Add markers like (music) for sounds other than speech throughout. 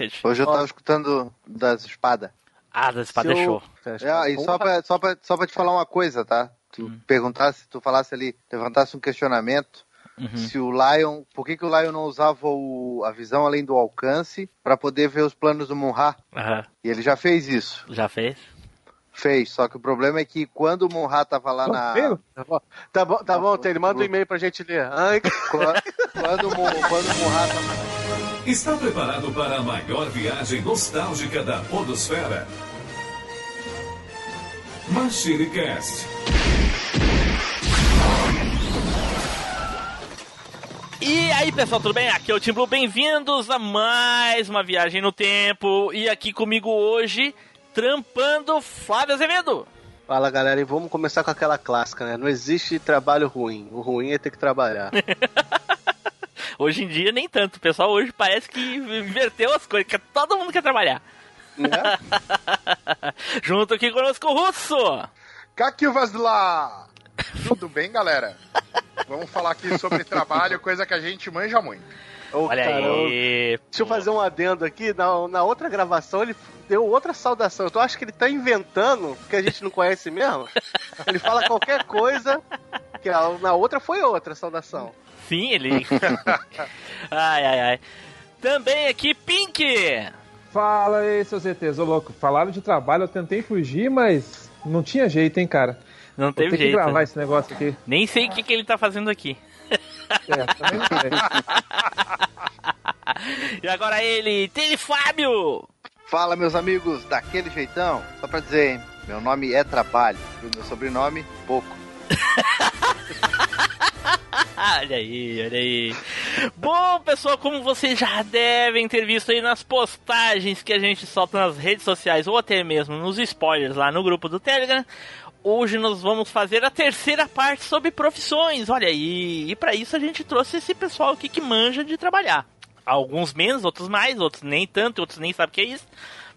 Rocket? Hoje eu tava escutando das espadas. Ah, das espadas é show. É, e só pra, só, pra, só pra te falar uma coisa, tá? Tu Hum. perguntasse, tu falasse ali, levantasse um questionamento, Uhum. se o Lion, por que, que o Lion não usava o- a visão além do alcance pra poder ver os planos do Munra? Aham. E ele já fez isso. Já fez? Fez, só que o problema é que quando o Munra tava lá na. Tá bom, tá bom, tá bom Taylor, manda um e-mail pra gente ler. Ai, Quando, quando, quando o Munra tava. Está preparado para a maior viagem nostálgica da Podosfera? MachineCast. E aí, pessoal, tudo bem? Aqui é o Tim Blue. Bem-vindos a mais uma viagem no tempo. E aqui comigo hoje, trampando Flávio Azevedo. Fala galera, e vamos começar com aquela clássica, né? Não existe trabalho ruim. O ruim é ter que trabalhar. (laughs) Hoje em dia, nem tanto. O pessoal hoje parece que inverteu as coisas, que todo mundo quer trabalhar. né? (laughs) Junto aqui conosco o Russo. Lá! Tudo bem, galera? Vamos falar aqui sobre trabalho, coisa que a gente manja muito. Ô, Olha cara, eu- aí. Deixa eu fazer um adendo aqui. Na, na outra gravação ele deu outra saudação. Então eu acho que ele tá inventando, porque a gente não conhece mesmo. Ele fala qualquer coisa, que na outra foi outra saudação. Sim, ele. (laughs) ai, ai, ai. Também aqui, Pink. Fala aí, seus ETs, ô louco. Falaram de trabalho, eu tentei fugir, mas não tinha jeito, hein, cara. Não Vou teve ter que jeito. gravar esse negócio aqui. Nem sei o que, que ele tá fazendo aqui. É, também não sei. (laughs) E agora ele, Tele Fábio. Fala, meus amigos, daquele jeitão. Só pra dizer, hein? Meu nome é Trabalho. E o meu sobrenome, Pouco. (laughs) (laughs) Olha aí, olha aí. Bom, pessoal, como vocês já devem ter visto aí nas postagens que a gente solta nas redes sociais ou até mesmo nos spoilers lá no grupo do Telegram, hoje nós vamos fazer a terceira parte sobre profissões. Olha aí, e para isso a gente trouxe esse pessoal aqui que manja de trabalhar. Alguns menos, outros mais, outros nem tanto, outros nem sabem o que é isso,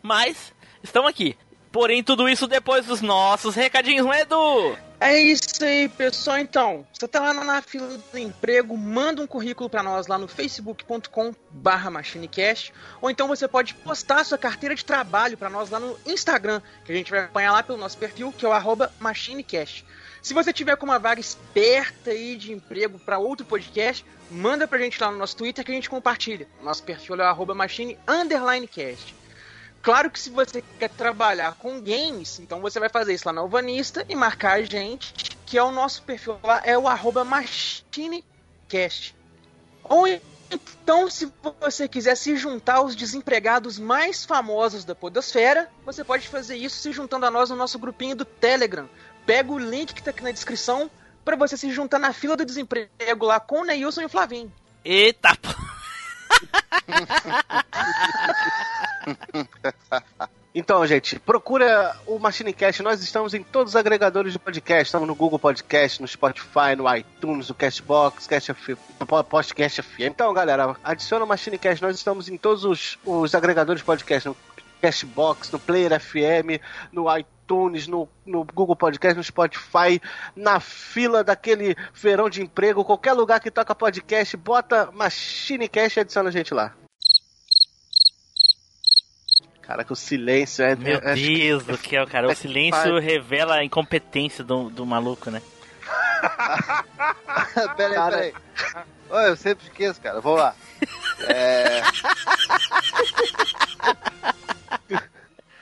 mas estão aqui. Porém, tudo isso depois dos nossos recadinhos, não é, Edu? É isso aí, pessoal. Então, você tá lá na fila do emprego, manda um currículo pra nós lá no facebook.com barra machinecast, ou então você pode postar sua carteira de trabalho pra nós lá no Instagram, que a gente vai acompanhar lá pelo nosso perfil, que é o arroba machinecast. Se você tiver com uma vaga esperta aí de emprego pra outro podcast, manda pra gente lá no nosso Twitter que a gente compartilha. Nosso perfil é o arroba machine underline cast. Claro que se você quer trabalhar com games, então você vai fazer isso lá na Alvanista e marcar a gente, que é o nosso perfil lá, é o arroba machinecast. Ou então, se você quiser se juntar aos desempregados mais famosos da podosfera, você pode fazer isso se juntando a nós no nosso grupinho do Telegram. Pega o link que tá aqui na descrição para você se juntar na fila do desemprego lá com o Neilson e o Flavinho. Eita. (laughs) Então, gente, procura o MachineCast. Nós estamos em todos os agregadores de podcast. Estamos no Google Podcast, no Spotify, no iTunes, no Castbox, Cast F... Podcast FM. Então, galera, adiciona o MachineCast. Nós estamos em todos os, os agregadores de podcast. No Castbox, no Player FM, no iTunes, no, no Google Podcast, no Spotify, na fila daquele verão de emprego, qualquer lugar que toca podcast, bota MachineCast e adiciona a gente lá. Caraca, o silêncio é. Meu é- Deus do céu, cara. O é que silêncio revela a incompetência do, do maluco, né? (laughs) peraí, Cara. peraí. Oi, eu sempre esqueço, cara. Vamos lá. É... (laughs)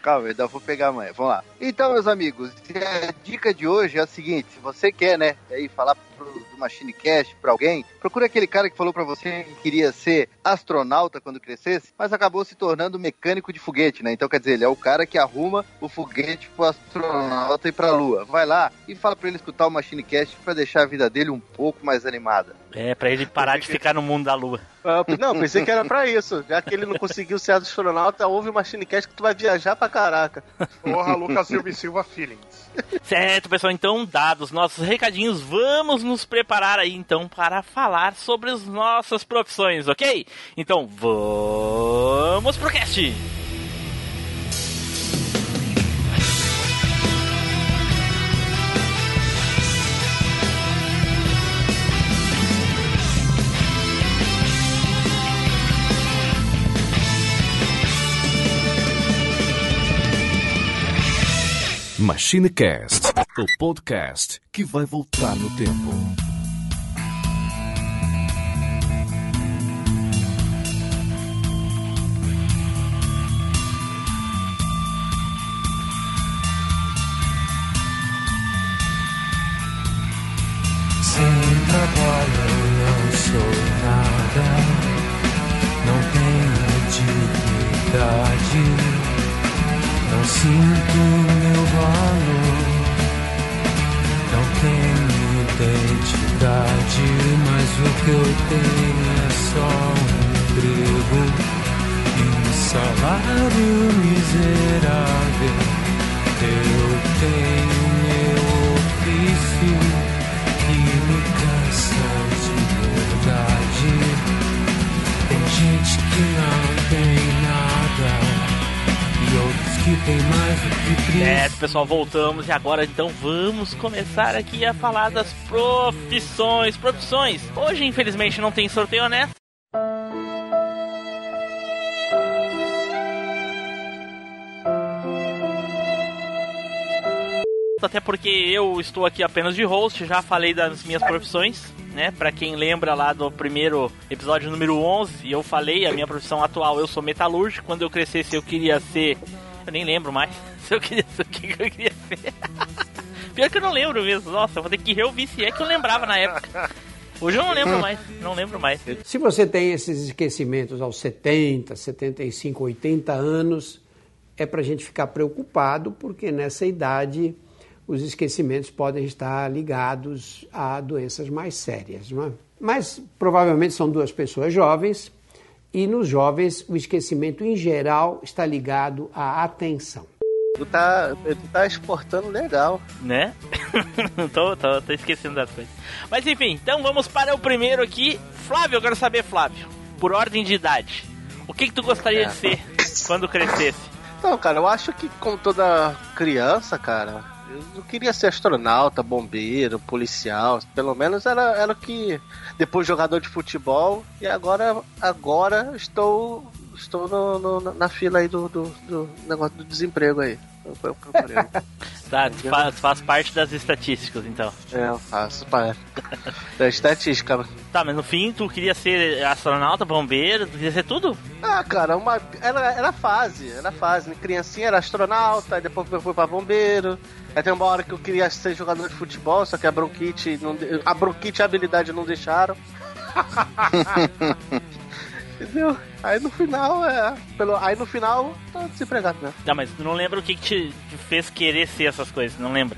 Calma, ainda vou pegar amanhã. Vamos lá. Então, meus amigos, a dica de hoje é a seguinte: se você quer, né, aí falar pro, do Machine Cash pra alguém, procura aquele cara que falou pra você que queria ser astronauta quando crescesse, mas acabou se tornando mecânico de foguete, né? Então, quer dizer, ele é o cara que arruma o foguete pro astronauta ir pra lua. Vai lá e fala pra ele escutar o Machine Cast pra deixar a vida dele um pouco mais animada. É, pra ele parar de ficar no mundo da lua. Ah, Não, pensei que era pra isso. Já que ele não conseguiu ser astronauta, ouve o MachineCast que tu vai viajar pra caraca. Porra, Lucas Silva e Silva Feelings. Certo, pessoal, então, dados nossos recadinhos, vamos nos preparar aí então para falar sobre as nossas profissões, ok? Então, vamos pro cast! MachineCast, o podcast que vai voltar no tempo. Sem trabalho não sou nada, não tenho dignidade, não sinto não tenho identidade, mas o que eu tenho é só um emprego e um salário miserável. Eu tenho meu ofício que me cansa de verdade. Tem gente que não que tem mais do que precisa. É, pessoal, voltamos e agora então vamos começar aqui a falar das profissões. Profissões. Hoje, infelizmente, não tem sorteio honesto. Até porque eu estou aqui apenas de host, já falei das minhas profissões, né? Pra quem lembra lá do primeiro episódio número 11, eu falei a minha profissão atual, eu sou metalúrgico. Quando eu crescesse, eu queria ser. Eu nem lembro mais (laughs) se eu queria o que eu queria ser. (laughs) Pior que eu não lembro mesmo. Nossa, eu vou ter que reouvir se é que eu lembrava na época. Hoje eu não lembro mais, não lembro mais. Se você tem esses esquecimentos aos 70, 75, 80 anos, é para a gente ficar preocupado, porque nessa idade os esquecimentos podem estar ligados a doenças mais sérias. Não é? Mas provavelmente são duas pessoas jovens, e nos jovens o esquecimento em geral está ligado à atenção. Tu tá, tu tá exportando legal. Né? (laughs) tô, tô, tô esquecendo das coisas. Mas enfim, então vamos para o primeiro aqui. Flávio, eu quero saber, Flávio, por ordem de idade, o que, que tu gostaria É. de ser quando crescesse? Então, cara, eu acho que como toda criança, cara, eu queria ser astronauta, bombeiro, policial. Pelo menos era, era o que. Depois jogador de futebol. E agora, agora estou. Estou no, no- na fila aí do, do, do negócio do desemprego aí. Foi. (laughs) Tá, tu faz, faz parte das estatísticas, então. É, eu faço, para. (laughs) Da estatística. Tá, mas no fim tu queria ser astronauta, bombeiro, tu queria ser tudo? Ah, cara, uma, era, era fase, era fase. Criancinha era astronauta, depois fui pra bombeiro. Aí tem uma hora que eu queria ser jogador de futebol, só que a bronquite, não, de- a bronquite e a habilidade não deixaram. (laughs) Entendeu? Aí no final, é. Pelo, aí no final, tô desempregado mesmo. Tá, mas tu não lembra o que, que te te fez querer ser essas coisas, não lembra?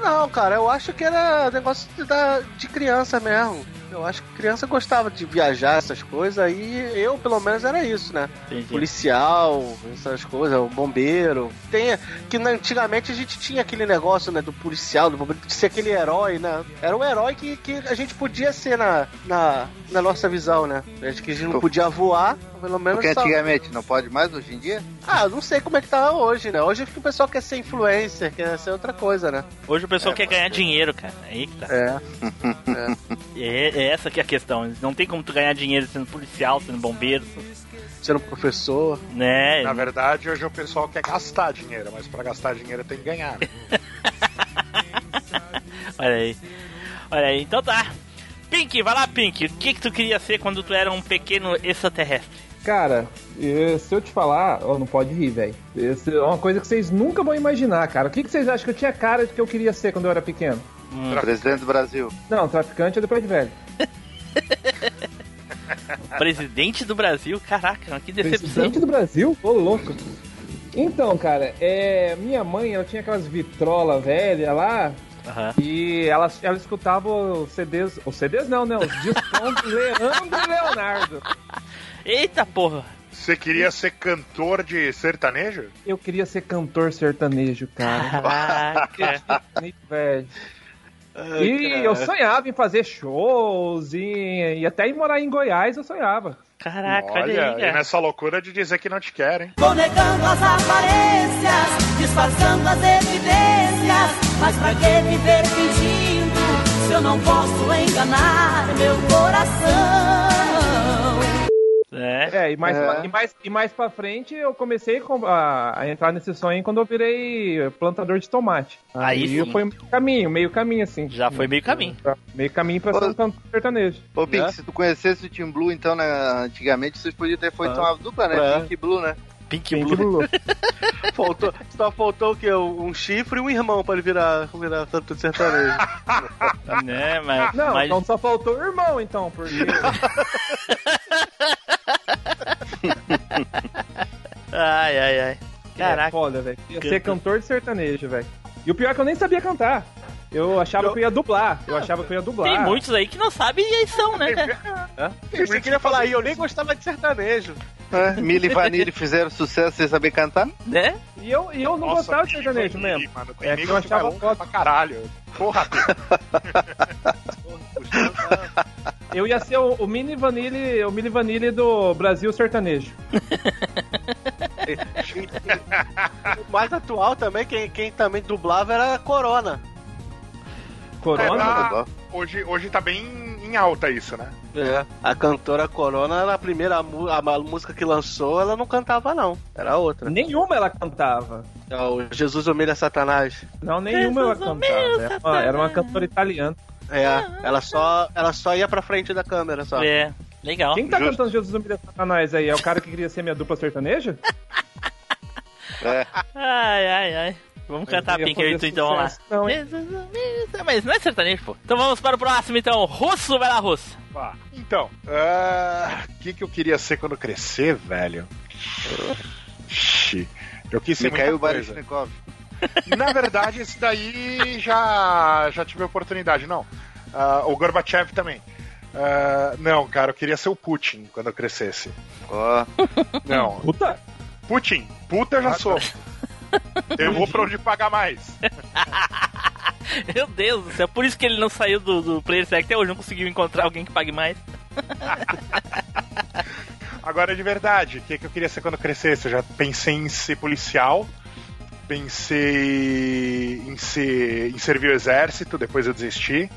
Não, cara, eu acho que era negócio de, da, de criança mesmo. Eu acho que criança gostava de viajar, essas coisas, aí eu, pelo menos, era isso, né? Entendi. policial, essas coisas, o bombeiro. Tem, que na- antigamente a gente tinha aquele negócio, né, do policial, do bombeiro, de ser aquele herói, né? Era o herói que, que a gente podia ser na, na, na nossa visão, né? A gente, que a gente não podia voar, pelo menos. Porque só- antigamente não pode mais hoje em dia? Ah, eu não sei como é que tá hoje, né? Hoje o pessoal quer ser influencer, quer ser outra coisa, né? Hoje o pessoal quer ganhar dinheiro, cara. É Aí que tá. É. (laughs) É, é essa que é a questão. Não tem como tu ganhar dinheiro sendo policial, sendo bombeiro, Sendo professor. né? Na verdade, hoje o pessoal quer gastar dinheiro, mas pra gastar dinheiro tem que ganhar. né? (laughs) Olha aí. Olha aí, então tá. Pink, vai lá, Pink. O que, que tu queria ser quando tu era um pequeno extraterrestre? Cara, eh, se eu te falar, ó, não pode rir, velho. É uma coisa que vocês nunca vão imaginar, cara. O que, que vocês acham que eu tinha cara de que eu queria ser quando eu era pequeno? Presidente do Brasil. Não, traficante é depois de velho. (laughs) Presidente do Brasil? Caraca, que decepção. Presidente do Brasil? Ô, louco. Então, cara, é, minha mãe, ela tinha aquelas vitrola velha lá, Aham. e ela, ela escutava os CDs, os CDs não, né? Os discos do Leandro e Leonardo. Eita porra. Você queria ser cantor de sertanejo? Eu queria ser cantor sertanejo, cara. Caraca. velho. E eu sonhava em fazer shows e, e até em morar em Goiás eu sonhava. Caraca, olha, Olha, aí, e cara. nessa loucura de dizer que não te querem. Vou negando as aparências, disfarçando as evidências. Mas pra que viver fingindo se eu não posso enganar meu coração? É. É, e mais, É. Pra, e, mais, e mais pra frente eu comecei com- a, a entrar nesse sonho quando eu virei plantador de tomate. Aí sim. foi meio caminho, meio caminho, assim. Já foi meio caminho. Meio caminho pra ser um cantor sertanejo. Ô, Pink, Né? se tu conhecesse o Team Blue, então, né, antigamente, vocês podiam ter feito Ah. uma dupla, né? É. Pink e Blue, né? Pink Pink Blue. Blue. (laughs) Faltou, só faltou o quê? Um chifre e um irmão pra ele virar, virar tanto sertanejo. (laughs) Né, mas. Não, mas... então só faltou o irmão, então, porque... (laughs) Ai, ai, ai. É Caraca. foda, velho. Ia Canta. ser cantor de sertanejo, velho. E o pior é que eu nem sabia cantar. Eu achava que eu ia dublar. Eu achava que eu ia dublar. Tem muitos aí que não sabem e aí são, né, cara? Você queria falar aí, eu nem gostava de sertanejo. É, Milli e Vanilli fizeram sucesso sem saber cantar? Né? E eu, e eu não Nossa, gostava de sertanejo Vanilli, mesmo. Mano, É que eu achava foda. pra caralho. Porra, (laughs) Eu ia ser o, o mini vanille, o mini vanille do Brasil sertanejo. O mais atual também, quem, quem também dublava era a Corona. Corona? Ah, hoje, hoje tá bem em alta isso, né? É. A cantora Corona, na primeira a, a música que lançou, ela não cantava, não. Era outra. Nenhuma ela cantava. É o Jesus humilha Satanás. Não, nenhuma ela Jesus, cantava. meu Era uma, era uma cantora italiana. É, ela só, ela só ia pra frente da câmera, só. É. Legal. Quem tá Justo. cantando Jesus Humilha Satanás aí? É o cara que queria ser minha dupla sertaneja? É. Ai, ai, ai. Vamos cantar Pink tu, então, vamos lá. não? Mas não é sertanejo, pô. Então vamos para o próximo, então. Russo, vai lá, Russo. Pá. Então, ah, o que, que eu queria ser quando crescer, velho? (laughs) Eu quis ser Mikhail. Baryshnikov. Na verdade, esse daí já, já tive a oportunidade, não. Ah, o Gorbachev também. Ah, não, cara, eu queria ser o Putin quando eu crescesse. Ó, (laughs) Não, Puta! Putin, puta eu já sou. Eu vou pra onde pagar mais. (laughs) Meu Deus do céu. Por isso que ele não saiu do, do Player Select até hoje. Não conseguiu encontrar alguém que pague mais. (laughs) Agora, de verdade, o que, que eu queria ser quando eu crescesse? Eu já pensei em ser policial, pensei em, ser, em servir o exército, depois eu desisti.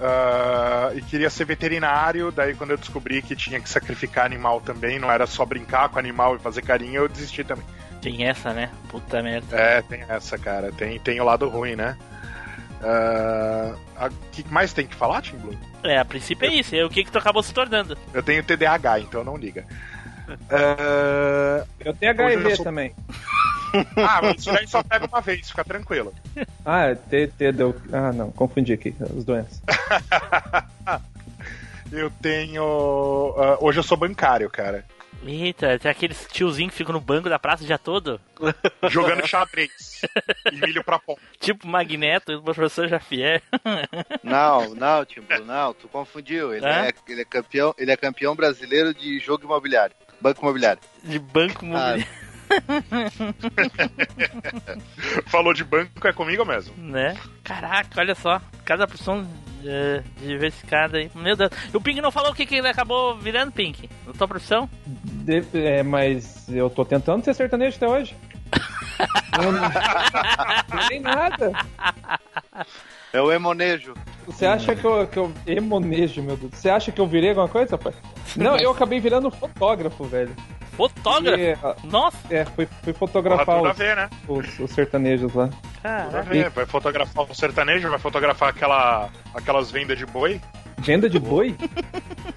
Ah, e queria ser veterinário, daí quando eu descobri que tinha que sacrificar animal também, não era só brincar com animal e fazer carinho, eu desisti também. Tem essa, né? Puta merda. É, tem essa, cara, tem, tem o lado ruim, né? O que mais tem que falar, Tim Blue? É, a princípio é isso. É o que, que tu acabou se tornando. Eu tenho TDAH, então não liga. (laughs) Ah, Eu tenho eu HIV já sou- também. (laughs) (laughs) ah, mas isso daí só pega uma vez, fica tranquilo. (laughs) Ah, T, T deu. Ah, não, confundi aqui as doenças. (laughs) Eu tenho. ah, hoje eu sou bancário, cara. Eita, tem aqueles tiozinhos que ficam no banco da praça o dia todo. Jogando xadrez. e milho pra pão. Tipo Magneto, o professor Jafier. Não, não, Blue, não, tu confundiu. Ele É? é, ele é campeão, ele é campeão brasileiro de jogo imobiliário. Banco imobiliário. De banco Ah, imobiliário, (laughs) Falou de banco, é comigo mesmo. né? Caraca, olha só. Cada profissão é, diversificada aí. Meu Deus. E o Pink não falou o que, que ele acabou virando, Pink? Na tua profissão? De- é, mas eu tô tentando ser sertanejo até hoje. (laughs) Eu não, não tem nada. É o emonejo. Você acha que eu, que eu. Emonejo, meu Deus. Você acha que eu virei alguma coisa, rapaz? Não, eu acabei virando fotógrafo, velho. Fotógrafo? E, ah, Nossa, é, fui, fui fotografar os, ver, né? os, os sertanejos lá. Ver. Vai fotografar o sertanejo, vai fotografar aquela, aquelas vendas de boi. Venda de boi? (laughs)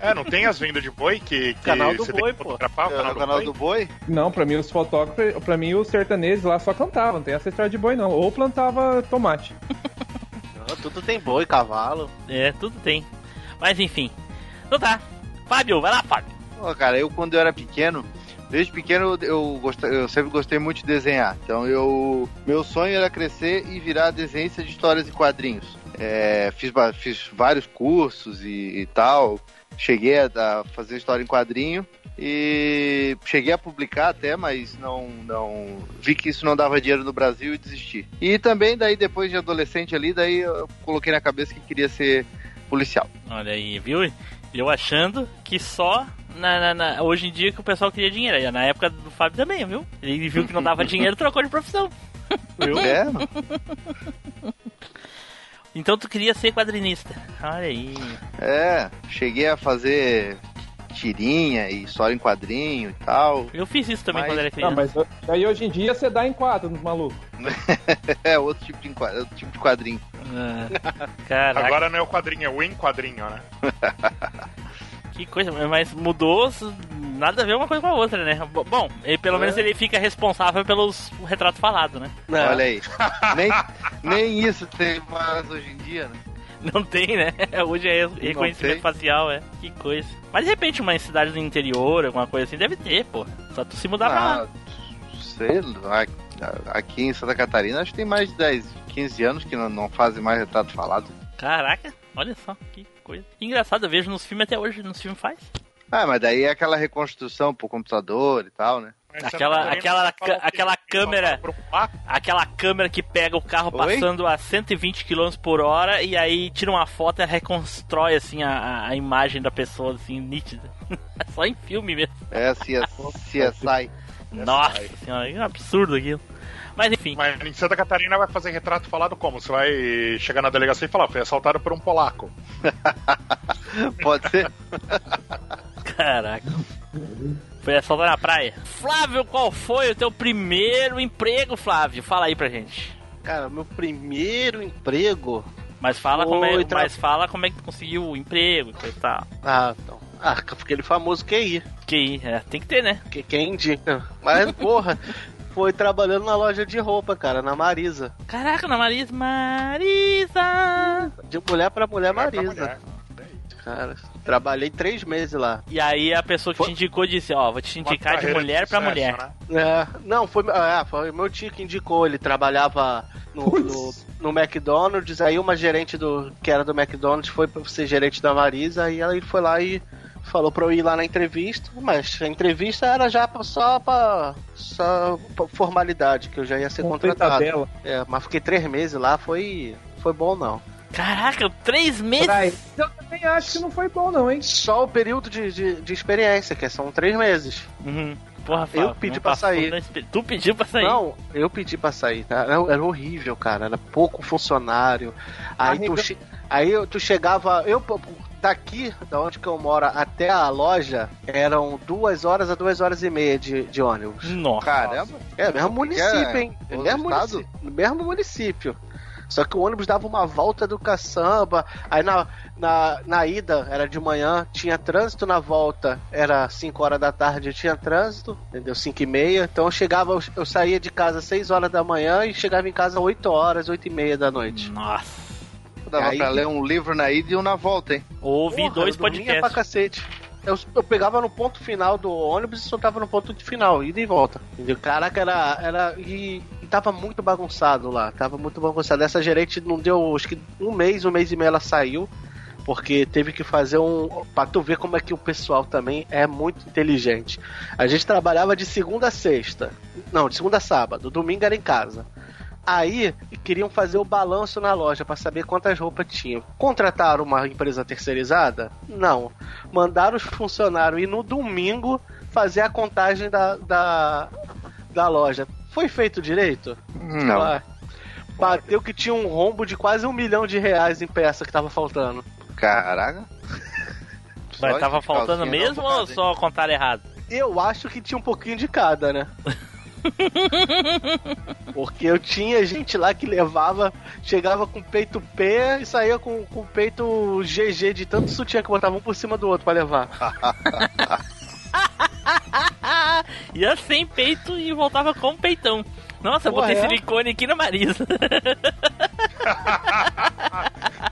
É, não tem as vendas de boi que, que Canal do você boi, tem que pô. fotografar? o É canal do canal boi? do boi? Não, pra mim os fotógrafos, pra mim os sertanejos lá só cantavam, não tem essa história de boi não. Ou plantava tomate. (laughs) Tudo tem boi, cavalo. É, tudo tem. Mas enfim. Então tá. Fábio, vai lá, Fábio. Pô, cara, eu quando eu era pequeno, desde pequeno eu, gost... eu sempre gostei muito de desenhar. Então eu. Meu sonho era crescer e virar desenhista de histórias e quadrinhos. É, fiz, fiz vários cursos e, e tal. Cheguei a, a fazer história em quadrinho. E cheguei a publicar até, mas não, não vi que isso não dava dinheiro no Brasil e desisti. E também daí depois de adolescente ali, daí eu coloquei na cabeça que queria ser policial. Olha aí, viu? Eu achando que só na, na- na- hoje em dia que o pessoal queria dinheiro. Aí, Na época do Fábio também, viu? Ele viu que não dava (laughs) dinheiro trocou de profissão. Viu? É, (laughs) Então tu queria ser quadrinista. Olha aí. É, cheguei a fazer tirinha e história em quadrinho e tal. Eu fiz isso também Mas- quando era Ah, criança. mas aí hoje em dia você dá em quadro nos malucos. (laughs) É outro tipo de, enqua- outro tipo de quadrinho. Ah, Caraca, Agora não é o quadrinho, é o em-quadrinho, né? (laughs) que coisa, mas mudou nada a ver uma coisa com a outra, né? Bo- Bom, ele, pelo É. menos ele fica responsável pelos o retrato falado, né? É. Olha aí. nem, nem isso tem mais hoje em dia, né? Não tem, né? (laughs) Hoje é reconhecimento facial, é. Que coisa. Mas de repente uma cidade do interior, alguma coisa assim, deve ter, pô. Só tu se mudar pra lá. Ah, sei lá. Aqui em Santa Catarina, acho que tem mais de 10, 15 anos que não, não fazem mais retrato falado. Caraca, olha só, que coisa. Engraçado, eu vejo nos filmes até hoje, nos filmes faz. Ah, mas daí é aquela reconstrução por computador e tal, né? Aquela- aquela- aquela câmera- pro? Aquela câmera que pega o carro Oi? passando a 120 km por hora e aí tira uma foto e reconstrói assim a, a- a imagem da pessoa assim, nítida. (laughs) Só em filme mesmo. É CSI. Nossa senhora, é um absurdo aquilo. Mas enfim, Mas em Santa Catarina vai fazer retrato falado como? Você vai chegar na delegacia e falar, foi assaltado por um polaco. (laughs) Pode ser? caraca. Foi assalto na praia. Flávio, qual foi o teu primeiro emprego, Flávio? Fala aí pra gente. Cara, meu primeiro emprego. Mas fala, como é, Foi tra- mas fala como é que tu conseguiu o emprego e tal. Ah, então. Ah, aquele famoso QI. Que é, tem que ter, né? Que, quem indica. Mas, porra, foi trabalhando na loja de roupa, cara, na Marisa. Caraca, na Marisa. Marisa! De mulher pra mulher Mulher pra Marisa. mulher. Cara, trabalhei três meses lá. E aí a pessoa que Foi- te indicou disse, ó, vou te indicar de mulher pra sucesso, mulher. né? É, não, foi, é, foi meu tio que indicou. Ele trabalhava no, no, no McDonald's, aí uma gerente do que era do McDonald's foi pra ser gerente da Marisa, aí ela foi lá e falou pra eu ir lá na entrevista, mas a entrevista era já só pra, só pra formalidade, que eu já ia ser Comprei contratado. tabela. É, mas fiquei três meses lá, foi, foi bom não. Caraca, três meses? Eu também acho que não foi bom, não, hein? Só o período de, de, de experiência, que são três meses. Uhum. Porra, Eu pedi pra sair. Tu pediu pra sair? Não, eu pedi pra sair, tá? Era, era horrível, cara. Era pouco funcionário. Aí tu, Arrega- che- aí eu- tu chegava. Eu daqui, da onde que eu moro, até a loja, eram duas horas a duas horas e meia de, de ônibus. Nossa. Caramba. É, mesmo município, é? hein? Outro Mesmo município, mesmo município. Só que o ônibus dava uma volta do caçamba. Aí na, na, na ida era de manhã, tinha trânsito na volta, era 5 horas da tarde, tinha trânsito, entendeu? 5 e meia. Então eu chegava, eu, eu saía de casa às 6 horas da manhã e chegava em casa às 8 horas, 8 e meia da noite. Nossa. Dava Aí- pra ler um livro na ida e um na volta, hein? Ouvi Porra, dois dormia pra podcasts. cacete. Eu, eu pegava no ponto final do ônibus e soltava no ponto de final, ida e volta. Entendeu? Caraca, era. era e, e tava muito bagunçado lá. Tava muito bagunçado. Essa gerente não deu, acho que um mês, um mês e meio ela saiu. Porque teve que fazer um. Pra tu ver como é que o pessoal também é muito inteligente. A gente trabalhava de segunda a sexta. Não, de segunda a sábado. Domingo era em casa. Aí queriam fazer o balanço na loja para saber quantas roupas tinham. Contrataram uma empresa terceirizada? Não. Mandaram os funcionários ir no domingo fazer a contagem da, da, da loja. Foi feito direito? Não. Ah, Bateu que tinha um rombo de quase um milhão de reais em peça que tava faltando. Caraca. Mas tava faltando mesmo ou só contaram errado? Eu acho que tinha um pouquinho de cada, né? (laughs) (laughs) Porque eu tinha gente lá que levava, chegava com peito P e saía com, com peito GG de tanto sutiã que botava um por cima do outro pra levar. (laughs) Ia sem peito e voltava com peitão. Nossa, Porra, botei é? silicone aqui na Marisa. (laughs)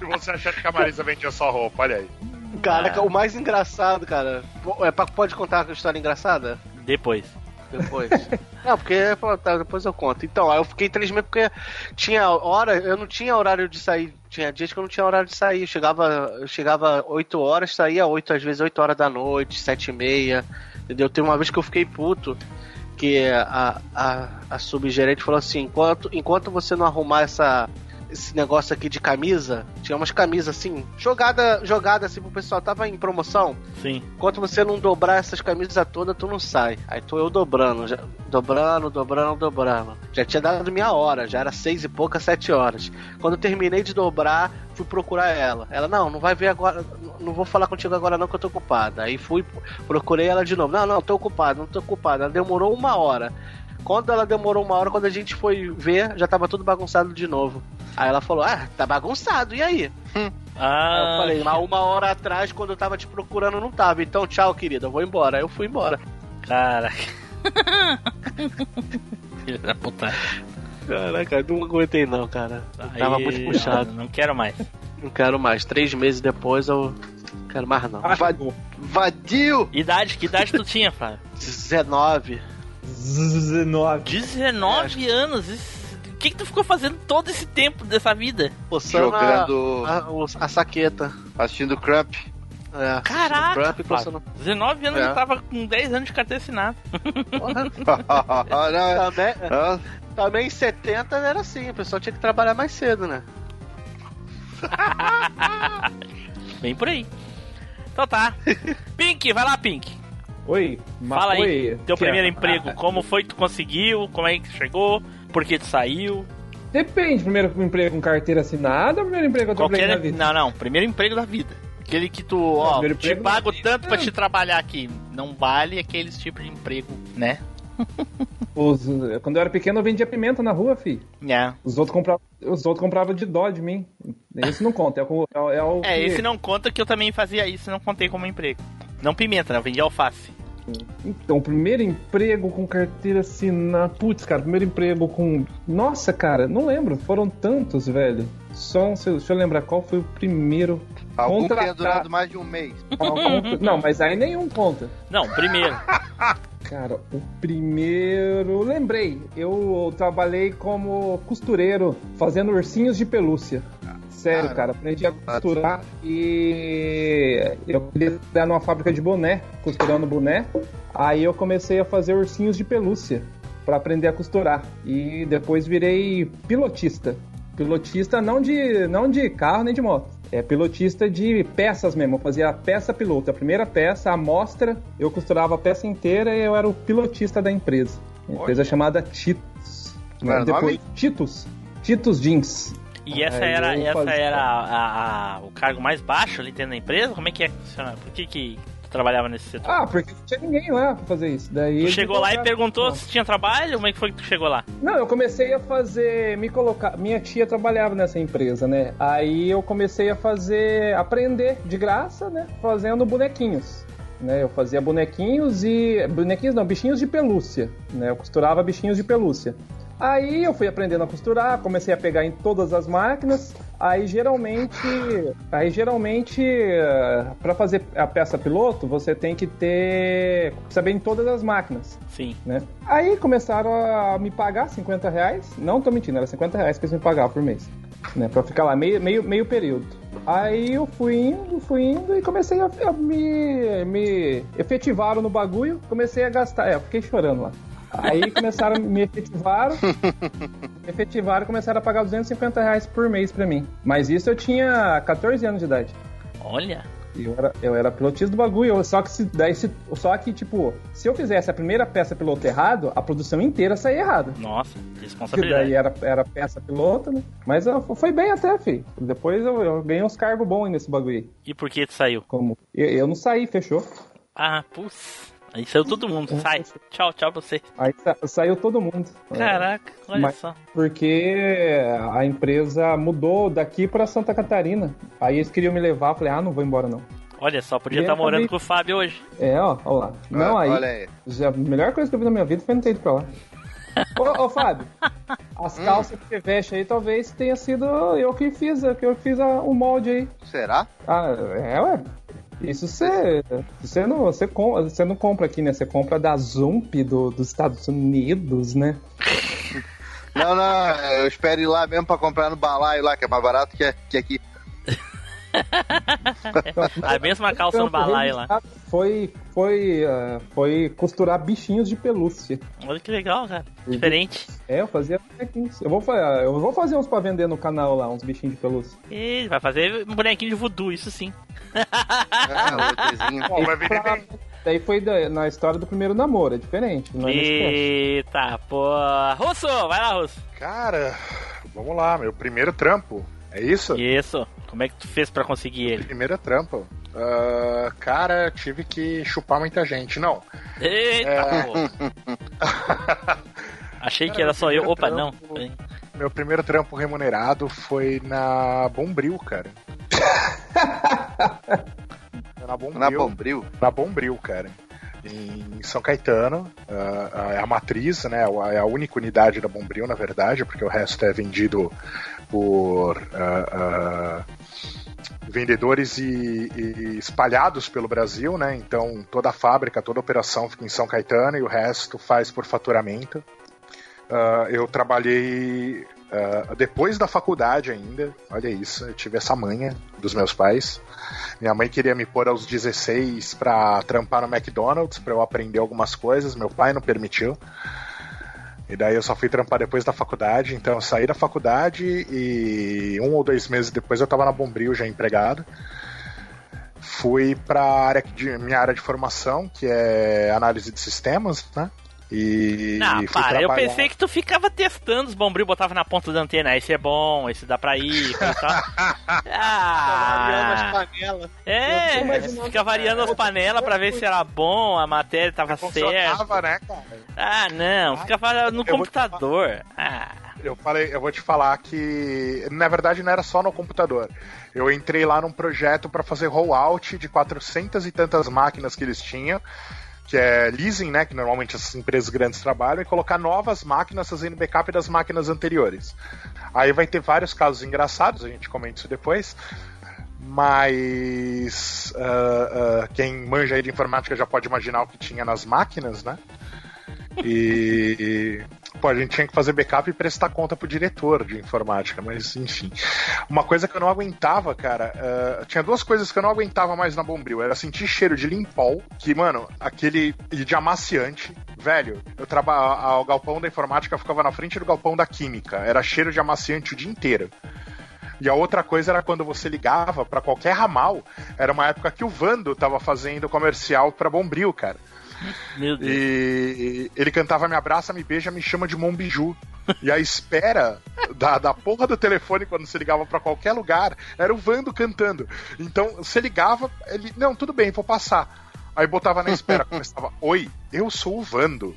E você achando que a Marisa vendia só roupa, olha aí. Cara, o mais engraçado, cara. É, pode contar uma história engraçada? Depois. Depois. (laughs) não, porque pô, tá, depois eu conto. Então, aí eu fiquei três meses porque tinha hora, eu não tinha horário de sair. Tinha dias que eu não tinha horário de sair. Eu chegava, eu chegava 8 horas, saía 8, às vezes 8 horas da noite, 7 e meia. Entendeu? Tem uma vez que eu fiquei puto. Que a, a, a subgerente falou assim: enquanto, enquanto você não arrumar essa, esse negócio aqui de camisa. Tinha umas camisas assim, jogada, jogada assim pro pessoal. Tava em promoção. Sim. Enquanto você não dobrar essas camisas todas, tu não sai. Aí tô eu dobrando, já, dobrando, dobrando, dobrando. Já tinha dado minha hora, já era seis e pouca, sete horas. Quando eu terminei de dobrar, fui procurar ela. Ela, não, não vai ver agora, não vou falar contigo agora não que eu tô ocupada. Aí fui, procurei ela de novo. Não, não, tô ocupado, não tô ocupado. Ela demorou uma hora. Quando ela demorou uma hora, quando a gente foi ver, já tava tudo bagunçado de novo. Aí ela falou, ah, tá bagunçado, e aí? Aí Ah, eu falei, mas uma hora atrás, quando eu tava te procurando, não tava. Então, tchau, querida, eu vou embora. Aí eu fui embora. caraca. (laughs) Filho da puta. Caraca, não aguentei não, cara. Aí, Tava muito puxado. Não, não quero mais. Não quero mais. Três meses depois eu não quero mais não. Va- Vadio! Idade, que idade tu tinha, Flávio? 19. 19. 19 anos. Isso- O que, que tu ficou fazendo todo esse tempo dessa vida? Coçando a- Jogando- a, o- a saqueta. Assistindo Crump. É, Caraca, Crump, coçando- 19 anos É. eu tava com 10 anos de carteira assinada. Olha, (laughs) Também, também em 70 era assim, o pessoal tinha que trabalhar mais cedo, né? (laughs) Bem por aí. Então tá. (laughs) Pink, vai lá, Pink. Oi, mas Fala aí, oi. teu Que- primeiro emprego. Ah, Como foi que tu conseguiu? Como é que chegou? Por que tu saiu? Depende, primeiro emprego com carteira assinada ou primeiro emprego que eu trabalhei na Qualquer... vida? Não, não. Primeiro emprego da vida. Aquele que tu, ó, primeiro te pago tanto pra te trabalhar aqui. Não vale aqueles tipos de emprego, né? (laughs) Os- quando eu era pequeno eu vendia pimenta na rua, fi. É. Os outros compravam, os outros compravam de dó de mim. Esse não conta, é, o- é, o- é É, esse não conta que eu também fazia isso, não contei como emprego. Não pimenta, né? Eu vendia alface. Então, primeiro emprego com carteira assinada. Putz, cara, primeiro emprego com. Nossa, cara, não lembro. Foram tantos, velho. Só, se eu- deixa eu lembrar qual foi o primeiro. algum tenha durado mais de um mês. Algum- Não, mas aí nenhum conta. Não, primeiro. (laughs) Cara, o primeiro. Lembrei, eu trabalhei como costureiro, fazendo ursinhos de pelúcia. Sério, Cara. aprendi a costurar e eu queria trabalhar numa fábrica de boné, costurando boné. Aí eu comecei a fazer ursinhos de pelúcia para aprender a costurar. E depois virei pilotista. Pilotista não de, não de carro nem de moto. É pilotista de peças mesmo. Eu fazia a peça piloto. A primeira peça, a amostra, eu costurava a peça inteira e eu era o pilotista da empresa. A empresa chamada Titus. Depois? Titus. Titus Jeans. E essa Aí era, essa era a- a- o cargo mais baixo ali dentro da empresa? Como é que é? Por que, que trabalhava nesse setor? Ah, porque não tinha ninguém lá pra fazer isso. Daí tu chegou lá e perguntou Não. se tinha trabalho? Como é que foi que tu chegou lá? Não, eu comecei a fazer, me colocar. Minha tia trabalhava nessa empresa, né? Aí eu comecei a fazer, aprender de graça, né? Fazendo bonequinhos. Né, eu fazia bonequinhos e. Bonequinhos não, bichinhos de pelúcia. Né, eu costurava bichinhos de pelúcia. Aí eu fui aprendendo a costurar, comecei a pegar em todas as máquinas. Aí geralmente. Aí geralmente, para fazer a peça piloto, você tem que ter. saber em todas as máquinas Sim. né? Aí começaram a me pagar 50 reais. Não tô mentindo, era 50 reais que eles me pagavam por mês. Né, pra ficar lá meio, meio, meio período. Aí eu fui indo, fui indo e comecei a, a me, me efetivaram no bagulho, comecei a gastar. É, eu fiquei chorando lá. Aí começaram, me efetivaram, me efetivaram e começaram a pagar 250 reais por mês pra mim. Mas isso eu tinha 14 anos de idade. Olha. Eu era, eu era pilotista do bagulho, só que se, daí se, só que, tipo, se eu fizesse a primeira peça piloto errado, a produção inteira saía errada. Nossa, Que daí responsabilidade. era, era peça piloto, né? Mas ó, foi bem até, filho. Depois eu, eu ganhei uns cargos bons nesse bagulho. E por que tu saiu? Como? Eu, eu não saí, fechou. Ah, putz. Aí saiu todo mundo. Sai. Tchau, tchau pra você. Aí sa- saiu todo mundo. Caraca, olha Mas- só. Porque a empresa mudou daqui pra Santa Catarina. Aí eles queriam me levar, eu falei, ah, não vou embora não. Olha só, podia estar aí morando também- com o Fábio hoje. É, ó, ó lá. Não, Ah, aí. Olha aí. Já, a melhor coisa que eu vi na minha vida foi não ter ido pra lá. (laughs) ô, ô, Fábio, as calças que você veste aí talvez tenha sido eu que fiz, que eu fiz a- o molde aí. Será? Ah, é, ué. Isso você. Você não, você, com, você não compra aqui, né? Você compra da Zump do, dos Estados Unidos, né? (laughs) Não, não, eu espero ir lá mesmo pra comprar no balaio lá, que é mais barato que, que aqui. (laughs) A mesma calça no balaio lá. Foi, foi, ah, foi costurar bichinhos de pelúcia. Olha que legal, cara. Diferente. É, eu fazia bonequinhos. Eu vou, eu vou fazer uns pra vender no canal lá, uns bichinhos de pelúcia. E vai fazer um bonequinho de voodoo, isso sim. ETzinho. Bom, vai vender bem. Daí foi na história do primeiro namoro, é diferente. Não é. Eita, pô. Russo, vai lá, Russo. Cara, vamos lá, meu primeiro trampo. É isso? Isso. Como é que tu fez pra conseguir ele? Primeiro trampo. Ah, cara, tive que chupar muita gente. Não. Eita, É. (laughs) Achei que era só eu. Opa, não. Meu primeiro trampo remunerado foi na Bombril, cara. Foi (laughs) na Bombril. Na Bombril. Na Bombril, cara. Em São Caetano, ah, é a matriz, né? É a única unidade da Bombril, na verdade, porque o resto é vendido por ah, ah, vendedores e, e espalhados pelo Brasil, né? Então toda a fábrica, toda a operação fica em São Caetano e o resto faz por faturamento. Ah, eu trabalhei ah, depois da faculdade ainda, olha isso, eu tive essa manha dos meus pais. Minha mãe queria me pôr aos 16 pra trampar no McDonald's, pra eu aprender algumas coisas, meu pai não permitiu. E daí eu só fui trampar depois da faculdade, então eu saí da faculdade e um ou dois meses depois eu tava na Bombril já empregado. Fui pra área de, minha área de formação, que é análise de sistemas, né? E Não, fui para, eu pensei que tu ficava testando os bombril, botava na ponta da antena, esse é bom, esse dá pra ir, e tal. Variando as (laughs) Ah, panelas. é, fica variando as panelas pra ver se era bom, a matéria tava certa. Né, cara? Ah, não, ficava no Eu vou te computador. Ah, Eu falei, eu vou te falar que na verdade não era só no computador. Eu entrei lá num projeto para fazer rollout de 400 e tantas máquinas que eles tinham, que é leasing, né, que normalmente essas empresas grandes trabalham, e colocar novas máquinas fazendo backup das máquinas anteriores. Aí vai ter vários casos engraçados, a gente comenta isso depois. Mas ah, ah, quem manja aí de informática já pode imaginar o que tinha nas máquinas, né? E pô, a gente tinha que fazer backup e prestar conta pro diretor de informática, mas enfim. Uma coisa que eu não aguentava, cara, eh, tinha duas coisas que eu não aguentava mais na Bombril. Era sentir cheiro de limpol, que, mano, aquele de amaciante. Velho, eu trabalhava. O galpão da informática ficava na frente do galpão da química. Era cheiro de amaciante o dia inteiro. E a outra coisa era quando você ligava pra qualquer ramal. Era uma época que o Vando tava fazendo comercial pra Bombril, cara. (laughs) meu Deus. E ele cantava Me abraça, me beija, me chama de Mombiju. E a espera da, da porra do telefone quando você ligava pra qualquer lugar era o Vando cantando. Então você ligava, ele, não, tudo bem, vou passar. Aí botava na espera, (laughs) começava, oi, eu sou o Vando.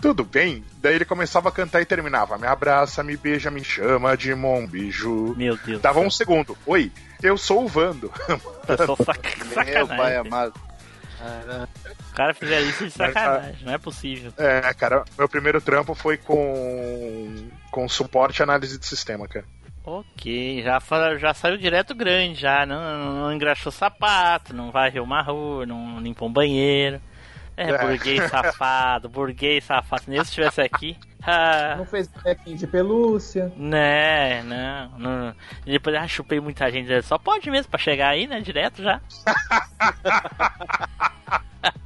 Tudo bem? Daí ele começava a cantar e terminava. Me abraça, me beija, me chama de Mombiju. Meu Deus. Dava do um segundo. Oi, eu sou o Vando. Eu sou (laughs) sac... Meu sacanagem. pai cara. amado. O cara fizer isso de sacanagem, não é possível. É, cara, meu primeiro trampo foi com, com suporte e análise de sistema, cara. Ok, já, já saiu direto grande, já. Não, não engraxou sapato, não varreu uma rua, não limpou um banheiro. É, É. burguês safado, burguês safado. Se nem eu estivesse aqui. (laughs) Ah, Não fez bonequinho de pelúcia. né, não, não. E depois, ah, chupei muita gente. Só pode mesmo pra chegar aí, né? Direto já. (laughs)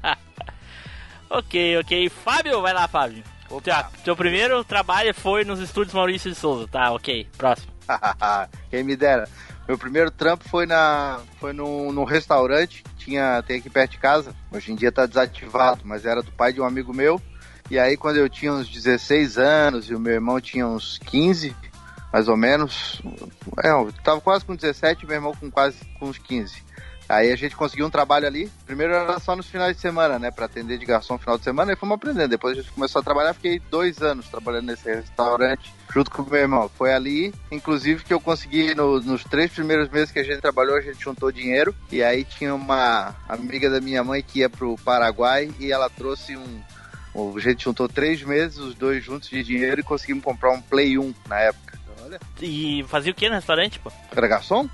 ok, ok. Fábio, vai lá, Fábio. Teu, teu primeiro trabalho foi nos estúdios Maurício de Souza. Tá, ok. Próximo. (laughs) Quem me dera. Meu primeiro trampo foi na foi num, num restaurante tinha tem aqui perto de casa. Hoje em dia tá desativado, mas era do pai de um amigo meu. E aí quando eu tinha uns 16 anos e o meu irmão tinha uns 15, mais ou menos, é, eu tava quase com 17 e meu irmão com quase com uns 15. Aí a gente conseguiu um trabalho ali. Primeiro era só nos finais de semana, né? Pra atender de garçom no final de semana. E fomos aprendendo. Depois a gente começou a trabalhar. Fiquei dois anos trabalhando nesse restaurante junto com o meu irmão. Foi ali, inclusive, que eu consegui, no- nos três primeiros meses que a gente trabalhou, a gente juntou dinheiro. E aí tinha uma amiga da minha mãe que ia pro Paraguai e ela trouxe um. A gente juntou três meses, os dois juntos de dinheiro e conseguimos comprar um Play 1 na época. Olha. E fazia o que no restaurante, pô? Era garçom?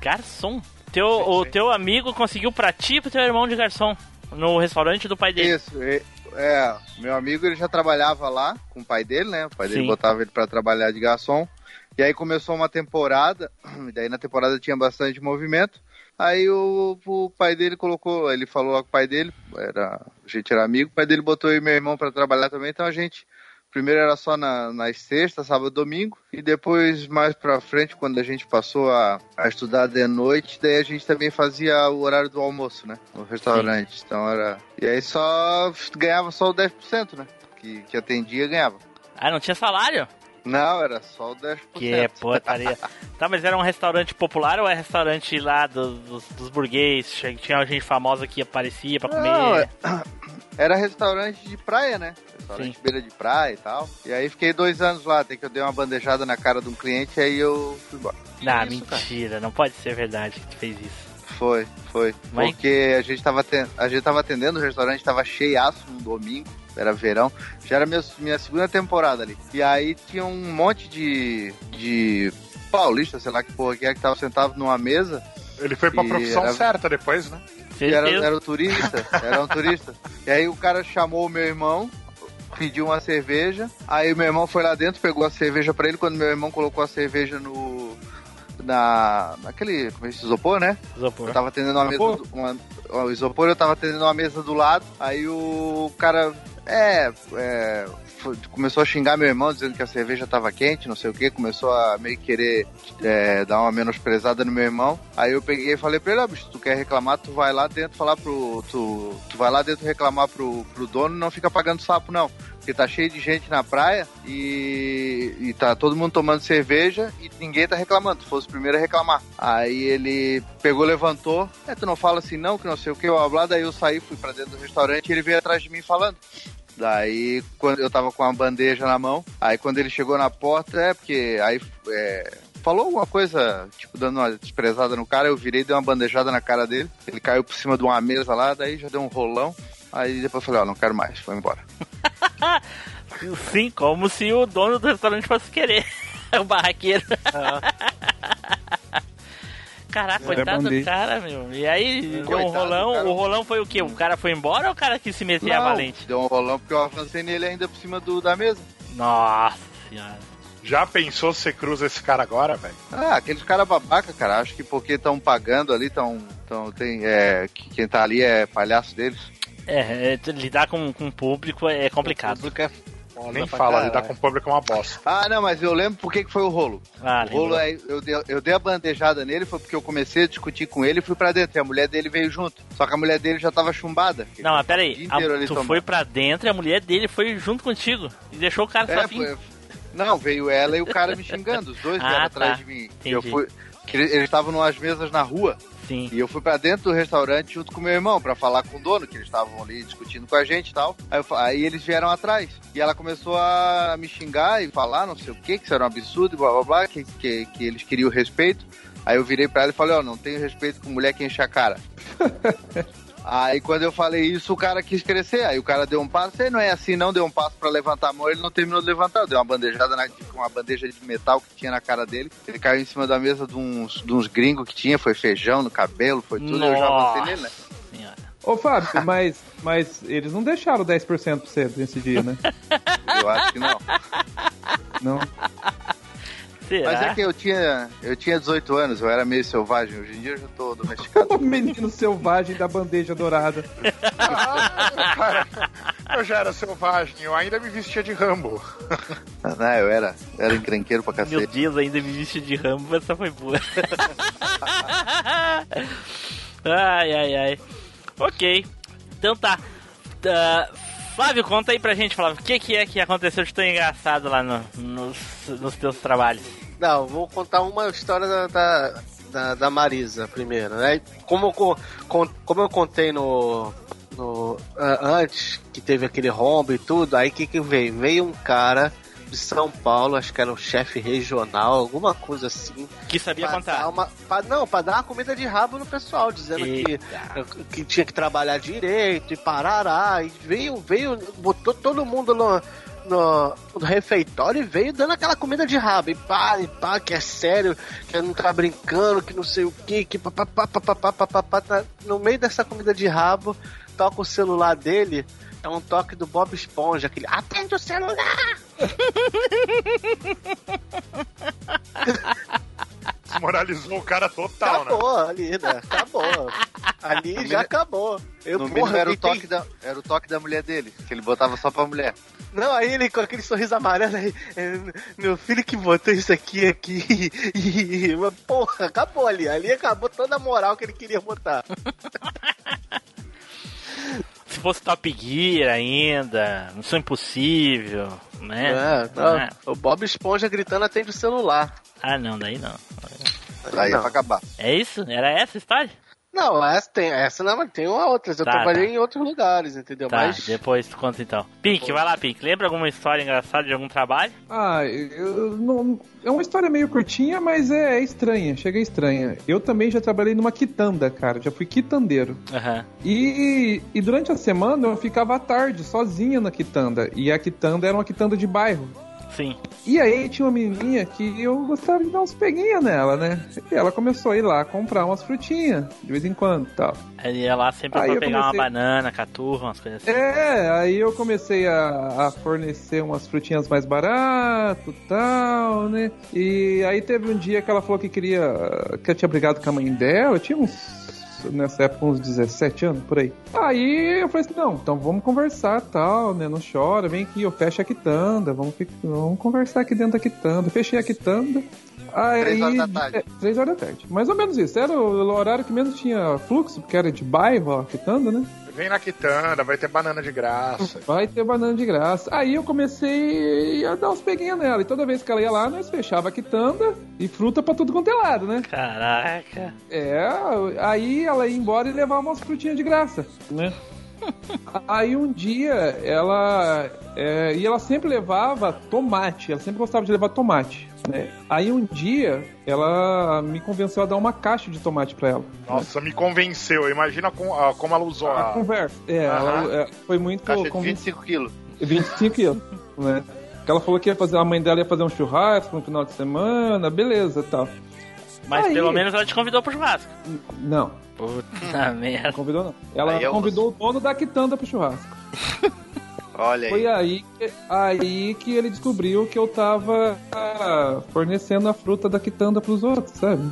Garçom. Teu, o teu amigo conseguiu pra ti e pro teu irmão de garçom. No restaurante do pai dele. Isso, é, é, meu amigo ele já trabalhava lá com o pai dele, né? O pai dele Sim. botava ele pra trabalhar de garçom. E aí começou uma temporada, (clears throat) e daí na temporada tinha bastante movimento. Aí o, o pai dele colocou, ele falou lá com o pai dele, era, a gente era amigo, o pai dele botou eu e meu irmão pra trabalhar também, então a gente Primeiro era só na, nas sextas, sábado e domingo. E depois, mais pra frente, quando a gente passou a, a estudar de noite, daí a gente também fazia o horário do almoço, né? No restaurante. Então era. E aí só ganhava só o 10%, né? Que, que atendia ganhava. Ah, não tinha salário? Não, era só o 10%. Que é putaria. (laughs) tá, mas era um restaurante popular ou é restaurante lá dos, dos, dos burguês? Tinha gente famosa que aparecia pra comer? Não, é- (coughs) era restaurante de praia, né? Restaurante Sim. beira de praia e tal. E aí fiquei dois anos lá, até que eu dei uma bandejada na cara de um cliente, aí eu fui embora. Não, isso, cara? mentira, não pode ser verdade que tu fez isso. Foi, foi. Mas- Porque a gente, tava a gente tava atendendo, o restaurante tava cheiaço num domingo, era verão. Já era minha, minha segunda temporada ali. E aí tinha um monte de. de paulista, sei lá que porra que é, que tava sentado numa mesa. Ele foi pra profissão era- certa depois, né? E era, era um turista, era um turista. E aí o cara chamou o meu irmão, pediu uma cerveja. Aí o meu irmão foi lá dentro, pegou a cerveja pra ele. Quando meu irmão colocou a cerveja no. Na. naquele. Como é esse isopor, né? Isopor. Eu tava atendendo uma mesa. Isopor? Do, uma, o isopor, eu tava atendendo uma mesa do lado. Aí o cara. É. é começou a xingar meu irmão, dizendo que a cerveja tava quente, não sei o que. Começou a meio que querer é, dar uma menosprezada no meu irmão. Aí eu peguei e falei pra ele: ah, bicho, tu quer reclamar, tu vai lá dentro falar pro. Tu, tu vai lá dentro reclamar pro, pro dono e não fica pagando sapo, não. Porque tá cheio de gente na praia e, e tá todo mundo tomando cerveja e ninguém tá reclamando. Tu fosse o primeiro a reclamar. Aí ele pegou, levantou. É, tu não fala assim não, que não sei o que, blá, blá. Daí eu saí, fui pra dentro do restaurante e ele veio atrás de mim falando. Daí, quando eu tava com a bandeja na mão, aí quando ele chegou na porta, é porque aí é, falou alguma coisa, tipo, dando uma desprezada no cara, eu virei dei uma bandejada na cara dele. Ele caiu por cima de uma mesa lá, daí já deu um rolão. Aí depois eu falei, ó, não quero mais, foi embora. (laughs) Sim, como se o dono do restaurante fosse querer. (laughs) o barraqueiro. Caraca, Era coitado do cara, meu. E aí, deu um rolão. cara. O rolão foi o quê? O cara foi embora ou o cara quis se meter a valente? Deu um rolão porque eu avancei nele ainda por cima do, da mesa. Nossa senhora. Já pensou se você cruza esse cara agora, velho? Ah, aqueles caras babaca, cara. Acho que porque estão pagando ali, estão. Tão, tem, é, que quem tá ali é palhaço deles. É, é, lidar com, com o público é complicado. O público é foda Nem fala, caralho. lidar com o público é uma bosta. Ah, não, mas eu lembro por que que foi o rolo. Ah, o rolo é. Eu dei, eu dei a bandejada nele, foi porque eu comecei a discutir com ele e fui pra dentro. E a mulher dele veio junto. Só que a mulher dele já tava chumbada. Não, mas peraí. a- tu tomando. foi pra dentro e a mulher dele foi junto contigo. E deixou o cara É, sozinho. foi- Não, veio ela e o cara me xingando. Os dois (laughs) Ah, vieram tá. atrás de mim. E eu Entendi. fui. Que Eles estavam numas mesas na rua. Sim. E eu fui pra dentro do restaurante junto com meu irmão pra falar com o dono, que eles estavam ali discutindo com a gente e tal. Aí, eu aí eles vieram atrás. E ela começou a me xingar e falar não sei o que, que isso era um absurdo, e blá blá blá, que, que, que eles queriam respeito. Aí eu virei pra ela e falei, ó, não tenho respeito com mulher que enche a cara. (laughs) Aí quando eu falei isso, o cara quis crescer. Aí o cara deu um passo, ele não é assim, não deu um passo pra levantar a mão, ele não terminou de levantar. Eu dei uma bandejada na, com uma bandeja de metal que tinha na cara dele. Ele caiu em cima da mesa de uns, de uns gringos que tinha, foi feijão no cabelo, foi tudo. Eu já avancei nele, né? Ô, Fábio, (laughs) mas, mas eles não deixaram 10% pra você nesse dia, né? (laughs) Eu acho que não. Não. Será? Mas é que eu tinha, eu tinha 18 anos, eu era meio selvagem. Hoje em dia eu já tô domesticado. (laughs) O menino selvagem da bandeja dourada. Ah, cara, eu já era selvagem, eu ainda me vestia de Rambo. Não, eu era, eu era encrenqueiro pra Meu cacete. Deus, ainda me viste de Rambo, essa foi boa. (laughs) ai, ai, ai. Ok. Então tá. Tá, Flávio, conta aí pra gente, Flávio, o que, que é que aconteceu de tão engraçado lá no- nos, nos teus trabalhos? Não, vou contar uma história da, da, da, da Marisa primeiro, né? Como eu, como eu contei no, no antes, que teve aquele rombo e tudo, aí o que que veio? Veio um cara de São Paulo, acho que era um chefe regional, alguma coisa assim. Que sabia contar. uma- pra- não, pra dar uma comida de rabo no pessoal, dizendo que, que tinha que trabalhar direito e parará. E veio, veio, botou todo mundo no, no, no refeitório e veio dando aquela comida de rabo. E pá, e pá, que é sério, que não tá brincando, que não sei o que, que papapá, papapá, papapá. Tá No meio dessa comida de rabo, toca o celular dele. É um toque do Bob Esponja, aquele atende o celular! (laughs) Esse morar Moralizou o cara total, né? Acabou ali, né? Acabou. Ali já acabou. Eu, no porra, era o, toque da, era o toque da mulher dele, que ele botava só pra mulher. Não, aí ele com aquele sorriso amarelo aí, é, meu filho que botou isso aqui, aqui, (laughs) e, porra, acabou ali, ali acabou toda a moral que ele queria botar. (laughs) Se fosse Top Gear ainda, Missão Impossível, né? É, tá. Ah, O Bob Esponja gritando atende o celular. Ah, não, daí não. Aí é pra acabar. É isso? Era essa a história? Não, essa tem, essa não, mas tem uma outras. Eu Tá, trabalhei tá. em outros lugares, entendeu? Tá, Mas depois tu conta então. Pink, vai lá, Pink. Lembra alguma história engraçada de algum trabalho? Ah, eu não, é uma história meio curtinha, mas é, estranha, chega estranha. Eu também já trabalhei numa quitanda, cara, já fui quitandeiro. Aham. E, e durante a semana eu ficava à tarde, sozinha na quitanda. E a quitanda era uma quitanda de bairro. Sim. E aí tinha uma menininha que eu gostava de dar uns peguinhas nela, né? E ela começou a ir lá comprar umas frutinhas, de vez em quando e tal. Aí ia lá sempre Aí pra pegar comecei- uma banana, caturra, umas coisas assim. É, aí eu comecei a, a fornecer umas frutinhas mais barato e tal, né? E aí teve um dia que ela falou que queria. que eu tinha brigado com a mãe dela, eu tinha uns. Nessa época, uns 17 anos, por aí. Aí eu falei assim: não, então vamos conversar tal, né? Não chora, vem aqui, eu fecho a quitanda, vamos, vamos conversar aqui dentro da quitanda. Fechei a quitanda. Aí, Três horas da tarde. é, três horas da tarde. Mais ou menos isso. Era o horário que menos tinha fluxo, porque era de bairro, a quitanda, né? Vem na quitanda, vai ter banana de graça. Vai ter banana de graça. Aí eu comecei a dar uns peguinhos nela. E toda vez que ela ia lá, nós fechava a quitanda e fruta pra tudo quanto é lado, né? Caraca. É, aí ela ia embora e levava umas frutinhas de graça, né? (laughs) Aí um dia ela. é, e ela sempre levava tomate, ela sempre gostava de levar tomate. Né? Aí um dia ela me convenceu a dar uma caixa de tomate pra ela. Nossa, me convenceu. Imagina com- ah, como ela usou A a. conversa. É, Aham. ela, é, foi muito Caixa de convin- 25 quilos. 25 quilos, né? Ela falou que ia fazer, a mãe dela ia fazer um churrasco no final de semana, beleza tal. Mas Aí- pelo menos ela te convidou pro churrasco. Não, Puta merda. não convidou não. Ela Aí é convidou o dono da quitanda pro churrasco. (laughs) Olha Foi aí. aí, aí que ele descobriu que eu tava ah, fornecendo a fruta da quitanda pros outros, sabe?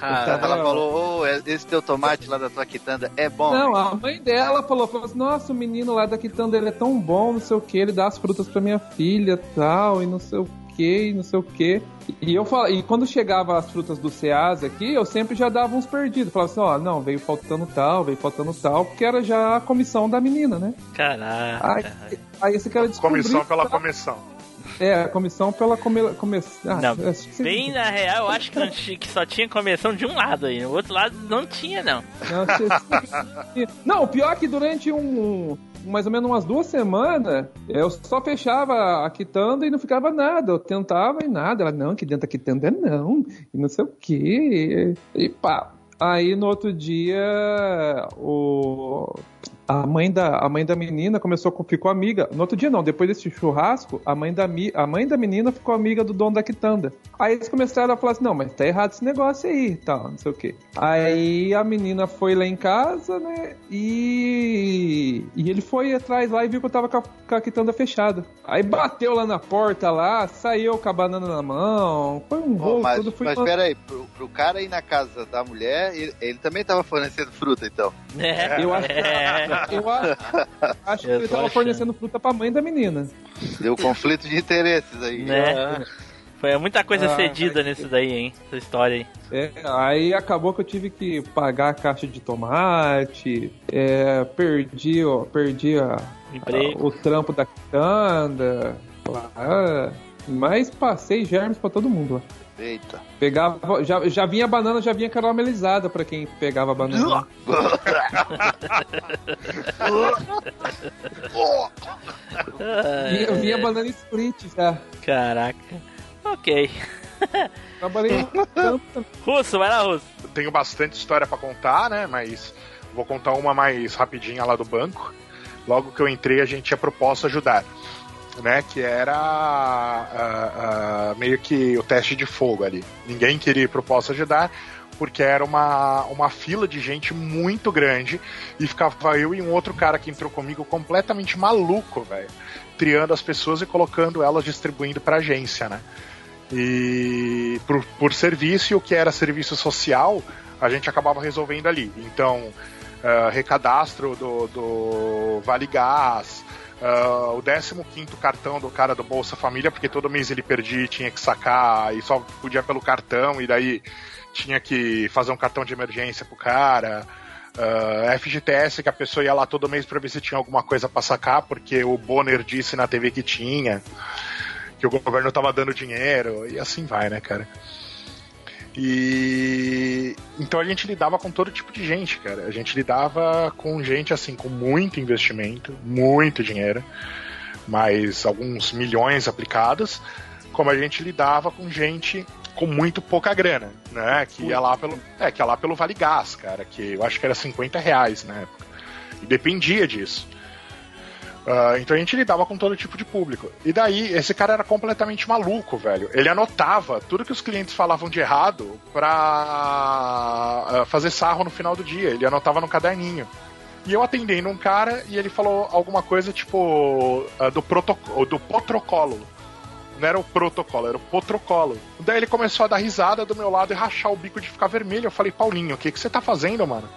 Cara, Ela falou, ô, esse teu tomate lá da tua quitanda é bom. Não, a mãe dela falou, falou assim, nossa, o menino lá da quitanda ele é tão bom, não sei o que, ele dá as frutas pra minha filha tal, e não sei o que, e não sei o que. E eu falo, e quando chegava as frutas do Ceasa aqui, eu sempre já dava uns perdidos. Falava assim, ó, não, veio faltando tal, veio faltando tal, porque era já a comissão da menina, né? Aí, Caraca. aí esse cara descobriu. Comissão pela tá? comissão. É, a comissão pela come... começar. Não, bem na real, eu acho que, só tinha comissão de um lado aí. No outro lado não tinha, não. Não, (laughs) não, o pior é que durante um. Mais ou menos umas duas semanas, eu só fechava a quitanda e não ficava nada. Eu tentava e nada. Ela, não, que dentro da quitanda não. E não sei o quê. E pá. Aí no outro dia, o. A mãe, da, a mãe da menina começou a- ficou amiga. No outro dia não, depois desse churrasco, a mãe da, mi- a mãe da menina ficou amiga do dono da quitanda. Aí eles começaram a falar assim: não, mas tá errado esse negócio aí tal, não sei o quê. Aí a menina foi lá em casa, né? E. E ele foi atrás lá e viu que eu tava com a, com a quitanda fechada. Aí bateu lá na porta lá, saiu com a banana na mão. Foi um rolo, mas, tudo foi mas pera aí, pro, pro cara ir na casa da mulher, ele, ele também tava fornecendo fruta, então. (laughs) É, Eu acho, é. (laughs) eu acho, acho que Eu ele tava achando. fornecendo fruta pra mãe da menina. Deu conflito de interesses aí. Né? Foi muita coisa Ah, cedida nisso daí, hein? Essa história aí. É, aí acabou que eu tive que pagar a caixa de tomate, é, perdi, ó, perdi a, a- o trampo da quitanda, lá, mas passei germes pra todo mundo lá. Eita. Pegava, já, já vinha banana, já vinha caramelizada pra quem pegava a banana. (laughs) Vinha, vinha banana split já. Caraca. Ok. (laughs) Trabalhei. Russo, vai lá, Russo. Eu tenho bastante história pra contar, né? Mas vou contar uma mais rapidinha lá do banco. Logo que eu entrei, a gente tinha proposto ajudar. Né, que era ah, ah, meio que o teste de fogo ali. Ninguém queria ir proposta ajudar, porque era uma, uma fila de gente muito grande e ficava eu e um outro cara que entrou comigo completamente maluco, velho. Triando as pessoas e colocando elas distribuindo pra agência, né? E por, por serviço, o que era serviço social, a gente acabava resolvendo ali. Então, ah, recadastro do, do Vale Gás, ah, o 15 cartão do cara do Bolsa Família, porque todo mês ele perdia e tinha que sacar, e só podia pelo cartão, e daí tinha que fazer um cartão de emergência pro cara. Ah, FGTS, que a pessoa ia lá todo mês pra ver se tinha alguma coisa pra sacar, porque o Bonner disse na TV que tinha, que o governo tava dando dinheiro, e assim vai, né, cara? E então a gente lidava com todo tipo de gente, cara. A gente lidava com gente assim com muito investimento, muito dinheiro, mais alguns milhões aplicados, como a gente lidava com gente com muito pouca grana, né? Que ia lá pelo, é, que ia lá pelo Vale Gás, cara, que eu acho que era 50 reais na época. E dependia disso. Ah, então a gente lidava com todo tipo de público. E daí, esse cara era completamente maluco, velho. Ele anotava tudo que os clientes falavam de errado pra ah, fazer sarro no final do dia. Ele anotava no caderninho. E eu atendendo um cara e ele falou alguma coisa tipo ah, do protocolo, do protocolo. Não era o protocolo, era o potrocolo. Daí ele começou a dar risada do meu lado e rachar o bico de ficar vermelho. Eu falei, Paulinho, o que, que você tá fazendo, mano?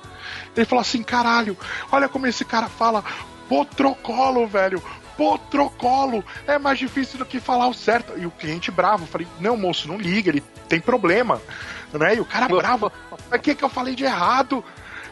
Ele falou assim, caralho, olha como esse cara fala potrocolo, velho. Potrocolo. É mais difícil do que falar o certo. E o cliente bravo. Falei, não, moço, não liga, ele tem problema. Né? E o cara bravo. Mas o que, que eu falei de errado?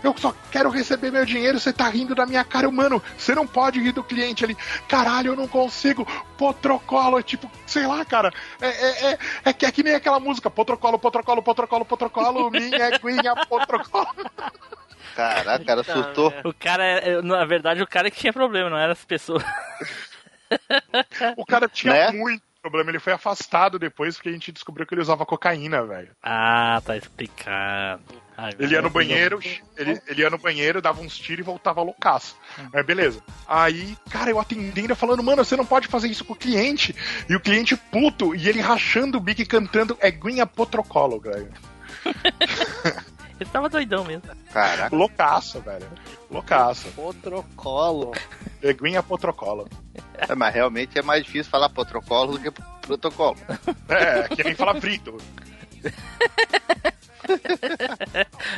Eu só quero receber meu dinheiro, você tá rindo da minha cara. Eu, Mano, você não pode rir do cliente ali. Caralho, eu não consigo. Potrocolo, é tipo, sei lá, cara. É, é, é, é, que, é que nem aquela música. Potrocolo, potrocolo, potrocolo, potrocolo. Minha aguinha, potrocolo. (laughs) Caraca, o cara surtou. O cara, é- na verdade, o cara que tinha problema, não era as pessoas. O cara tinha Né? muito problema. Ele foi afastado depois porque a gente descobriu que ele usava cocaína, velho. Ah, tá explicado. Ai, Ele ia no banheiro, ele, ele ia no banheiro, dava uns tiros e voltava loucaço. Mas beleza. Aí, cara, eu atendendo, falando, mano, você não pode fazer isso com o cliente. E o cliente puto, e ele rachando o bico e cantando Eguinha Potrocolo, velho. (laughs) Ele tava doidão mesmo. Caraca. Loucaço, velho. Loucaço. Potrocolo. Eguinha Potrocolo. É, mas realmente é mais difícil falar protocolo do que protocolo. É, que nem fala frito. (laughs)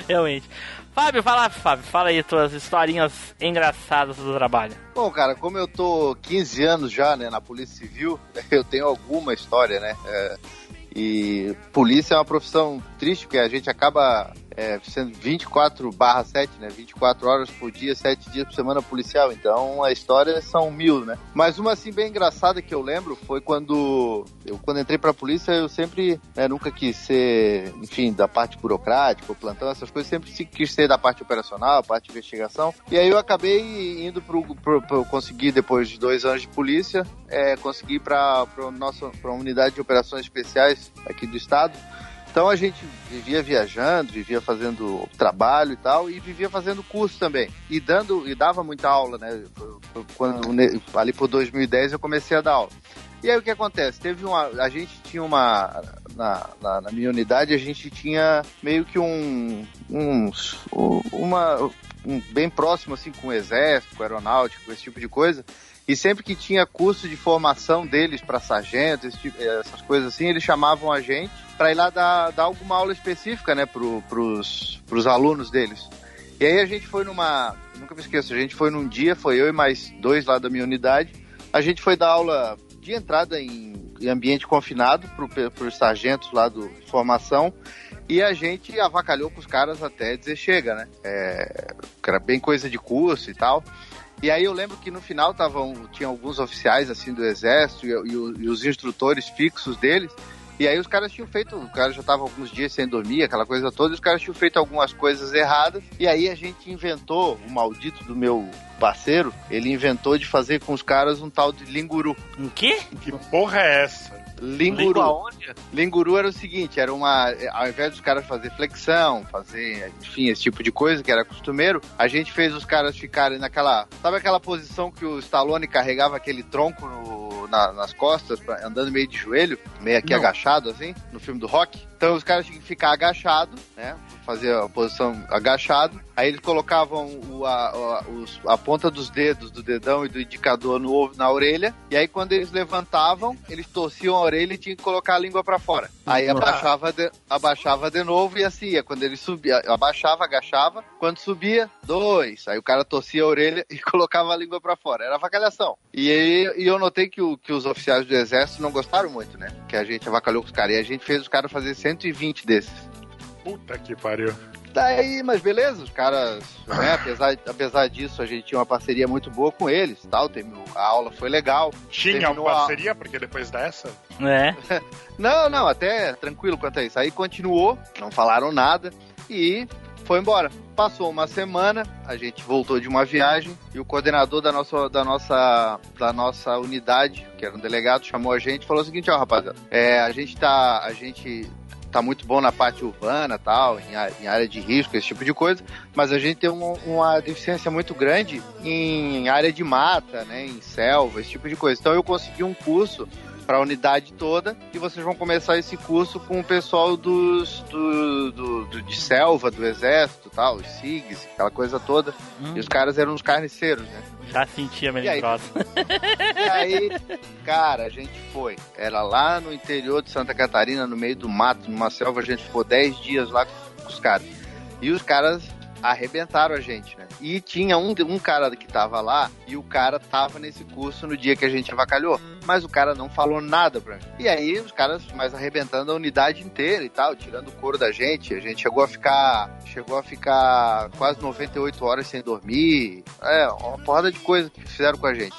Realmente. Fábio, fala, Fábio, fala aí tuas historinhas engraçadas do trabalho. Bom, cara, como eu tô 15 anos já, né, na Polícia Civil, (laughs) eu tenho alguma história, né? É, e polícia é uma profissão triste, porque a gente acaba é, sendo 24 barra 7, né? 24 horas por dia, 7 dias por semana policial. Então, as histórias são mil, né? Mas uma, assim, bem engraçada que eu lembro foi quando eu quando entrei pra polícia, eu sempre, né, nunca quis ser, enfim, da parte burocrática, plantão, essas coisas, sempre se- quis ser da parte operacional, parte de investigação. E aí eu acabei indo pro, pro, pro conseguir, depois de dois anos de polícia, é, conseguir pra, nossa, pra unidade de operações especiais aqui do estado. Então a gente vivia viajando, vivia fazendo trabalho e tal, e vivia fazendo curso também. E dando e dava muita aula, né? Quando ali por 2010 eu comecei a dar aula. E aí o que acontece? Teve uma. A gente tinha uma. Na, na, na minha unidade a gente tinha meio que um. uns uma. Um, bem próximo assim com o exército, com aeronáutica, com esse tipo de coisa. E sempre que tinha curso de formação deles para sargento, tipo- essas coisas assim, eles chamavam a gente para ir lá dar, dar alguma aula específica, né, pro, pros, pros alunos deles. E aí a gente foi numa. Nunca me esqueço, a gente foi num dia, foi eu e mais dois lá da minha unidade. A gente foi dar aula de entrada em, em ambiente confinado para os sargentos lá do formação. E a gente avacalhou com os caras até dizer chega, né? É, era bem coisa de curso e tal. E aí eu lembro que no final tavam, tinha alguns oficiais assim do exército e, e e os instrutores fixos deles. E aí os caras tinham feito, o cara já tava alguns dias sem dormir, aquela coisa toda, e os caras tinham feito algumas coisas erradas. E aí a gente inventou, o maldito do meu parceiro, ele inventou de fazer com os caras um tal de linguru. Um quê? Que porra é essa? Linguru. Linguru era o seguinte, era uma. Ao invés dos caras fazer flexão, fazer, enfim, esse tipo de coisa que era costumeiro, a gente fez os caras ficarem naquela. Sabe aquela posição que o Stallone carregava aquele tronco no- na- nas costas, pra- andando meio de joelho, meio aqui Não. agachado, assim, no filme do rock? Então os caras tinham que ficar agachados, né? Fazer a posição agachado. Aí eles colocavam o- a, a- os- a ponta dos dedos, do dedão e do indicador no, ovo- na orelha. E aí quando eles levantavam, eles torciam a orelha e tinham que colocar a língua pra fora. Aí abaixava de, abaixava de novo e assim ia. Quando ele subia, abaixava, agachava. Quando subia, dois. Aí o cara torcia a orelha (laughs) e colocava a língua pra fora. Era avacalhação. E, aí, e eu notei que, o- que os oficiais do exército não gostaram muito, né? Que a gente avacalhou com os caras. E a gente fez os caras fazer 120 desses. Puta que pariu. Daí, mas beleza, os caras, né, (laughs) apesar, apesar disso, a gente tinha uma parceria muito boa com eles, tal, terminou, a aula foi legal. Tinha uma a- parceria, porque depois dessa. É. (laughs) Não, não, até tranquilo quanto a isso. Aí continuou, não falaram nada e foi embora. Passou uma semana, a gente voltou de uma viagem e o coordenador da nossa, da nossa, da nossa unidade, que era um delegado, chamou a gente e falou o seguinte, ó, rapaziada, é, a gente tá, a gente tá muito bom na parte urbana, tal, em, em área de risco, esse tipo de coisa, mas a gente tem um- uma deficiência muito grande em área de mata, né, em selva, esse tipo de coisa. Então eu consegui um curso para a unidade toda e vocês vão começar esse curso com o pessoal dos do, do- do- de selva, do exército, tal, os SIGs, aquela coisa toda. Hum. E os caras eram uns carniceiros, né? Já sentia aí? melindrosa. E aí, cara, a gente foi. Era lá no interior de Santa Catarina, no meio do mato, numa selva, a gente ficou 10 dias lá com os caras. E os caras arrebentaram a gente, né? E tinha um, um cara que tava lá, e o cara tava nesse curso no dia que a gente avacalhou. Mas o cara não falou nada pra mim. E aí os caras mais arrebentando a unidade inteira e tal, tirando o couro da gente. A gente chegou a ficar. Chegou a ficar quase 98 horas sem dormir. É, uma porrada de coisa que fizeram com a gente.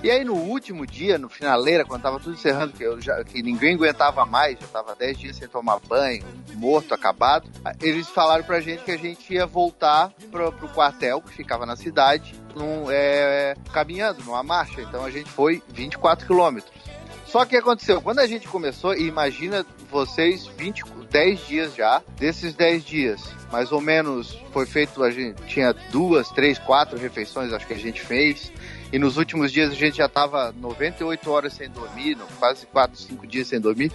E aí no último dia, no finaleira, quando tava tudo encerrando, que, eu já, que ninguém aguentava mais, já tava 10 dias sem tomar banho, morto, acabado, eles falaram pra gente que a gente ia voltar pro, pro quartel, que ficava na cidade, num, é, caminhando, numa marcha. Então a gente foi 24 quilômetros. Só que aconteceu, quando a gente começou, e imagina vocês 20, 10 dias já, desses 10 dias, mais ou menos foi feito, a gente tinha duas, três, quatro refeições, acho que a gente fez. E nos últimos dias a gente já tava 98 horas sem dormir, não, quase 4, 5 dias sem dormir.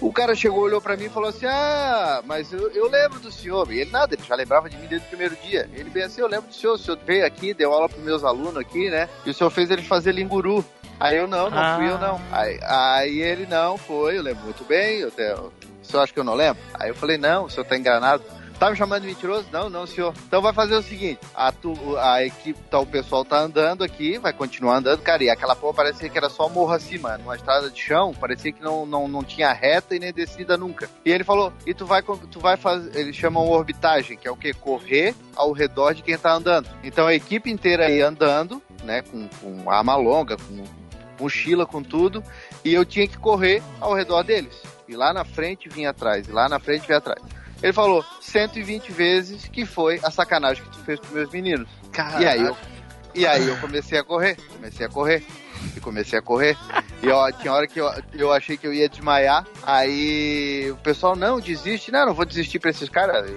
O cara chegou, olhou pra mim e falou assim: Ah, mas eu, eu lembro do senhor. E ele nada, ele já lembrava de mim desde o primeiro dia. Ele bem assim: Eu lembro do senhor, o senhor veio aqui, deu aula pros meus alunos aqui, né? E o senhor fez eles fazer linguru. Aí eu não, não fui eu não. Aí, aí ele não foi, eu lembro muito bem. Eu, o senhor acha que eu não lembro? Aí eu falei: Não, o senhor tá enganado. Tá me chamando de mentiroso? Não, não, senhor. Então vai fazer o seguinte: a, tu- a equipe, tá, o pessoal tá andando aqui, vai continuar andando, cara. E aquela porra parecia que era só morro acima, numa estrada de chão, parecia que não, não, não tinha reta e nem descida nunca. E ele falou: e tu vai, tu vai fazer. Eles chamam orbitagem, que é o quê? Correr ao redor de quem tá andando. Então a equipe inteira aí andando, né, com, com arma longa, com mochila, com tudo, e eu tinha que correr ao redor deles. E lá na frente vinha atrás, e lá na frente vinha atrás. Ele falou 120 vezes que foi a sacanagem que tu fez com meus meninos. E aí eu, e aí eu comecei a correr, comecei a correr. E comecei a correr. E ó, tinha hora que eu, eu achei que eu ia desmaiar. Aí o pessoal, não, desiste. Não, não vou desistir pra esses caras.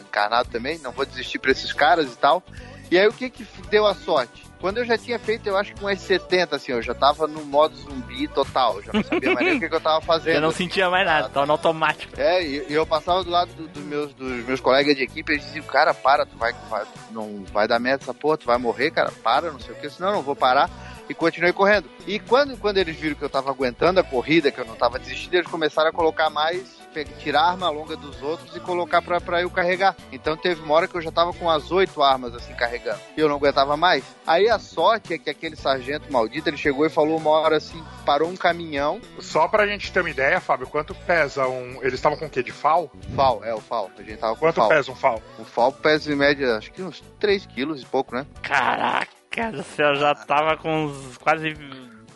Encarnado também, não vou desistir pra esses caras e tal. E aí o que que deu a sorte? Quando eu já tinha feito, eu acho que umas 70, assim, eu já tava no modo zumbi total. Eu já não sabia mais nem o que, que eu tava fazendo. Eu não sentia mais nada, tava no automático. É, e, e eu passava do lado do- do meus, dos meus colegas de equipe, eles diziam, cara, para, tu vai, vai- não vai dar merda essa porra, tu vai morrer, cara, para, não sei o que, senão eu não vou parar. E continuei correndo. E quando, quando eles viram que eu tava aguentando a corrida, que eu não tava desistindo, eles começaram a colocar mais, tirar a arma longa dos outros e colocar pra, pra eu carregar. Então teve uma hora que eu já tava com as oito armas assim carregando. E eu não aguentava mais. Aí a sorte é que aquele sargento maldito, ele chegou e falou uma hora assim, parou um caminhão. Só pra gente ter uma ideia, Fábio, quanto pesa um. Eles estavam com o quê? De FAL? FAL, é o FAL. A gente tava com Quanto FAL. pesa um FAL? O FAL pesa em média, acho que uns 3 quilos e pouco, né? Caraca do céu, já tava com uns quase.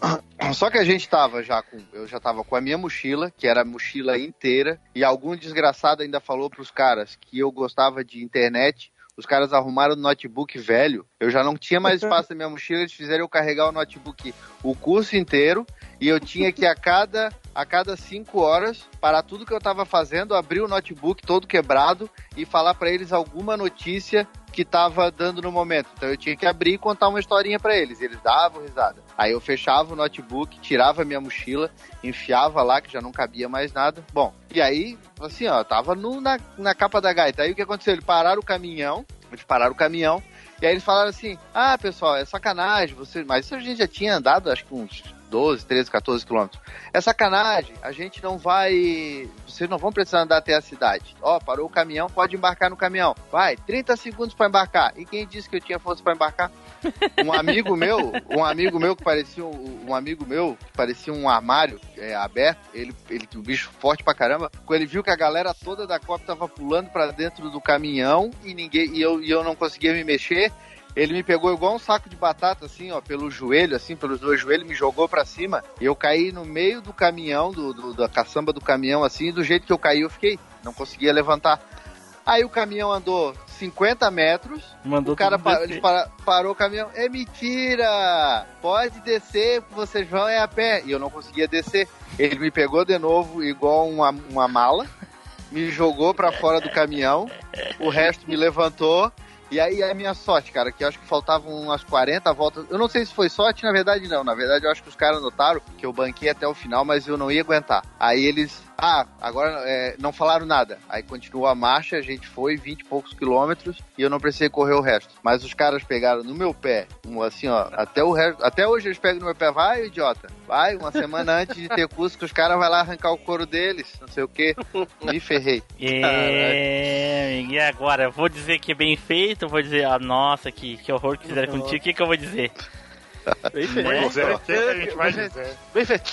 (clears throat) Só que a gente tava já com. Eu já tava com a minha mochila, que era a mochila inteira, e algum desgraçado ainda falou pros caras que eu gostava de internet. Os caras arrumaram o notebook velho. Eu já não tinha mais espaço na minha mochila, eles fizeram eu carregar o notebook o curso inteiro. E eu tinha que a cada a cada cinco horas, parar tudo que eu tava fazendo, abrir o notebook todo quebrado e falar pra eles alguma notícia que tava dando no momento. Então eu tinha que abrir e contar uma historinha pra eles. E eles davam risada. Aí eu fechava o notebook, tirava minha mochila, enfiava lá, que já não cabia mais nada. Bom, e aí, assim, ó, tava no, na, na capa da gaita. Aí o que aconteceu? Eles pararam o caminhão, eles pararam o caminhão, e aí eles falaram assim: ah, pessoal, é sacanagem, você... mas isso a gente já tinha andado, acho que uns 12, 13, 14 quilômetros. É sacanagem, a gente não vai. Vocês não vão precisar andar até a cidade. Ó, parou o caminhão, pode embarcar no caminhão. Vai, 30 segundos para embarcar. E quem disse que eu tinha força para embarcar? Um (laughs) amigo meu, um amigo meu que parecia um, um amigo meu que parecia um armário é, aberto, ele, ele um bicho forte pra caramba. Quando ele viu que a galera toda da Copa tava pulando para dentro do caminhão e ninguém e eu, e eu não conseguia me mexer, ele me pegou igual um saco de batata, assim, ó, pelo joelho, assim, pelos dois joelhos, me jogou pra cima. E eu caí no meio do caminhão, do, do- da caçamba do caminhão, assim, e do jeito que eu caí, eu fiquei. Não conseguia levantar. Aí o caminhão andou 50 metros, Mandou o cara ele para- parou o caminhão. É mentira! Pode descer, vocês vão é a pé. E eu não conseguia descer. Ele me pegou de novo, igual uma, uma mala, (laughs) me jogou pra fora do caminhão, o resto me levantou. E aí é a minha sorte, cara, que acho que faltavam umas 40 voltas. Eu não sei se foi sorte, na verdade não. Na verdade, eu acho que os caras notaram que eu banquei até o final, mas eu não ia aguentar. Aí eles. Ah, agora é, não falaram nada. Aí continuou a marcha, a gente foi 20 e poucos quilômetros e eu não precisei correr o resto. Mas os caras pegaram no meu pé, um, assim, ó, até o resto. Até hoje eles pegam no meu pé, vai, idiota. Vai, uma semana antes de ter curso que os caras vão lá arrancar o couro deles, não sei o quê. Me ferrei. É, e agora? Eu Vou dizer que é bem feito, vou dizer, ah, nossa, que, que horror que fizeram contigo, o que, que eu vou dizer? Bem feito. dizer, o que que a gente vai? Bem feito. Bem feito.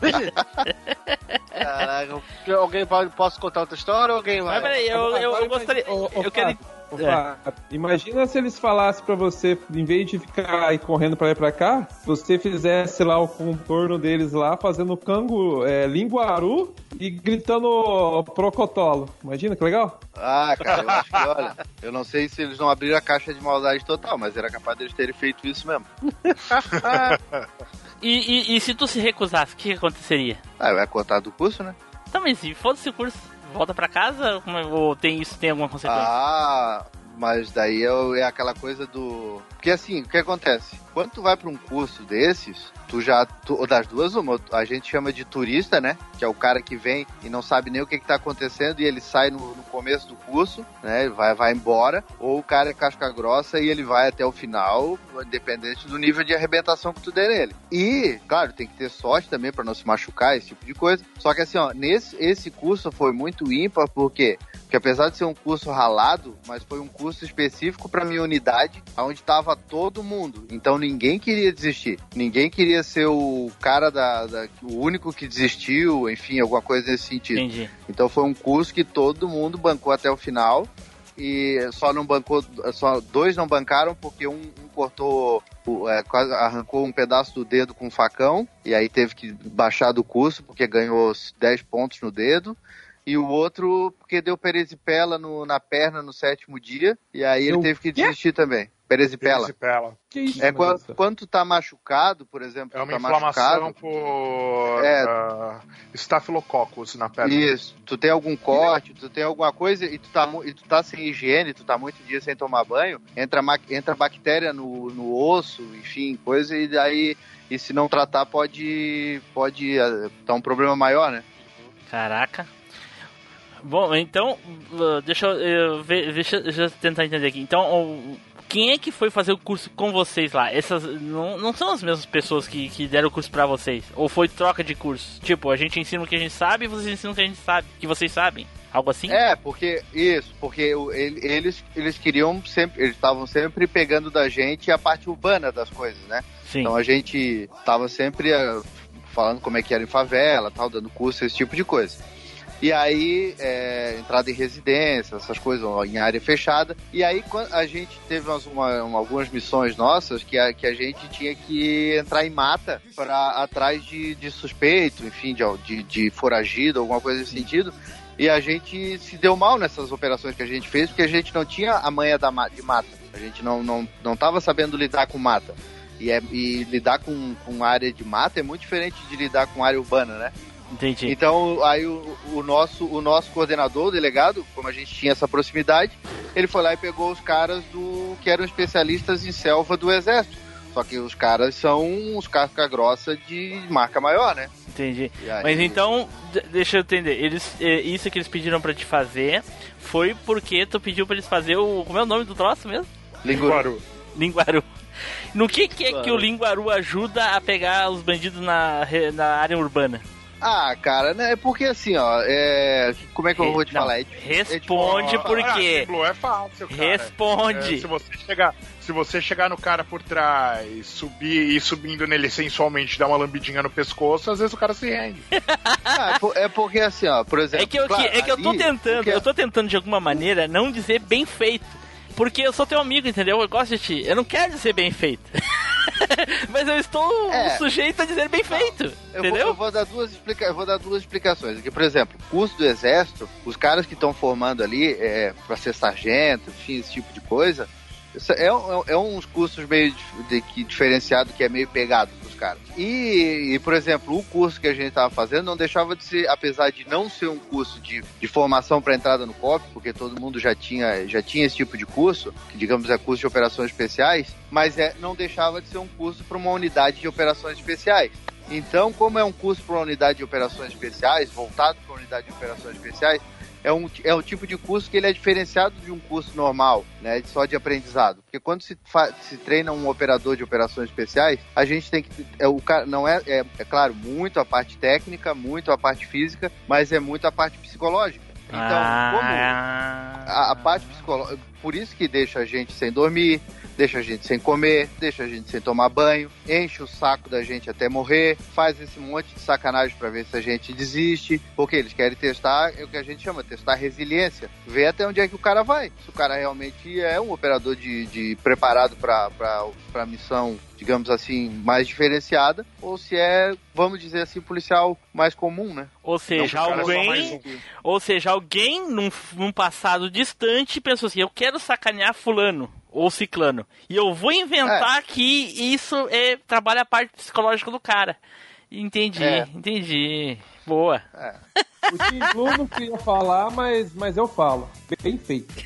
Bem feito. (laughs) Caraca, alguém pode, posso contar outra história ou alguém vai? Mas peraí, eu, eu, eu Agora gostaria. imagina- ô, ô, Eu quero. É. Fábio, Imagina se eles falassem pra você, em vez de ficar aí correndo pra lá e pra cá, você fizesse lá o contorno deles lá, fazendo cango, é, linguaru e gritando procotolo. Imagina que legal? Ah, cara, eu acho que, olha, eu não sei se eles não abriram a caixa de maldade total, mas era capaz deles terem feito isso mesmo. (laughs) E, e, e se tu se recusasse, o que, aconteceria? Ah, vai cortar do curso, né? Tá, mas se foda-se o curso, volta pra casa é- ou tem isso tem alguma consequência? Ah, mas daí é, é aquela coisa do. Porque assim, o que acontece? Quando tu vai pra um curso desses, tu já. Tu, ou das duas, uma, a gente chama de turista, né? Que é o cara que vem e não sabe nem o que, que tá acontecendo e ele sai no, no começo do curso, né? Vai, vai embora. Ou o cara é casca grossa e ele vai até o final, independente do nível de arrebentação que tu der nele. E, claro, tem que ter sorte também pra não se machucar, esse tipo de coisa. Só que assim, ó, nesse esse curso foi muito ímpar, porque que apesar de ser um curso ralado, mas foi um curso específico para minha unidade, onde estava todo mundo. Então ninguém queria desistir. Ninguém queria ser o cara da, da- o único que desistiu, enfim, alguma coisa nesse sentido. Entendi. Então foi um curso que todo mundo bancou até o final e só não bancou, só dois não bancaram porque um, um cortou, é, quase arrancou um pedaço do dedo com um facão e aí teve que baixar do curso porque ganhou os 10 pontos no dedo. E o outro porque deu perisipela no- na perna no sétimo dia e aí ele Eu- teve que desistir também. Perisipela. Perisipela. Que isso? É quando, quando tu tá machucado, por exemplo, É uma tá inflamação machucado, por É. ah, estafilococcus na perna. Isso, tu tem algum corte, tu tem alguma coisa e tu tá, e tu tá sem higiene, tu tá muito dia sem tomar banho, entra, entra bactéria no, no osso, enfim, coisa, e daí, e se não tratar, pode, pode eh, dar um problema maior, né? Caraca. Bom, então, uh, deixa eu, ver- deixa, eu tentar entender aqui. Então, quem é que foi fazer o curso com vocês lá? Essas não, não são as mesmas pessoas que, que deram o curso pra vocês? Ou foi troca de curso? Tipo, a gente ensina o que a gente sabe e vocês ensinam o que a gente sabe, que vocês sabem. Algo assim? É, porque, isso, porque eles, eles queriam sempre, eles estavam sempre pegando da gente a parte urbana das coisas, né? Sim. Então a gente tava sempre eh, falando como é que era em favela, tal, dando curso, esse tipo de coisa. E aí, é, entrada em residência, essas coisas, em área fechada. E aí, a gente teve umas, uma- uma- algumas missões nossas que a, que a gente tinha que entrar em mata para atrás de, de suspeito, enfim, de, de, de foragido, alguma coisa nesse sentido. E a gente se deu mal nessas operações que a gente fez, porque a gente não tinha a manha da, de mata. A gente não, não, não tava sabendo lidar com mata. E, é, e lidar com, com área de mata é muito diferente de lidar com área urbana, né? Entendi. Então, aí o, o nosso, o nosso coordenador, o delegado, como a gente tinha essa proximidade, ele foi lá e pegou os caras do que eram especialistas em selva do exército. Só que os caras são os casca grossa de marca maior, né? Entendi. Aí- Mas então, deixa eu entender. Eles, é, isso que eles pediram pra te fazer foi porque tu pediu pra eles fazer o. Como é o nome do troço mesmo? Linguaru. Linguaru. No que, que é que o Linguaru ajuda a pegar os bandidos na, na área urbana? Ah, cara, né? É porque assim, ó, é... como é que eu vou te Não, falar? É, Responde tipo, por Ah, quê? Blue é fácil, cara. Responde. É, se você chegar, se você chegar no cara por trás, subir e subindo nele sensualmente, dar uma lambidinha no pescoço, às vezes o cara se rende. (laughs) Ah, é é porque assim, ó, por exemplo. É que eu, claro, que- é que eu tô ali, tentando, porque- eu tô tentando de alguma maneira não dizer bem feito. Porque eu sou teu amigo, entendeu? Eu gosto de ti. Eu não quero dizer bem feito. (laughs) Mas eu estou É. sujeito a dizer bem feito. Eu vou, entendeu? eu vou dar duas explica eu vou dar duas explicações. Aqui, por exemplo, curso do exército, os caras que estão formando ali é, para ser sargento, enfim, esse tipo de coisa, é, um- é uns cursos meio dif- de, que, diferenciado que é meio pegado caras. E, e, por exemplo, o curso que a gente tava fazendo não deixava de ser, apesar de não ser um curso de, de formação para entrada no COP, porque todo mundo já tinha, já tinha esse tipo de curso, que digamos é curso de operações especiais, mas é, não deixava de ser um curso para uma unidade de operações especiais. Então, como é um curso para uma unidade de operações especiais, voltado para unidade de operações especiais, é um, é um tipo de curso que ele é diferenciado de um curso normal, né, só de aprendizado. Porque quando se, se treina um operador de operações especiais, a gente tem que. É, o cara, não é, é, é claro, muito a parte técnica, muito a parte física, mas é muito a parte psicológica. Então, como Ah, a, a parte psicológica. Por isso que deixa a gente sem dormir, deixa a gente sem comer, deixa a gente sem tomar banho, enche o saco da gente até morrer, faz esse monte de sacanagem pra ver se a gente desiste, porque eles querem testar é o que a gente chama, testar resiliência, ver até onde é que o cara vai. Se o cara realmente é um operador de, de preparado pra, pra missão, digamos assim, mais diferenciada, ou se é, vamos dizer assim, policial mais comum, né? Ou seja, Não, é alguém. um. Ou seja, alguém num, num passado distante pensou assim: eu quero sacanear fulano ou ciclano. E eu vou inventar que isso é trabalha a parte psicológica do cara. Entendi, É. entendi. Boa. O Tim Blue não queria falar, mas, mas eu falo. Bem feito. (laughs)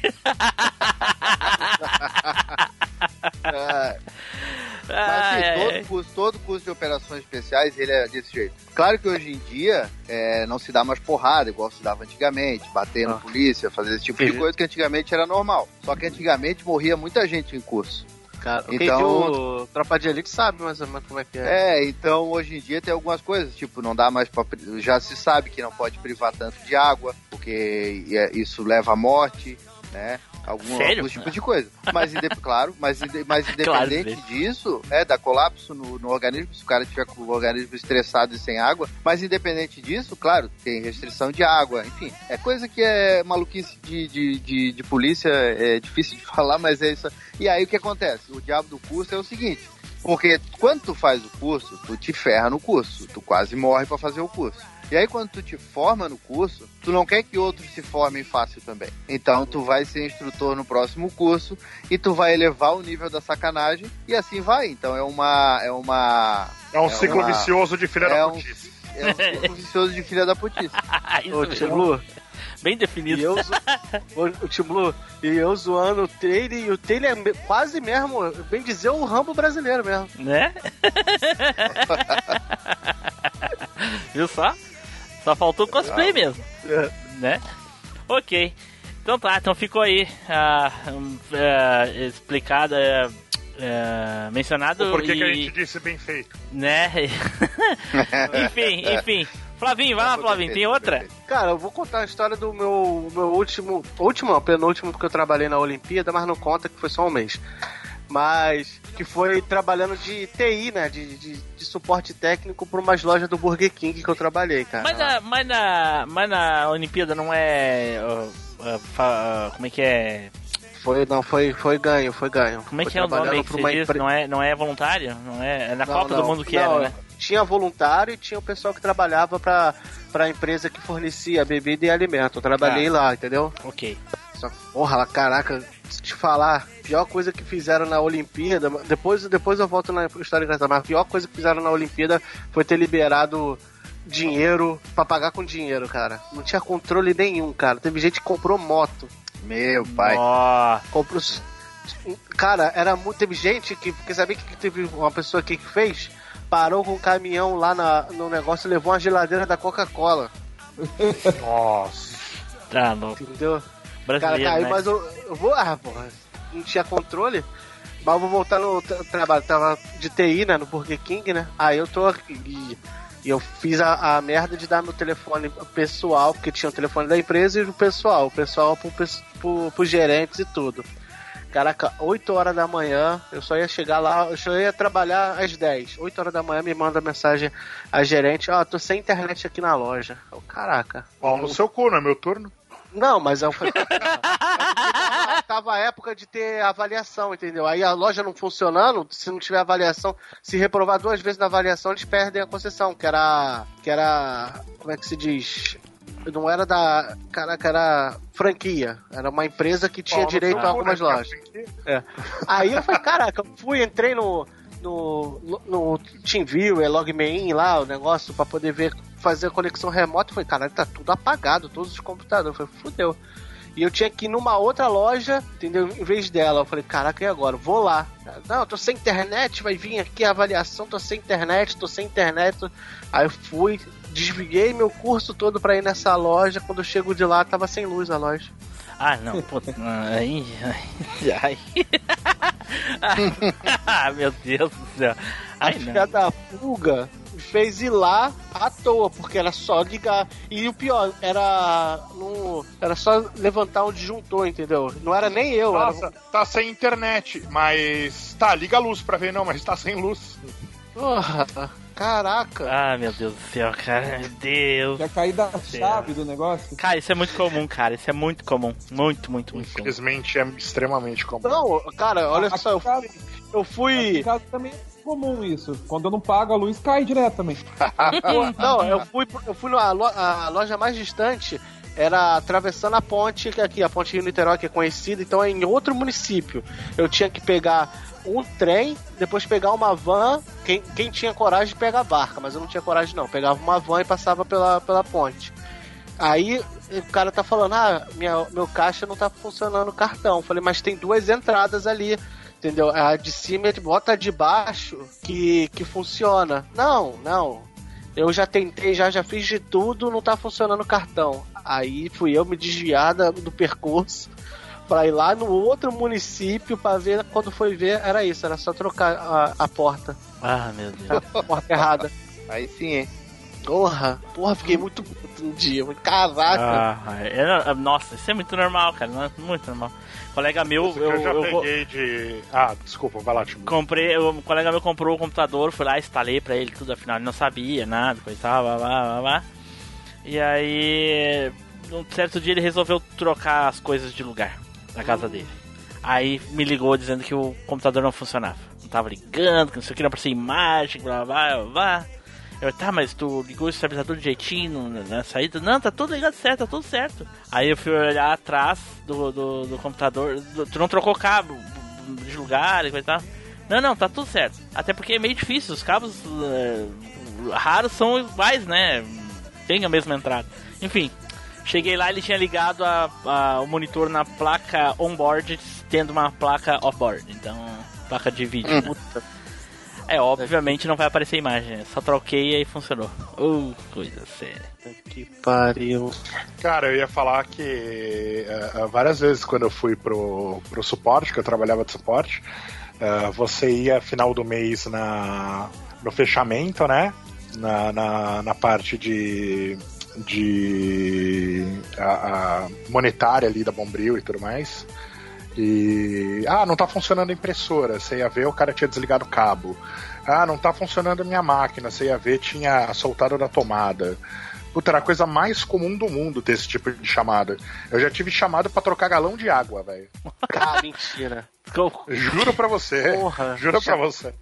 Mas assim, todo, curso, todo curso de operações especiais, ele é desse jeito. Claro que hoje em dia é, não se dá mais porrada, igual se dava antigamente, bater na Ah. polícia, fazer esse tipo de Entendi. coisa que antigamente era normal. Só que antigamente morria muita gente em curso. Cara, quem Então- viu Tropa de Elite sabe mais ou menos como é que é. É, então hoje em dia tem algumas coisas, tipo, não dá mais pra. Já se sabe que não pode privar tanto de água, porque é- isso leva à morte, né? Algum, Sério? alguns tipos de coisa. Mas, (laughs) claro, mas, mas Claro, independente disso, é, dá colapso no, no organismo, se o cara tiver com o organismo estressado e sem água. Mas independente disso, claro, tem restrição de água, enfim. É coisa que é maluquice de, de, de, de polícia, é difícil de (laughs) falar, mas é isso. E aí o que acontece? O diabo do curso é o seguinte. Porque quando tu faz o curso, tu te ferra no curso. Tu quase morre pra fazer o curso. E aí quando tu te forma no curso, tu não quer que outros se formem fácil também. Então tu vai ser instrutor no próximo curso e tu vai elevar o nível da sacanagem e assim vai. Então é uma é uma É um É ciclo uma- vicioso de filha é da um- putice. é um ciclo (laughs) vicioso de filha da putice. (laughs) Ô, mesmo. Tim Blue, Bem e definido. eu, zo- (laughs) Ô, o Tim Blue, e eu zoando o Taylor, e o Taylor é quase mesmo, bem dizer, o Rambo brasileiro mesmo. Né? Viu só? Só faltou cosplay mesmo. É. (laughs) Né? Ok. Então tá, então ficou aí ah, um, ah, explicado, ah, ah, mencionado Por que, e, que a gente disse bem feito? né? (laughs) enfim, enfim. Flavinho, vai lá, Flavinho, tem outra? Cara, eu vou contar a história do meu, meu último. Último, penúltimo, porque eu trabalhei na Olimpíada, mas não conta que foi só um mês. Mas que foi trabalhando de TI, né? De, de, de suporte técnico para umas lojas do Burger King que eu trabalhei, cara. Mas na, mas na, mas na Olimpíada não é. como é que é? Foi, não, foi, foi ganho, foi ganho. Como é Foi que é o nome que você diz? empre- Não é, não é voluntário? Não é, é na Não, Copa do não. Mundo que Não, era, né? Tinha voluntário e tinha o pessoal que trabalhava pra, pra empresa que fornecia bebida e alimento. Eu trabalhei lá, entendeu? Ok. Só que, porra, caraca, se te falar, pior coisa que fizeram na Olimpíada, depois, depois eu volto na história engraçada, mas a pior coisa que fizeram na Olimpíada foi ter liberado dinheiro pra pagar com dinheiro, cara. Não tinha controle nenhum, cara. Teve gente que comprou moto. Meu pai. Ó, Comprou. Cara, era muito. Teve gente que. Quer saber o que que teve uma pessoa aqui que fez? Parou com um caminhão lá na, no negócio e levou uma geladeira da Coca-Cola. Nossa. tá louco. Entendeu? Cara, Brasileiro, caiu, né? mas eu, eu vou. Ah, porra. Não tinha controle. Mas eu vou voltar no tra- trabalho. Tava de TI, né? No Burger King, né? Aí eu tô aqui. E, e eu fiz a, a merda de dar meu telefone pessoal, porque tinha o telefone da empresa e o pessoal. O pessoal pro, pes- pro, pros gerentes e tudo. Caraca, 8 horas da manhã, eu só ia chegar lá, eu só ia trabalhar às 10. 8 horas da manhã me manda mensagem a gerente, ó, tô sem internet aqui na loja. Eu, caraca. Pau no seu cu, não é meu turno? Não, mas eu falei. (laughs) tava a época de ter avaliação, entendeu? Aí a loja não funcionando, se não tiver avaliação, se reprovar duas vezes na avaliação, eles perdem a concessão, que era. Que era. Como é que se diz? Não era da. Caraca, era franquia. Era uma empresa que tinha direito a algumas né, lojas. (laughs) É. Aí eu falei, caraca, eu fui, entrei no. No, no TeamViewer, Logmein lá, o negócio, pra poder ver, fazer a conexão remota. Eu falei, caralho, tá tudo apagado, todos os computadores. Eu falei, fudeu. E eu tinha que ir numa outra loja, entendeu? Em vez dela. Eu falei, caraca, e agora? Vou lá. Não, eu tô sem internet, vai vir aqui a avaliação, tô sem internet, tô sem internet. Aí eu fui, desviguei meu curso todo pra ir nessa loja. Quando eu chego de lá, tava sem luz a loja. Ah, não, pô. Ai, ai, ai. ah, meu Deus do céu. A Ai, filha não. da fuga fez ir lá à toa, porque era só ligar. E o pior, era. No, era só levantar um disjuntor, entendeu? Não era nem eu, era. Nossa, tá sem internet, mas. Tá, liga a luz pra ver, não, mas tá sem luz. Porra, caraca. Ah, meu Deus do céu, cara. Meu Deus. Já caí da chave do negócio. Cara, isso é muito comum, cara. Isso é muito comum. Muito, muito, muito comum. Infelizmente é extremamente comum. Não, cara, olha Aqui só, eu fui. Eu aqui fui. casa também é comum isso. Quando eu não pago a luz, cai direto também. (laughs) Não, eu fui, eu fui na lo- a loja mais distante. Era atravessando a ponte, que é aqui, a ponte Rio Niterói, que é conhecida, então é em outro município. Eu tinha que pegar um trem, depois pegar uma van. Quem, quem tinha coragem de pegar a barca, mas eu não tinha coragem não. Pegava uma van e passava pela, pela ponte. Aí o cara tá falando, ah, minha, meu caixa não tá funcionando o cartão. Eu falei, mas tem duas entradas ali, entendeu? A de cima e bota de baixo que, que funciona. Não, não. Eu já tentei, já, já fiz de tudo, não tá funcionando o cartão. Aí fui eu me desviar da- do percurso pra ir lá no outro município pra ver. Quando foi ver, era isso, era só trocar a, a porta. Ah, meu Deus. A porta errada. Aí sim, hein? Porra, porra, fiquei muito puto um dia. Eu Caraca. Ah, é- nossa, isso é muito normal, cara. não é Muito normal. Colega meu, eu, Eu, já eu vou- peguei de. Ah, desculpa, vai lá, Timo. comprei, o colega meu comprou o computador, fui lá, instalei pra ele tudo, afinal ele não sabia nada, coisa e tal, blá, blá, blá, blá. E aí, um certo dia ele resolveu trocar as coisas de lugar na casa dele. Aí me ligou dizendo que o computador não funcionava. Não tava ligando, que não sei o que, não aparecia imagem, blá blá blá. Eu, tá, mas tu ligou o estabilizador direitinho na saída? Não, tá tudo ligado certo, tá tudo certo. Aí eu fui olhar atrás do, do, do computador, do- tu não trocou cabo de lugar e coisa e tal. Não, não, tá tudo certo. Até porque é meio difícil, os cabos eh, raros são iguais, né? Tem a mesma entrada. Enfim, cheguei lá ele tinha ligado a, a- o monitor na placa onboard, tendo uma placa offboard. Então, placa de vídeo. Puta. É, obviamente não vai aparecer imagem, só troquei e aí funcionou. Uh, coisa séria. Que pariu. Cara, eu ia falar que eh, várias vezes quando eu fui pro, pro suporte, que eu trabalhava de suporte, eh, você ia final do mês na, no fechamento, né? Na, na, na parte de, de a, a monetária ali da Bombril e tudo mais. E. Ah, não tá funcionando a impressora. Você ia ver, o cara tinha desligado o cabo. Ah, não tá funcionando a minha máquina. Você ia ver, tinha soltado da tomada. Puta, era a coisa mais comum do mundo ter esse tipo de chamada. Eu já tive chamada pra trocar galão de água, velho. Cara, (laughs) mentira. Juro pra você. Porra. Juro pra você.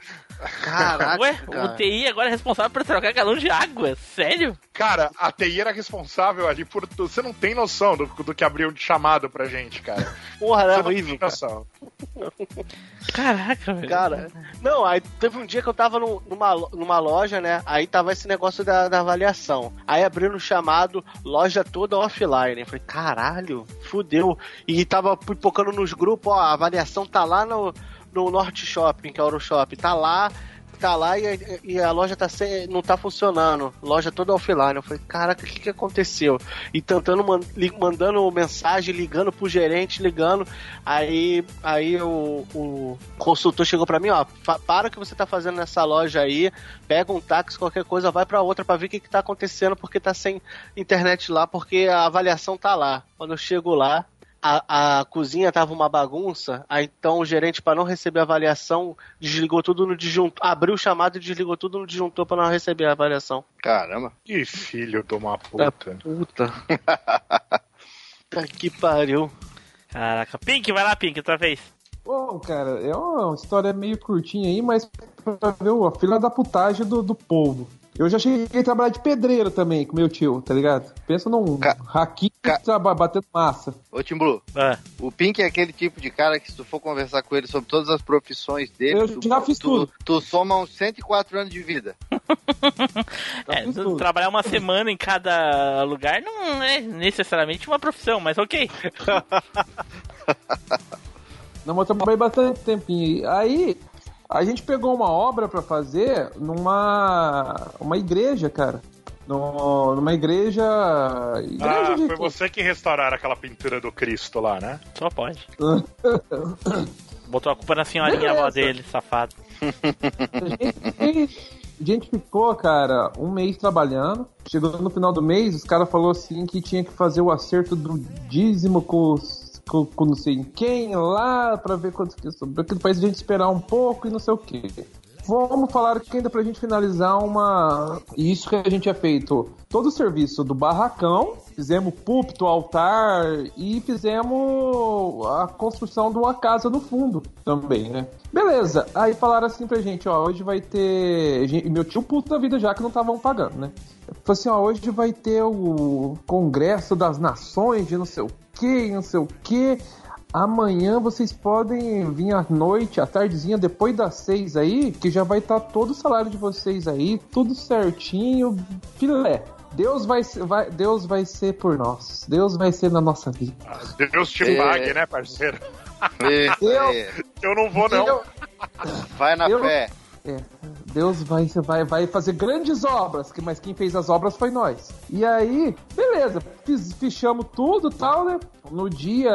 Caraca, Ué, cara. o TI agora é responsável por trocar galão de água? Sério? Cara, a TI era responsável ali por. Você não tem noção do, do que abriu de chamado pra gente, cara. (laughs) Porra, Você era não tem horrível, cara. noção. Caraca, velho. Cara, não, aí teve um dia que eu tava no- numa, numa loja, né? Aí tava esse negócio da, da avaliação. Aí abriram o chamado loja toda offline. Eu falei, caralho, fudeu. E tava pipocando nos grupos, ó, a avaliação tá lá no, no Norte Shopping, que é o Euroshop. Tá lá, tá lá e, e a loja tá sem, não tá funcionando. Loja toda offline. Eu falei, caraca, o que que aconteceu? E tentando, man- li- mandando mensagem, ligando pro gerente, ligando. Aí, aí o, o consultor chegou pra mim, ó, para o que você tá fazendo nessa loja aí, pega um táxi, qualquer coisa, vai pra outra pra ver o que que tá acontecendo, porque tá sem internet lá, porque a avaliação tá lá. Quando eu chego lá, a, a cozinha tava uma bagunça, aí então o gerente, pra não receber a avaliação, desligou tudo no disjuntor, abriu o chamado e desligou tudo no disjuntor pra não receber a avaliação. Caramba. Que filho de uma puta. Puta. (laughs) Puta que pariu. Caraca. Pink, vai lá, Pink, outra vez. Bom, cara, é uma história meio curtinha aí, mas pra ver a fila da putagem do, do povo. Eu já cheguei a trabalhar de pedreiro também com meu tio, tá ligado? Pensa num Ca- traba- batendo massa. Ô, Tim Blue, Ah, o Pink é aquele tipo de cara que se tu for conversar com ele sobre todas as profissões dele, Eu tu, já fiz tu, tudo. tu soma uns 104 anos de vida. (laughs) é, trabalhar uma semana em cada lugar não é necessariamente uma profissão, mas ok. (laughs) Não, mas eu trabalhei bastante tempinho. Aí, a gente pegou uma obra pra fazer numa uma igreja, cara. No, numa igreja. Igreja Ah, de. foi você que restauraram aquela pintura do Cristo lá, né? Só pode. (laughs) Botou a culpa na senhorinha Beleza. avó dele, safado. A gente, a gente ficou, cara, um mês trabalhando. Chegou no final do mês, os caras falaram assim que tinha que fazer o acerto do dízimo com, os- com, com não sei quem lá pra ver quanto que sobrou. Aquilo faz a gente esperar um pouco e não sei o que. Vamos falar que ainda pra gente finalizar uma. Isso que a gente tinha feito. Todo o serviço do barracão, fizemos púlpito, altar e fizemos a construção de uma casa no fundo também, né? Beleza, aí falaram assim pra gente, ó, hoje vai ter. Meu tio puto da vida já que não estavam pagando, né? Falou assim, ó, hoje vai ter o Congresso das Nações de não sei o que, não sei o que. Amanhã vocês podem vir à noite, à tardezinha, depois das seis aí, que já vai estar todo o salário de vocês aí, tudo certinho, filé. Deus vai, ser- vai, Deus vai ser por nós. Deus vai ser na nossa vida. Deus te É. pague, né, parceiro? Isso (laughs) Eu-. Eu não vou, não. Eu- Vai na Eu- fé. É, Deus vai, vai, vai fazer grandes obras, mas quem fez as obras foi nós. E aí, beleza, fiz, fichamos tudo tal, né? No dia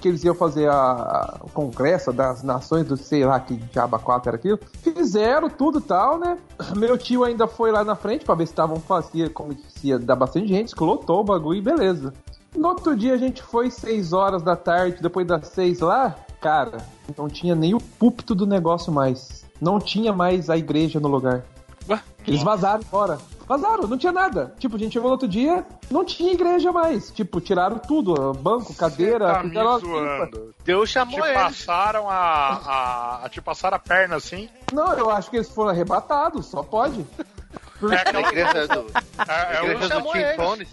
que eles iam fazer a- o congresso das nações do sei lá que diaba 4 era aquilo, fizeram tudo tal, né? (clears throat) Meu tio ainda foi lá na frente pra ver se estavam fazia como ia dar bastante gente, lotou o bagulho e beleza. No outro dia a gente foi 6 horas da tarde, depois das 6 lá, cara, não tinha nem o púlpito do negócio mais. Não tinha mais a igreja no lugar. Ué? Eles vazaram fora. Vazaram, não tinha nada. Tipo, a gente chegou no outro dia, não tinha igreja mais. Tipo, tiraram tudo, banco, cadeira, Tá me. Deus Te chamou eles. passaram a, a, a- Te passaram a perna assim. Não, eu acho que eles foram arrebatados, só pode. É A aquela igreja do, É, é a igreja do chamou Tim eles. Tones.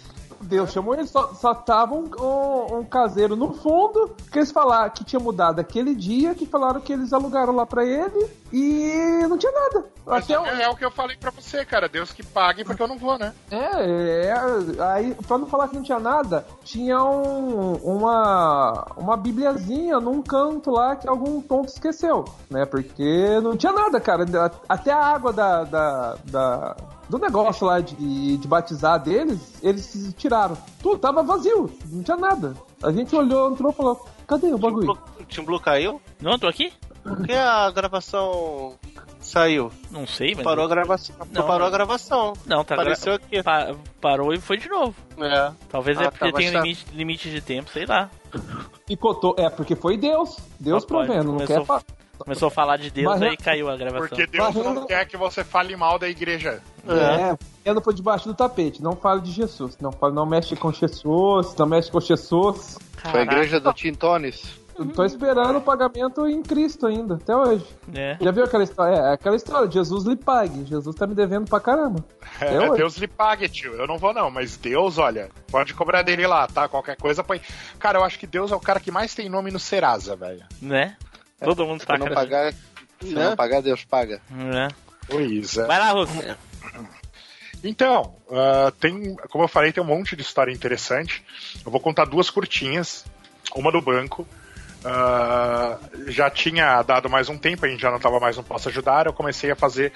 Deus chamou eles, só, só tava um, um- um caseiro no fundo, que eles falaram que tinha mudado aquele dia, que falaram que eles alugaram lá pra ele e não tinha nada. Mas Até o- é, é o que eu falei pra você, cara. Deus que pague, porque eu não vou, né? É, é, aí, pra não falar que não tinha nada, tinha um, uma, uma bibliazinha num canto lá que algum tonto esqueceu, né? Porque não tinha nada, cara. Até a água da, da, da- do negócio lá de, de batizar deles, eles tiraram. Tudo tava vazio, não tinha nada. A gente olhou, entrou e falou: cadê o bagulho? O Tim Blue caiu? Não, tô aqui? Por que a gravação saiu? Não sei, mas. Parou a gravação. Não, parou não. a gravação. Não, tá Apareceu aqui. Pa- parou e foi de novo. É. Talvez Ah, é tá, porque tem tá. limite, limite de tempo, sei lá. Picotou. É, porque foi Deus. Deus provendo, não começou- quer fa- Começou a falar de Deus, Mas- aí caiu a gravação. Porque Deus não quer que você fale mal da igreja. É, anda por debaixo do tapete. Não fale de Jesus. Não, fale, não mexe com Jesus, não mexe com Jesus. Foi a igreja do Tim Tones. Tô esperando o pagamento em Cristo ainda, até hoje. É. Já viu aquela história? É, aquela história, Jesus lhe pague. Jesus tá me devendo pra caramba. É, Eu- Deus lhe pague, tio. Eu não vou, não. Mas Deus, olha, pode cobrar dele lá, tá? Qualquer coisa põe. Cara, eu acho que Deus é o cara que mais tem nome no Serasa, velho. Né? Todo mundo Se tá não pagar, se não pagar, Deus paga. Né? Pois é. Vai lá, Russo. Então, ah, tem, como eu falei, tem um monte de história interessante. Eu vou contar duas curtinhas. Uma do banco. Ah, já tinha dado mais um tempo, a gente já não estava mais no Posso Ajudar. Eu comecei a fazer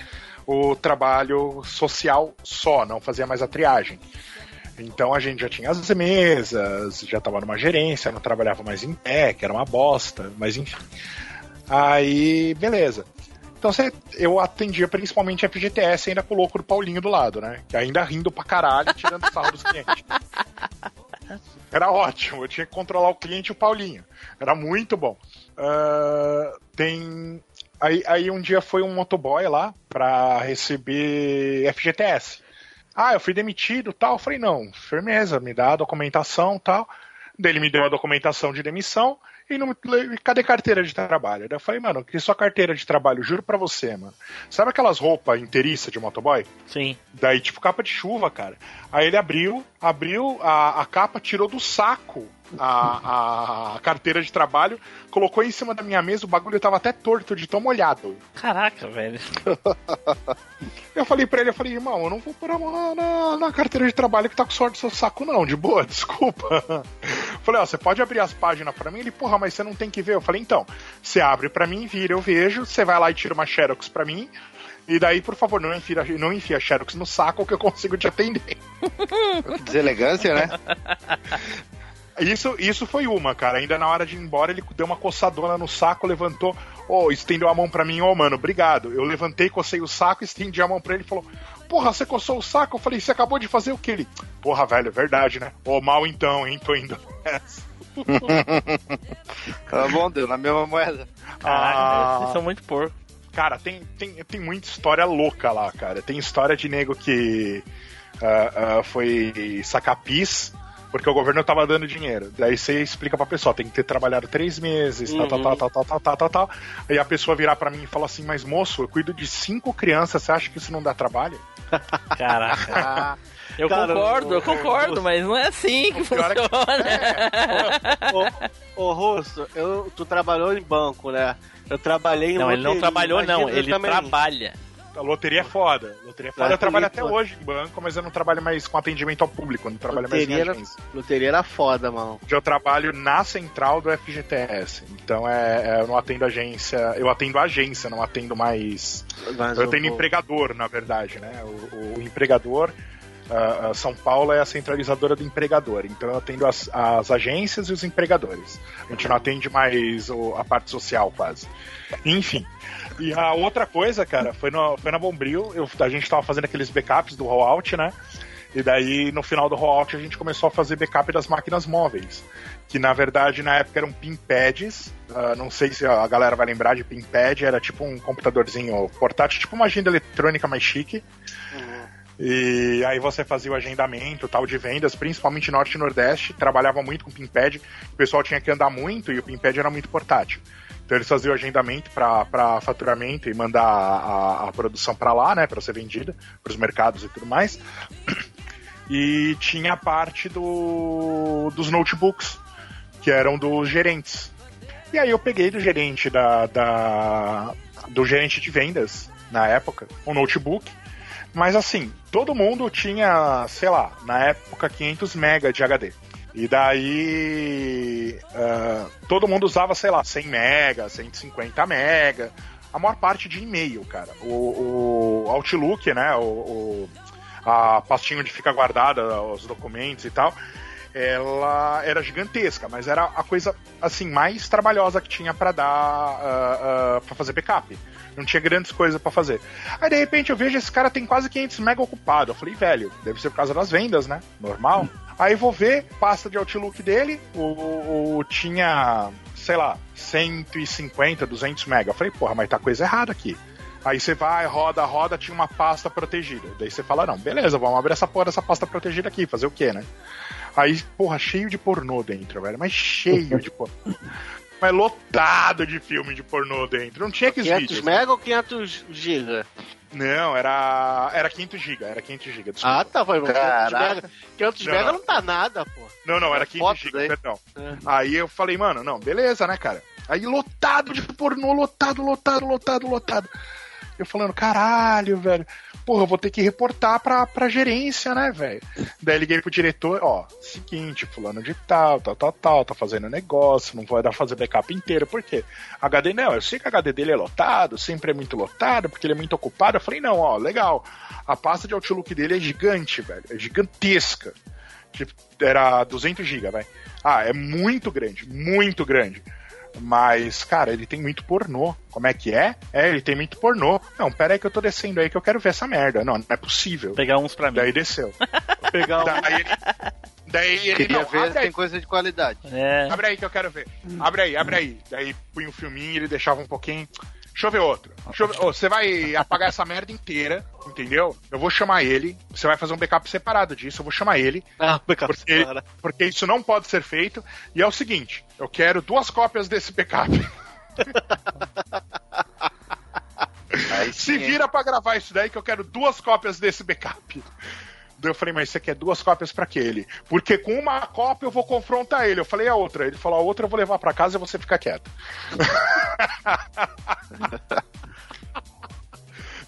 o trabalho social só, não fazia mais a triagem. Então a gente já tinha as mesas, já estava numa gerência, não trabalhava mais em pé, que era uma bosta, mas enfim. Aí, beleza. Então você- eu atendia principalmente a FGTS ainda com o louco do Paulinho do lado, né? Que ainda rindo pra caralho, tirando sarro dos clientes. (laughs) Era ótimo, eu tinha que controlar o cliente e o Paulinho. Era muito bom. Ah, tem. Aí, aí um dia foi um motoboy lá pra receber FGTS. Ah, eu fui demitido tal. Eu falei, não, firmeza, me dá a documentação tal. Daí ele me deu a documentação de demissão e não me cadê carteira de trabalho? Eu falei, mano, que sua carteira de trabalho, juro pra você, mano. Sabe aquelas roupas inteiriças de motoboy? Sim. Daí, tipo, capa de chuva, cara. Aí ele abriu, abriu a, a capa, tirou do saco a, a carteira de trabalho, colocou em cima da minha mesa, o bagulho tava até torto de tão molhado. Caraca, velho. (laughs) Eu falei pra ele, eu falei, irmão, eu não vou pôr a mão na, na- na carteira de trabalho que tá com sorte do seu saco, não, de boa, (laughs) desculpa. Falei, ó, você pode abrir as páginas pra mim? Ele, porra, mas você não tem que ver. Eu falei, então, você abre pra mim, vira, eu vejo, você vai lá e tira uma Xerox pra mim, e daí, por favor, não enfia, não enfia Xerox no saco que eu consigo te atender. (laughs) Deselegância, né? Isso, isso foi uma, cara. Ainda na hora de ir embora, ele deu uma coçadona no saco, levantou, ô, estendeu a mão pra mim, ô, mano, obrigado. Eu levantei, cocei o saco, estendi a mão pra ele e falou, porra, você coçou o saco? Eu falei, você acabou de fazer o que? Ele, porra, velho, é verdade, né? Ô, mal então, hein? Tô indo nessa. (laughs) tá bom, deu na mesma moeda. Caralho, ah, vocês são muito porco. Cara, tem, tem, tem muita história louca lá, cara. Tem história de nego que uh, uh, foi sacar pis porque o governo tava dando dinheiro. Daí você explica pra pessoa, tem que ter trabalhado três meses, tal, tal, tal, uhum. tal, tal, tal, tal, tal. Aí a pessoa virar para mim e fala assim, mas moço, eu cuido de cinco crianças, você acha que isso não dá trabalho? Caraca. (laughs) Eu Cara, concordo, o- eu concordo, o- mas não é assim que é que- funciona. (laughs) Ô, ô Russo, eu, tu trabalhou em banco, né? Eu trabalhei em Não, ele não trabalhou, não. Ele também. trabalha. A loteria é foda. Loteria é foda. Eu trabalho até foda. hoje em banco, mas eu não trabalho mais com atendimento ao público, não trabalho mais Loteria em era, loteria era foda, mano. Eu trabalho na central do FGTS. Então é, é, eu não atendo agência. Eu atendo agência, não atendo mais. Mas eu atendo empregador, na verdade, né? O, o empregador. ah, ah, São Paulo é a centralizadora do empregador, então eu atendo as, as agências e os empregadores. A gente não atende mais o- a parte social, quase. Enfim. E a outra coisa, cara, foi, no, foi na Bombril, eu, a gente tava fazendo aqueles backups do rollout, né? E daí, no final do rollout, a gente começou a fazer backup das máquinas móveis. Que na verdade, na época, eram pinpads. Ah, não sei se a galera vai lembrar de pinpad, era tipo um computadorzinho portátil, tipo uma agenda eletrônica mais chique. E aí você fazia o agendamento tal de vendas, principalmente Norte e Nordeste, trabalhava muito com pinpad, o pessoal tinha que andar muito e o pinpad era muito portátil. Então eles faziam agendamento para faturamento e mandar a, a produção para lá, né, para ser vendida para os mercados e tudo mais. E tinha a parte do, dos notebooks, que eram dos gerentes. E aí eu peguei do gerente da, da do gerente de vendas na época, um notebook. Mas assim, todo mundo tinha, sei lá, na época 500 mega de HD. E daí ah, todo mundo usava, sei lá, 100 mega, 150 mega. A maior parte de e-mail, cara. O, o Outlook, né? O, o- a pastinha onde fica guardada os documentos e tal, ela era gigantesca, mas era a coisa assim mais trabalhosa que tinha para dar para fazer backup. Não tinha grandes coisas para fazer. Aí de repente eu vejo esse cara tem quase 500 mega ocupado. Eu falei, velho, deve ser por causa das vendas, né? Normal. Aí vou ver pasta de Outlook dele, o, o- tinha, sei lá, 150, 200 mega. Eu falei, porra, mas tá coisa errada aqui. Aí você vai, roda, roda, tinha uma pasta protegida. Daí você fala, não, beleza, vamos abrir essa porra dessa pasta protegida aqui, fazer o quê, né? Aí, porra, cheio de pornô dentro, velho, mas cheio de pornô. (laughs) mas lotado de filme de pornô dentro. Não tinha que 500 mega ou 500 giga? Não, era. Era 500 GB, era 500 GB. desculpa. Ah, tá, foi 500 Caraca. mega. 500 Não, mega não. não tá nada, pô. Não, não, era É 500 foto GB, daí. perdão. É. Aí eu falei, mano, não, beleza, né, cara? Aí lotado de pornô, lotado, lotado, lotado, lotado. Eu falando, caralho, velho. Porra, eu vou ter que reportar pra, pra gerência, né, velho? Daí liguei pro diretor, ó, seguinte, fulano de tal, tal, tal, tal, tá fazendo negócio, não vai dar pra fazer backup inteiro. Por quê? HD não, eu sei que o HD dele é lotado, sempre é muito lotado, porque ele é muito ocupado. Eu falei, não, ó, legal. A pasta de Outlook dele é gigante, velho. É gigantesca. Tipo, era 200 GB, vai. Ah, é muito grande, muito grande. Mas, cara, ele tem muito pornô. Como é que é? É, ele tem muito pornô. Não, pera aí que eu tô descendo aí que eu quero ver essa merda. Não, não é possível. Pegar uns pra mim. Daí desceu. (laughs) Pegar um... Daí ele. Daí ele Queria não, ver se aí, tem coisa de qualidade. É. abre aí que eu quero ver. Abre aí, abre aí. Daí punha um filminho, ele deixava um pouquinho. Deixa eu ver outro. Deixa eu ver- Ô, você vai apagar essa merda inteira, entendeu? Eu vou chamar ele. Você vai fazer um backup separado disso. Eu vou chamar ele. Ah, backup Porque, separado. porque isso não pode ser feito. E é o seguinte: eu quero duas cópias desse backup. (laughs) Aí Se vira pra gravar isso daí que eu quero duas cópias desse backup. Daí eu falei, mas você quer duas cópias pra quê? Ele? Porque com uma cópia eu vou confrontar ele. Eu falei, a outra. Ele falou, a outra eu vou levar pra casa e você fica quieto. (laughs)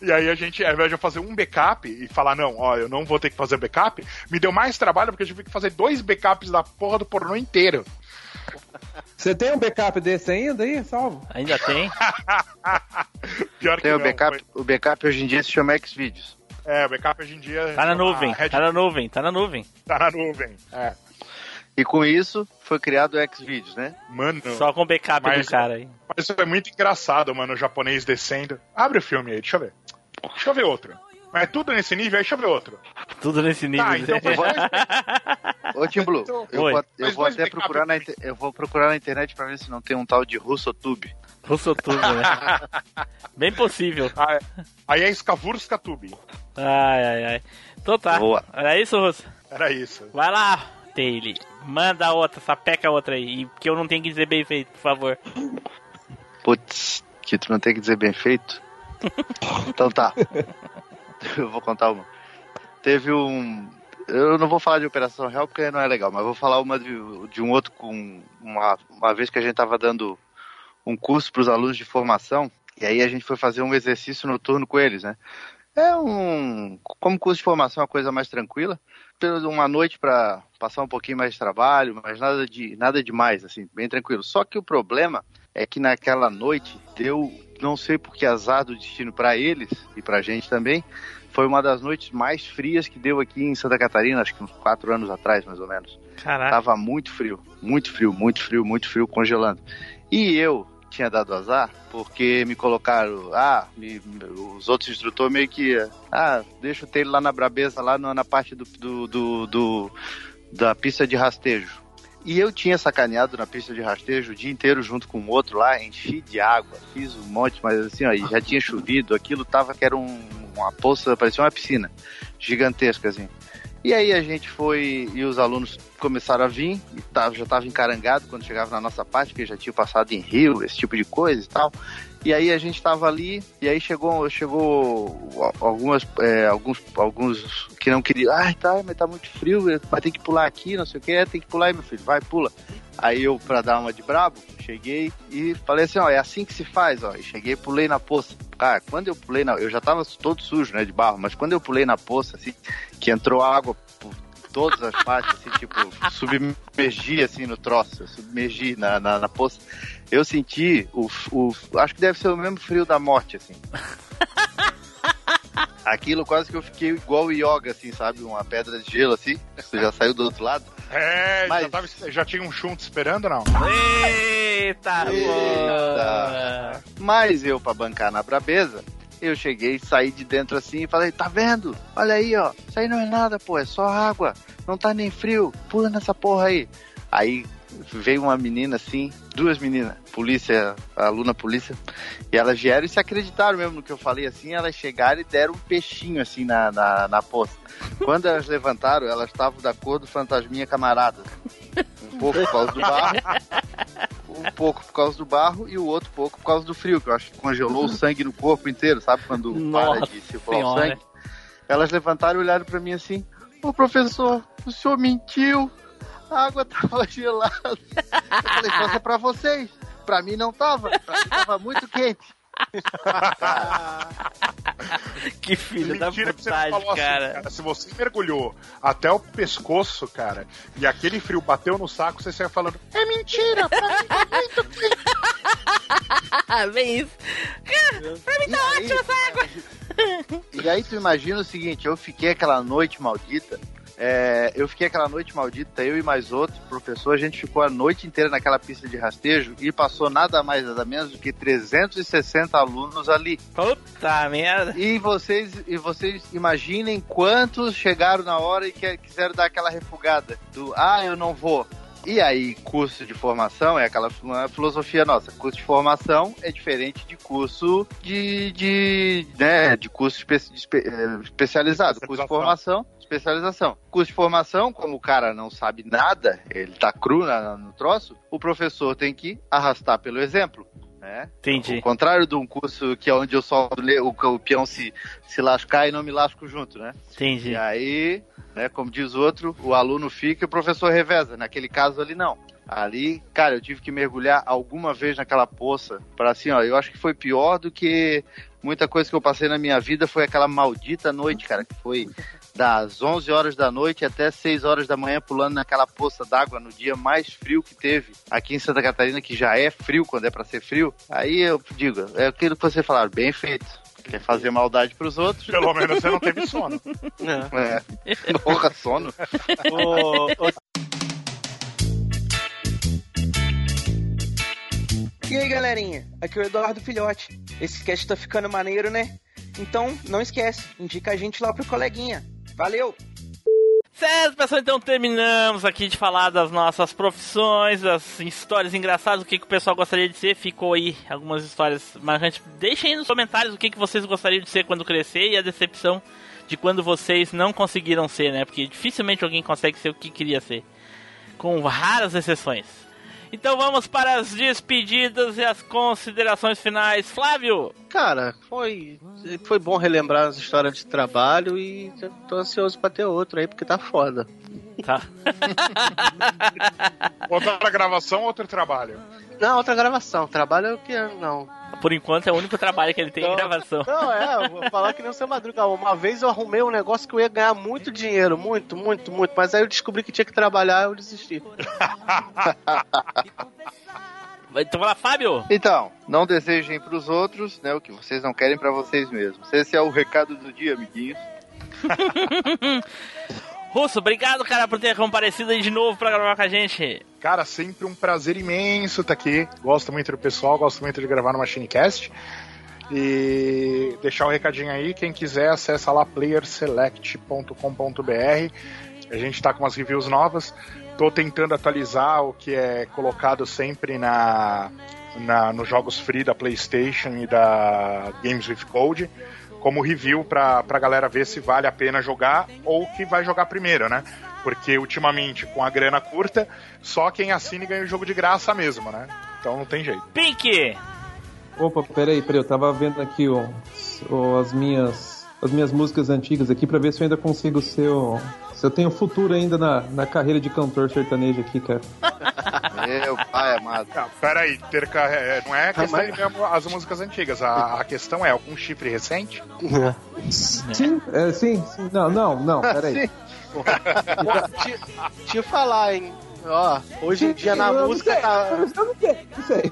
E aí a gente, ao invés de eu fazer um backup e falar, não, ó, eu não vou ter que fazer backup, me deu mais trabalho porque eu tive que fazer dois backups da porra do pornô inteiro. Você tem um backup desse ainda aí, salvo? Ainda tem? (laughs) Pior que Tem o não, backup, foi- o backup hoje em dia se chama Xvideos. É, o backup hoje em dia. Tá na chama nuvem, Red- tá na nuvem, tá na nuvem. tá na nuvem. É. E com isso foi criado o Xvideos, né? Mano. Só com o backup Mas- do cara aí. Mas isso é muito engraçado, mano, o japonês descendo. Abre o filme aí, deixa eu ver. Deixa eu ver outro. Mas é tudo nesse nível, aí deixa eu ver outro. Tudo nesse nível. Tá, então (laughs) dois, Ô Tim Blue, eu Oi. vou, eu vou até procurar na, eu vou procurar na internet pra ver se não tem um tal de Russotube. Russo tudo, né? (laughs) Bem possível. Ah, Aí é Skavurska Tube. Ai, ai, ai. Então tá. Boa. Era isso, Russo? Era isso. Vai lá, Taylor. Manda outra, sapeca outra aí. E que eu não tenho que dizer bem feito, por favor. Putz, que tu não tem que dizer bem feito. (laughs) então tá. Eu vou contar uma. Teve um. Eu não vou falar de Operação Real porque não é legal, mas vou falar uma de, de um outro com. Uma, uma vez que a gente tava dando um curso para os alunos de formação, e aí a gente foi fazer um exercício noturno com eles, né? É um. Como curso de formação é uma coisa mais tranquila, pelo- uma noite para passar um pouquinho mais de trabalho, mas nada de nada demais, assim, bem tranquilo. Só que o problema é que naquela noite deu, não sei por que azar do destino para eles e pra gente também, foi uma das noites mais frias que deu aqui em Santa Catarina, acho que uns quatro anos atrás, mais ou menos. Caraca. Tava muito frio, muito frio, muito frio, muito frio, congelando. E eu tinha dado azar porque me colocaram, ah, me- os outros instrutores meio que, ah, deixa o Taylor lá na Brabeza, lá na, parte do, do, do- do- da pista de rastejo. E eu tinha sacaneado na pista de rastejo o dia inteiro junto com o outro lá, enchi de água, fiz um monte, mas assim, ó, já tinha chovido, aquilo tava que era um- uma poça, parecia uma piscina gigantesca, assim. E aí a gente foi e os alunos começaram a vir, e tava, já estava encarangado quando chegava na nossa parte, porque já tinha passado em Rio, esse tipo de coisa e tal. E aí a gente estava ali, e aí chegou, chegou algumas, é, alguns, alguns que não queriam, ai tá, mas tá muito frio, vai ter que pular aqui, não sei o que, é, tem que pular aí, meu filho, vai, pula. Aí eu, pra dar uma de brabo, cheguei e falei assim, ó, é assim que se faz, ó. E cheguei e pulei na poça. Cara, quando eu pulei na. Eu já tava todo sujo, né, de barro, mas quando eu pulei na poça, assim, que entrou água por todas as partes, assim, tipo, submergi assim no troço, eu submergi na, na, na poça. Eu senti o, o. Acho que deve ser o mesmo frio da morte, assim. (laughs) Aquilo quase que eu fiquei igual o yoga, assim, sabe? Uma pedra de gelo, assim. Você já saiu do outro lado. É, Mas- já, tava, já tinha um chunto esperando, não? Eita, Eita. Mas eu, pra bancar na brabeza, eu cheguei, saí de dentro assim e falei, tá vendo? Olha aí, ó. Isso aí não é nada, pô, é só água. Não tá nem frio. Pula nessa porra aí. Aí veio uma menina assim, duas meninas, polícia, aluna polícia, e elas vieram e se acreditaram mesmo no que eu falei assim, elas chegaram e deram um peixinho assim na, na, na poça. Quando elas levantaram, elas estavam da cor do fantasminha camarada. Um pouco por causa do barro, um pouco por causa do barro e o outro pouco por causa do frio, que eu acho que congelou o sangue no corpo inteiro, sabe? Quando Nossa para de circular o sangue. Elas levantaram e olharam pra mim assim: Ô professor, o senhor mentiu, a água (laughs) tava gelada. Eu falei: Só se é pra vocês. Pra mim não tava, pra mim tava muito quente. (laughs) Que filho da Mentira você putagem, falou cara. assim, cara. Se você mergulhou até o pescoço, cara, e aquele frio bateu no saco, você saiu falando: É mentira, pra mim tá muito quente. (laughs) Bem isso. Cara, pra mim tá E aí, ótima essa água. E aí tu imagina o seguinte, eu fiquei aquela noite maldita, é, eu fiquei aquela noite maldita, eu e mais outro professor, a gente ficou a noite inteira naquela pista de rastejo e passou nada mais nada menos do que 360 alunos ali. Puta merda. E vocês, e vocês imaginem quantos chegaram na hora e que, quiseram dar aquela refugada do ah, eu não vou. E aí, curso de formação é aquela uma filosofia nossa. Curso de formação é diferente de curso de, de, né, de curso espe- espe- eh, especializado. Curso de formação, especialização. Curso de formação, como o cara não sabe nada, ele tá cru na- no troço, o professor tem que arrastar pelo exemplo. Né? Entendi. Ao contrário de um curso que é onde eu só o, o peão se, se lascar e não me lasco junto, né? Entendi. E aí, né, como diz o outro, o aluno fica e o professor reveza. Naquele caso ali, não. Ali, cara, eu tive que mergulhar alguma vez naquela poça para assim, ó, eu acho que foi pior do que muita coisa que eu passei na minha vida foi aquela maldita noite, cara, que foi das 11 horas da noite até 6 horas da manhã pulando naquela poça d'água no dia mais frio que teve aqui em Santa Catarina, que já é frio quando é para ser frio. Aí eu digo, é aquilo que você falaram, bem feito. Quer fazer maldade pros outros? Pelo menos você não teve sono. É. Porra, sono. (laughs) E aí, galerinha? Aqui é o Eduardo Filhote. Esse cast tá ficando maneiro, né? Então, não esquece, indica a gente lá pro coleguinha. Valeu! Certo, pessoal, então terminamos aqui de falar das nossas profissões, das histórias engraçadas, o que, que o pessoal gostaria de ser. Ficou aí algumas histórias marcantes. Deixem aí nos comentários o que, que vocês gostariam de ser quando crescer e a decepção de quando vocês não conseguiram ser, né? Porque dificilmente alguém consegue ser o que queria ser. Com raras exceções. Então vamos para as despedidas e as considerações finais. Flávio! Cara, foi, foi bom relembrar as histórias de trabalho e tô ansioso pra ter outro aí, porque tá foda. Tá. (laughs) Outra gravação, outro trabalho. Não, outra gravação. Trabalho é o que não. Por enquanto é o único trabalho que ele tem em gravação. Não, é, eu vou falar que nem o seu Madruga. Uma vez eu arrumei um negócio que eu ia ganhar muito dinheiro, muito, muito, muito. Mas aí eu descobri que tinha que trabalhar eu desisti. Então vai lá, Fábio! Então, não desejem pros outros, né, o que vocês não querem pra vocês mesmos. Esse é o recado do dia, amiguinhos. (laughs) Russo, obrigado, cara, por ter comparecido aí de novo pra gravar com a gente. Cara, sempre um prazer imenso estar aqui. Gosto muito do pessoal, gosto muito de gravar no MachineCast. E deixar o recadinho aí, quem quiser acessa lá playerselect.com.br. A gente tá com umas reviews novas. Tô tentando atualizar o que é colocado sempre na, na nos jogos free da PlayStation e da Games with Code como review pra, pra galera ver se vale a pena jogar ou que vai jogar primeiro, né? Porque ultimamente, com a grana curta, só quem assina e ganha o jogo de graça mesmo, né? Então não tem jeito. Pink! Opa, peraí, peraí, eu tava vendo aqui ó, ó, as minhas as minhas músicas antigas aqui pra ver se eu ainda consigo ser o, se eu tenho futuro ainda na, na carreira de cantor sertanejo aqui, cara. (laughs) Meu pai amado. Não, peraí, ter, ca- é, não é questão mas- de mesmo as músicas antigas. A, a questão é algum chifre recente? (laughs) Sim, é, sim, sim. Não, não, não, peraí. Te, te falar, hein? Ó, hoje em dia na Eu não música sei, tá. Eu não sei, não sei.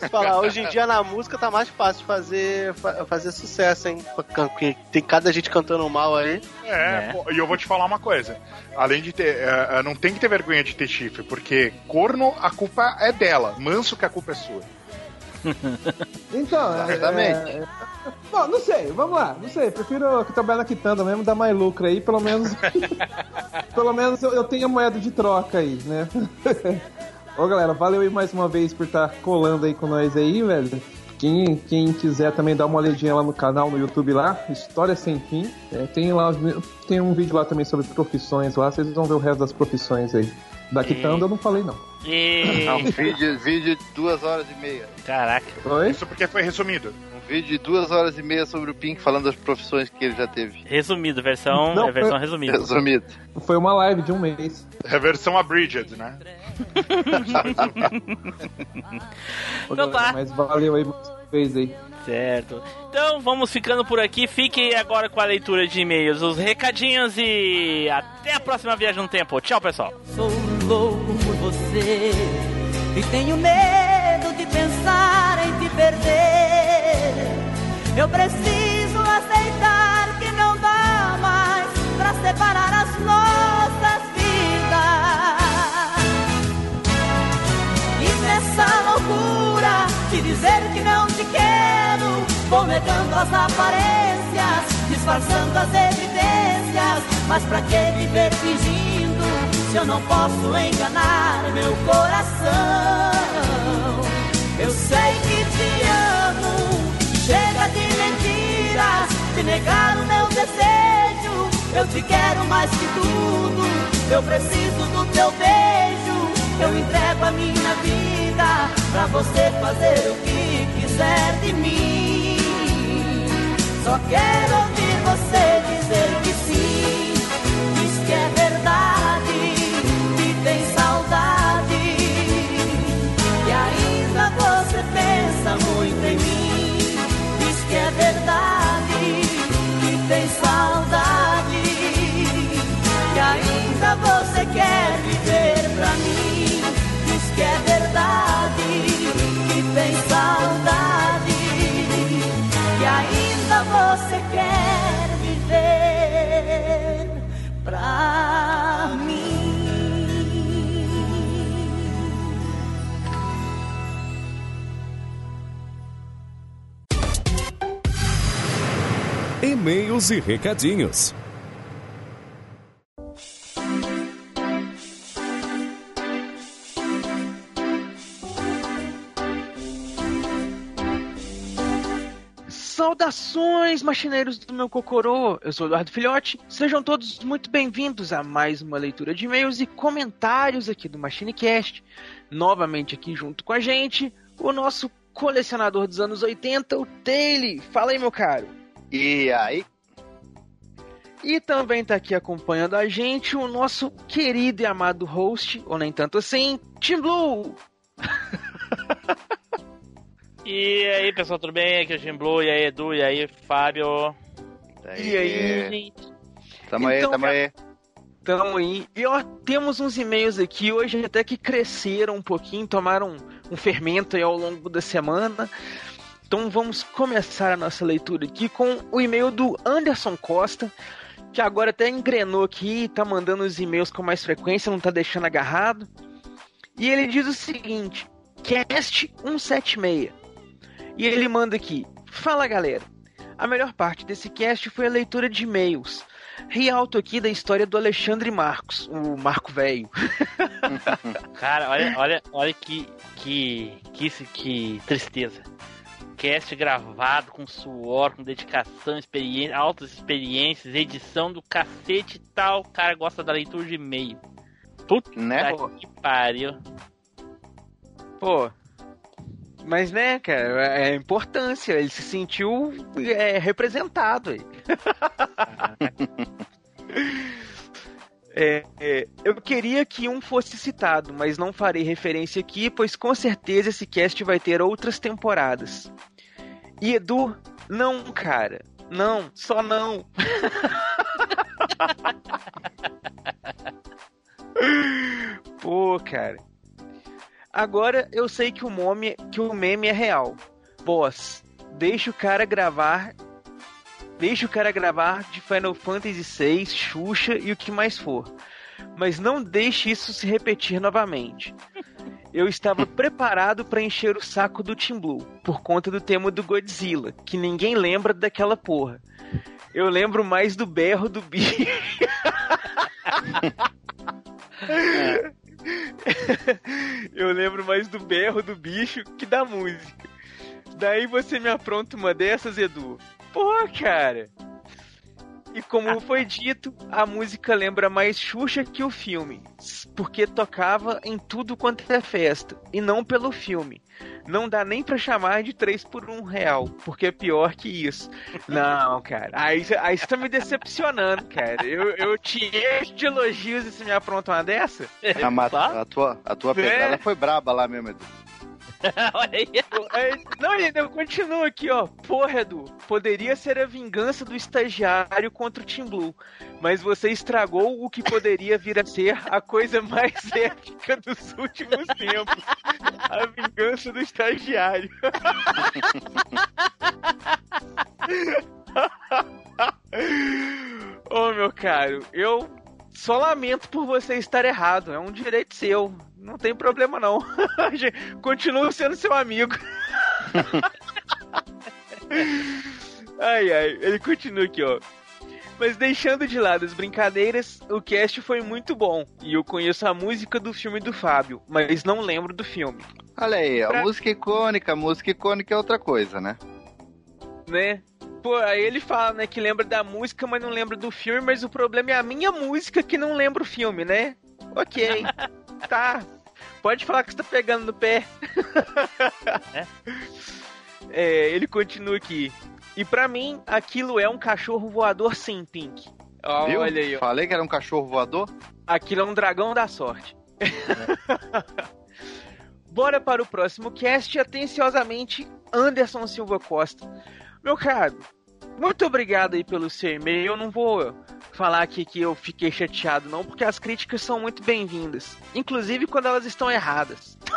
te falar, hoje em dia na música tá mais fácil fazer, fa- fazer sucesso, hein? Porque tem cada gente cantando mal aí. É, pô, e eu vou te falar uma coisa. Além de ter. é, é, não tem que ter vergonha de ter chifre, porque corno, a culpa é dela. Manso que a culpa é sua. (laughs) Então, é- Exatamente. é- é- Bom, não sei, vamos lá, não sei. Prefiro que trabalhar na quitanda mesmo, dar mais lucro aí, pelo menos. (laughs) pelo menos eu, eu tenho a moeda de troca aí, né? (laughs) Ô galera, valeu aí mais uma vez por estar colando aí com nós aí, velho. Quem, quem quiser também dar uma olhadinha lá no canal, no YouTube lá, História Sem Fim. É, tem lá tem um vídeo lá também sobre profissões lá, vocês vão ver o resto das profissões aí. Da Kitanda eu não falei, não. E... (laughs) É um vídeo, vídeo de duas horas e meia. Caraca. Oi? Isso porque foi resumido. Um vídeo de duas horas e meia sobre o Pink falando das profissões que ele já teve. Resumido, versão, Não, é versão foi- resumida. Resumido. Foi uma live de um mês. É a versão abridged, né? (laughs) Ô, Então galera, tá. Mas valeu aí mais uma vez aí. Certo. Então vamos ficando por aqui. Fiquem agora com a leitura de e-mails, os recadinhos e até a próxima viagem no tempo. Tchau, pessoal. Sou louco por você e tenho medo de pensar em te perder. Eu preciso aceitar que não dá mais pra separar as nossas vidas. E nessa loucura de dizer que não te quero, vou negando as aparências, disfarçando as evidências. Mas pra que viver fingindo se eu não posso enganar meu coração? Eu sei que te amo, chega de mentiras, de negar o meu desejo. Eu te quero mais que tudo, eu preciso do teu beijo. Eu entrego a minha vida pra você fazer o que quiser de mim. Só quero ouvir você dizer que que E-mails e recadinhos. Saudações, machineiros do meu Cocorô! Eu sou o Eduardo Filhote. Sejam todos muito bem-vindos a mais uma leitura de e-mails e comentários aqui do MachineCast. Novamente aqui junto com a gente, o nosso colecionador dos anos 80, o Taylor. Fala aí, meu caro. E aí? E também tá aqui acompanhando a gente o nosso querido e amado host, ou nem tanto assim, Tim Blue. (laughs) E aí, pessoal, tudo bem? Aqui é o Jim Blue, e aí, Edu, e aí, Fábio. E aí, gente? Tamo aí, Então, tamo aí. Tamo aí. E ó, temos uns e-mails aqui hoje até que cresceram um pouquinho, tomaram um fermento aí ao longo da semana. Então vamos começar a nossa leitura aqui com o e-mail do Anderson Costa, que agora até engrenou aqui, tá mandando os e-mails com mais frequência, não tá deixando agarrado. E ele diz o seguinte: Cast 176. E ele manda aqui: Fala galera, a melhor parte desse cast foi a leitura de e-mails. Ri alto aqui da história do Alexandre Marcos, o Marco Velho. (laughs) Cara, olha, olha, olha que, que, que, que tristeza. Cast gravado com suor, com dedicação, experiência, altas experiências, edição do cacete e tal. O cara gosta da leitura de e-mail. Puta Né? que pariu. Pô. Mas né, cara, é a importância. Ele se sentiu é, representado aí. (laughs) É, é, eu queria que um fosse citado, mas não farei referência aqui, pois com certeza esse cast vai ter outras temporadas. E Edu, não, cara. Não, só não. (laughs) Pô, cara. Agora eu sei que o, mome, que o meme é real. Boss, deixa o cara gravar. Deixa o cara gravar de Final Fantasy VI, Xuxa e o que mais for. Mas não deixe isso se repetir novamente. Eu estava preparado para encher o saco do Team Blue, por conta do tema do Godzilla, que ninguém lembra daquela porra. Eu lembro mais do berro do bicho. (laughs) Eu lembro mais do berro do bicho que da música. Daí você me apronta uma dessas, Edu. Pô, cara. E como foi dito, a música lembra mais Xuxa que o filme, porque tocava em tudo quanto é festa, e não pelo filme. Não dá nem pra chamar de 3 por 1 real, porque é pior que isso. Não, cara, aí, aí você tá me decepcionando, cara. Eu, eu te encho de elogios e você me apronta uma dessa? A, ma- a tua, a tua É. pegada foi braba lá mesmo, Edu. (laughs) Olha aí. É, Não, e eu continuo aqui, ó. Porra, Edu, poderia ser a vingança do estagiário contra o Team Blue, mas você estragou o que poderia vir a ser a coisa mais (laughs) épica dos últimos tempos. A vingança do estagiário. Ô, meu caro, eu só lamento por você estar errado. É um direito seu. Não tem problema, não. (laughs) Continuo sendo seu amigo. (laughs) ai, ai. Ele continua aqui, ó. Mas deixando de lado as brincadeiras, o cast foi muito bom. E eu conheço a música do filme do Fábio, mas não lembro do filme. Olha aí, a Pra- música icônica, a música icônica é outra coisa, né? né? Pô, aí ele fala, né, que lembra da música, mas não lembra do filme, mas o problema é a minha música que não lembra o filme, né? Ok. tá. Pode falar que você tá pegando no pé. É, ele continua aqui. E pra mim, aquilo é um cachorro voador sim, Pink. Ó, Viu? Olha aí, ó. Falei que era um cachorro voador? Aquilo é um dragão da sorte. (laughs) Bora para o próximo cast. Atenciosamente, Anderson Silva Costa. Meu caro, muito obrigado aí pelo seu e-mail. Eu não vou falar aqui que eu fiquei chateado, não, porque as críticas são muito bem-vindas. Inclusive quando elas estão erradas. (laughs)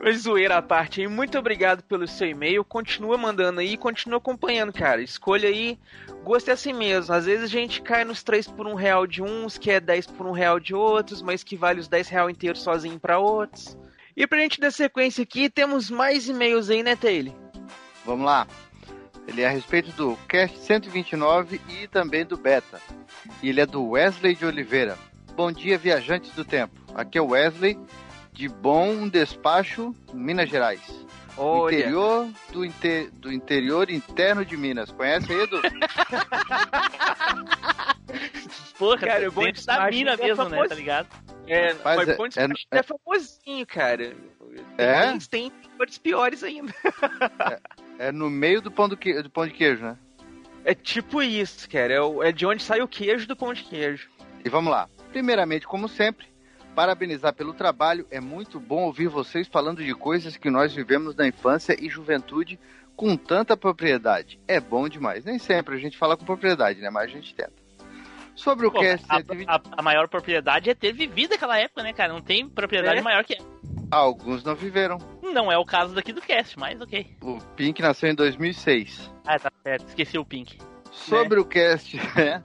Mas zoeira à parte aí, muito obrigado pelo seu e-mail. Continua mandando aí, continua acompanhando, cara. Escolha aí, gosto é assim mesmo. Às vezes a gente cai nos 3 por 1 real de uns, que é 10 por 1 real de outros, mas que vale os 10 real inteiros sozinho pra outros. E pra gente dar sequência aqui, temos mais e-mails aí, né, Taylor? Vamos lá. Ele é a respeito do Cast 129 e também do Beta. E ele é do Wesley de Oliveira. Bom dia, viajantes do tempo. Aqui é o Wesley, de Bom Despacho, Minas Gerais. Olha. Interior do, inte- do interior interno de Minas. Conhece aí, Edu? (laughs) Porra, Cara, o Bom dentro da Despacho mina é mesmo, né? famoso. Tá ligado? É, Rapaz, mas é- Bom é- Despacho é, famosinho, cara. É? Tem, tem piores ainda. (laughs) (laughs) É no meio do pão, do que- do pão de queijo, né? É tipo isso, cara. É, o- é de onde sai o queijo do pão de queijo. E vamos lá. Primeiramente, como sempre, parabenizar pelo trabalho. É muito bom ouvir vocês falando de coisas que nós vivemos na infância e juventude com tanta propriedade. É bom demais. Nem sempre a gente fala com propriedade, né? Mas a gente tenta. Sobre o Pô, cast a, 120, a- a maior propriedade é ter vivido aquela época, né, cara? Não tem propriedade É. maior que essa. Alguns não viveram. Não é o caso daqui do cast, mas ok. O Pink nasceu em 2006. Ah, tá certo. Esqueci o Pink. Sobre o cast, (laughs) é,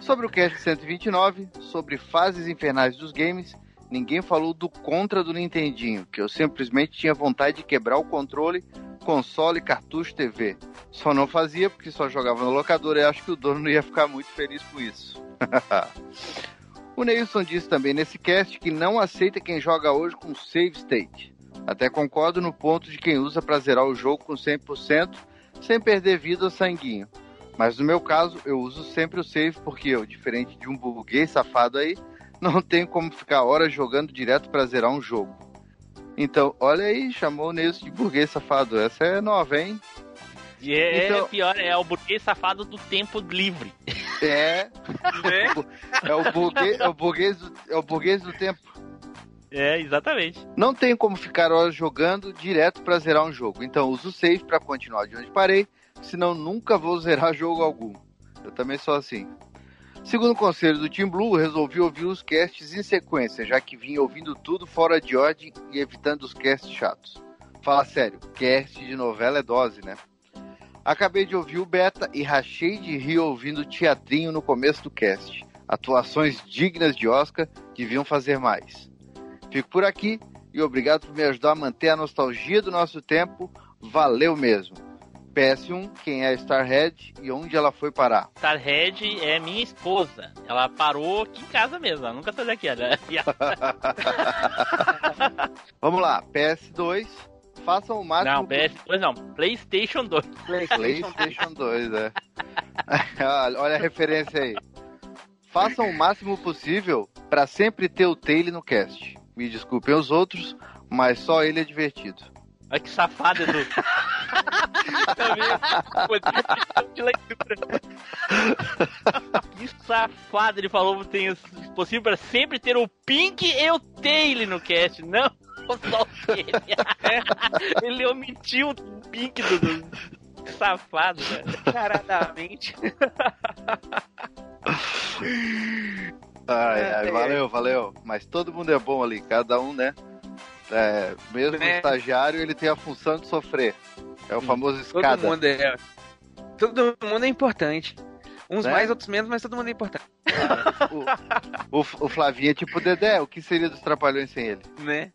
sobre o cast 129, sobre fases infernais dos games, ninguém falou do contra do Nintendinho, que eu simplesmente tinha vontade de quebrar o controle, console, cartucho, TV. Só não fazia porque só jogava no locador e acho que o dono não ia ficar muito feliz com isso. (laughs) o Neilson disse também nesse cast que não aceita quem joga hoje com save state. Até concordo no ponto de quem usa pra zerar o jogo com 100% sem perder vida ou sanguinho. Mas no meu caso, eu uso sempre o save porque eu, diferente de um burguês safado aí, não tenho como ficar horas jogando direto pra zerar um jogo. Então, olha aí, chamou o Neilson de burguês safado. Essa é nova, hein? E é, Então- é pior, é o burguês safado do tempo livre. (laughs) É, Né? (laughs) é o burguês, é o burguês, do, é o burguês do tempo. É, exatamente. Não tenho como ficar horas jogando direto pra zerar um jogo. Então uso o save pra continuar de onde parei, senão nunca vou zerar jogo algum. Eu também sou assim. Segundo o conselho do Team Blue, resolvi ouvir os casts em sequência, já que vinha ouvindo tudo fora de ordem e evitando os casts chatos. Fala sério, cast de novela é dose, né? Acabei de ouvir o beta e rachei de rir ouvindo o teatrinho no começo do cast. Atuações dignas de Oscar deviam fazer mais. Fico por aqui e obrigado por me ajudar a manter a nostalgia do nosso tempo. Valeu mesmo. PS1, quem é Starhead e onde ela foi parar? Starhead é minha esposa. Ela parou aqui em casa mesmo. Ela nunca saiu daqui. Ela... (laughs) (laughs) Vamos lá, PS2, façam o máximo. Não, PS2 não. PlayStation 2. PlayStation (laughs) 2, é. olha, (laughs) olha a referência aí. Façam o máximo possível pra sempre ter o Taylor no cast. Me desculpem os outros, mas só ele é divertido. Olha que safado, Edu. (laughs) Também, de leitura. que safado, ele falou que tem possível pra sempre ter o Pink e o Taylor no cast, não só o Taylor. ele omitiu o Pink do... do... Safado, velho. Descaradamente. Ai, ai, valeu, valeu. Mas todo mundo é bom ali, cada um, né? É, mesmo o Né? estagiário, ele tem a função de sofrer. É o famoso Todo escada. mundo é. Todo mundo é importante. Uns Né? mais, outros menos, mas todo mundo é importante. O, o Flavinho é tipo o Dedé, o que seria dos Trapalhões sem ele? né?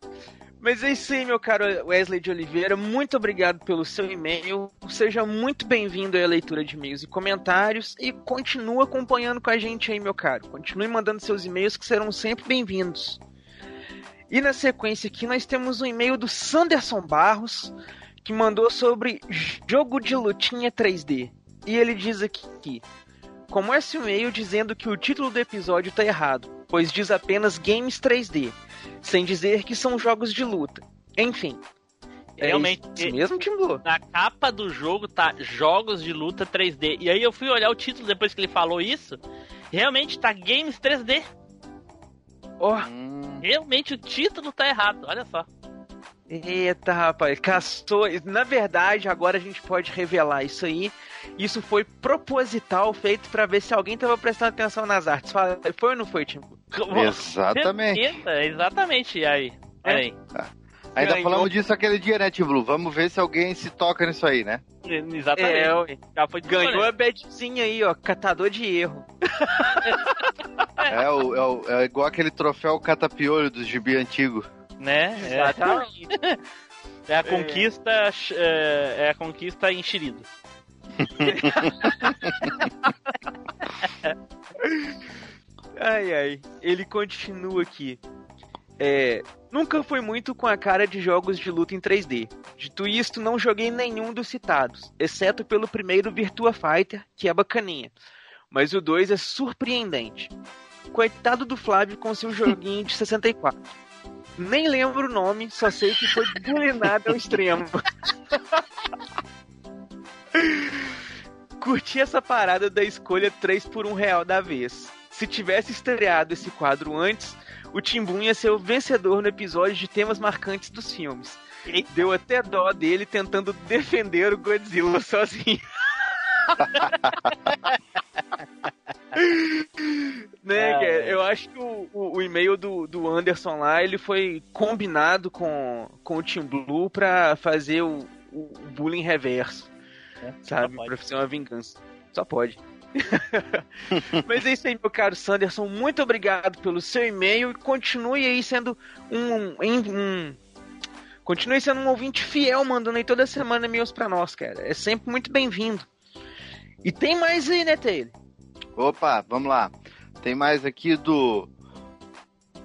Mas é isso aí, meu caro Wesley de Oliveira. Muito obrigado pelo seu e-mail. Seja muito bem-vindo à leitura de e-mails e comentários. E continue acompanhando com a gente aí, meu caro. Continue mandando seus e-mails que serão sempre bem-vindos. E na sequência aqui nós temos um e-mail do Sanderson Barros, que mandou sobre jogo de lutinha 3D. E ele diz aqui: Começa o e-mail dizendo que o título do episódio tá errado, pois diz apenas Games 3D, sem dizer que são jogos de luta. Enfim. É Realmente, isso mesmo, Tim Blue? Na capa do jogo tá Jogos de Luta 3D. E aí eu fui olhar o título depois que ele falou isso. Realmente tá Games 3D. Ó, Realmente o título tá errado, olha só. Eita, rapaz, caçou. Na verdade, agora a gente pode revelar isso aí. Isso foi proposital, feito pra ver se alguém tava prestando atenção nas artes. Foi ou não foi, Tim? Blue? Exatamente. Certeza, exatamente. E aí? Olha aí. Ainda Ganhou. falamos disso aquele dia, né, Tim Blue? Vamos ver se alguém se toca nisso aí, né? Exatamente. É. Já foi Ganhou a badzinha aí, ó, catador de erro. É, o, é, o- é igual aquele troféu catapiolho do gibi antigo. Né? É, Exatamente. é a conquista, é, é a conquista enxerido. (laughs) Ai, ai. Ele continua aqui. É, nunca fui muito com a cara de jogos de luta em 3D. Dito isto, não joguei nenhum dos citados, exceto pelo primeiro Virtua Fighter, que é bacaninha. Mas o 2 é surpreendente. Coitado do Flávio com seu joguinho de (laughs) 64. Nem lembro o nome, só sei que foi bulinado ao extremo. Curti essa parada da escolha 3 por 1 real da vez. Se tivesse estreado esse quadro antes, o Timbum ia ser o vencedor no episódio de temas marcantes dos filmes. Deu até dó dele tentando defender o Godzilla sozinho. Né, Ah, é. Eu acho que o, o- o e-mail do, do Anderson lá, ele foi combinado com, com o Team Blue pra fazer o, o bullying reverso. Sabe? pode. Pra ser uma vingança. Só pode. (laughs) Mas é isso aí, meu caro Sanderson. Muito obrigado pelo seu e-mail e continue aí sendo um, um, um- Continue sendo um ouvinte fiel, mandando aí toda semana e-mails pra nós, cara. É sempre muito bem-vindo. E tem mais aí, né, Taylor? Opa, vamos lá. Tem mais aqui do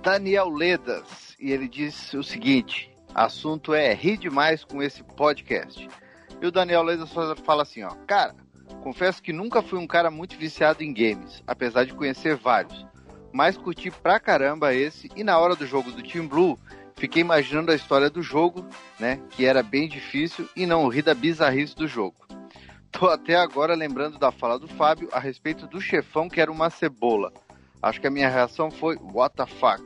Daniel Ledas. E ele diz o seguinte: assunto é rir demais com esse podcast. E o Daniel Ledas fa- fala assim: ó, cara, confesso que nunca fui um cara muito viciado em games, apesar de conhecer vários. Mas curti pra caramba esse, e na hora do jogo do Team Blue, fiquei imaginando a história do jogo, né? Que era bem difícil e não ri da bizarrice do jogo. Tô até agora lembrando da fala do Fábio a respeito do chefão que era uma cebola. Acho que a minha reação foi what the fuck.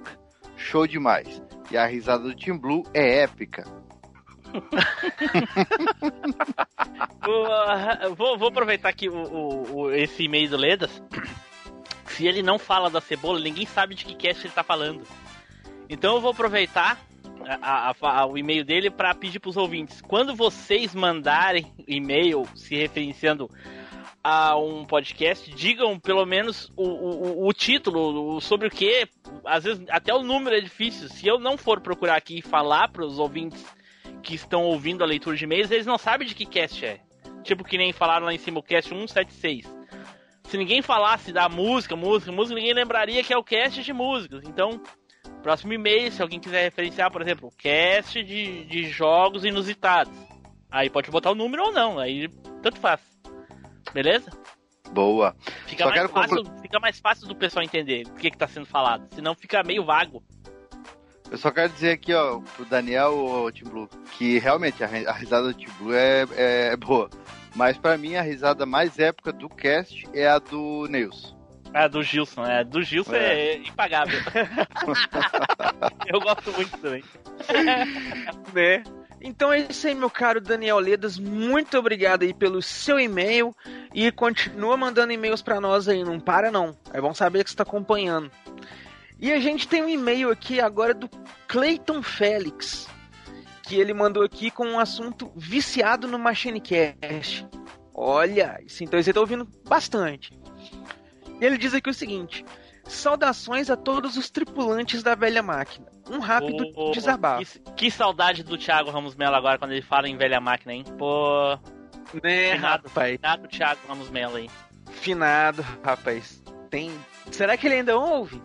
Show demais. E a risada do Team Blue é épica. Vou, vou, aproveitar aqui o- o- esse e-mail do Ledas. Se ele não fala da cebola, ninguém sabe de que cast ele tá falando. Então eu vou aproveitar a- a- o e-mail dele para pedir pros ouvintes. Quando vocês mandarem e-mail se referenciando a um podcast, digam pelo menos o, o, o título, o- sobre o que. Às vezes até o número é difícil. Se eu não for procurar aqui e falar pros ouvintes que estão ouvindo a leitura de e-mails, eles não sabem de que cast é. Tipo que nem falaram lá em cima o cast 176. Se ninguém falasse da música, música, música, ninguém lembraria que é o cast de músicas. Então, Próximo e-mail, se alguém quiser referenciar, por exemplo, cast de, de jogos inusitados. Aí pode botar o número ou não, aí tanto faz. Beleza? Boa. Fica, Só mais quero fácil, conclu- fica mais fácil do pessoal entender o que, que tá sendo falado. Senão fica meio vago. Eu só quero dizer aqui, ó, pro Daniel, o Tim Blue, que realmente a, ri- a risada do Tim Blue é, é boa. Mas pra mim a risada mais épica do cast é a do Neils. Ah, do Gilson, é. Do Gilson é, É. impagável. (laughs) Eu gosto muito também. (laughs) né? Então é isso aí, meu caro Daniel Ledas. Muito obrigado aí pelo seu e-mail. E continua mandando e-mails pra nós aí, não para não. É bom saber que você tá acompanhando. E a gente tem um e-mail aqui agora do Clayton Félix. Que ele mandou aqui com um assunto viciado no Machine Cast. Olha, isso então você tá ouvindo bastante. E ele diz aqui o seguinte: Saudações a todos os tripulantes da velha máquina. Um rápido ô, desabafo. Que, que saudade do Thiago Ramos Melo agora quando ele fala em velha máquina, hein? Pô. Né, finado, rapaz? finado Thiago Ramos Melo aí. Finado, rapaz. Tem. Será que ele ainda ouve?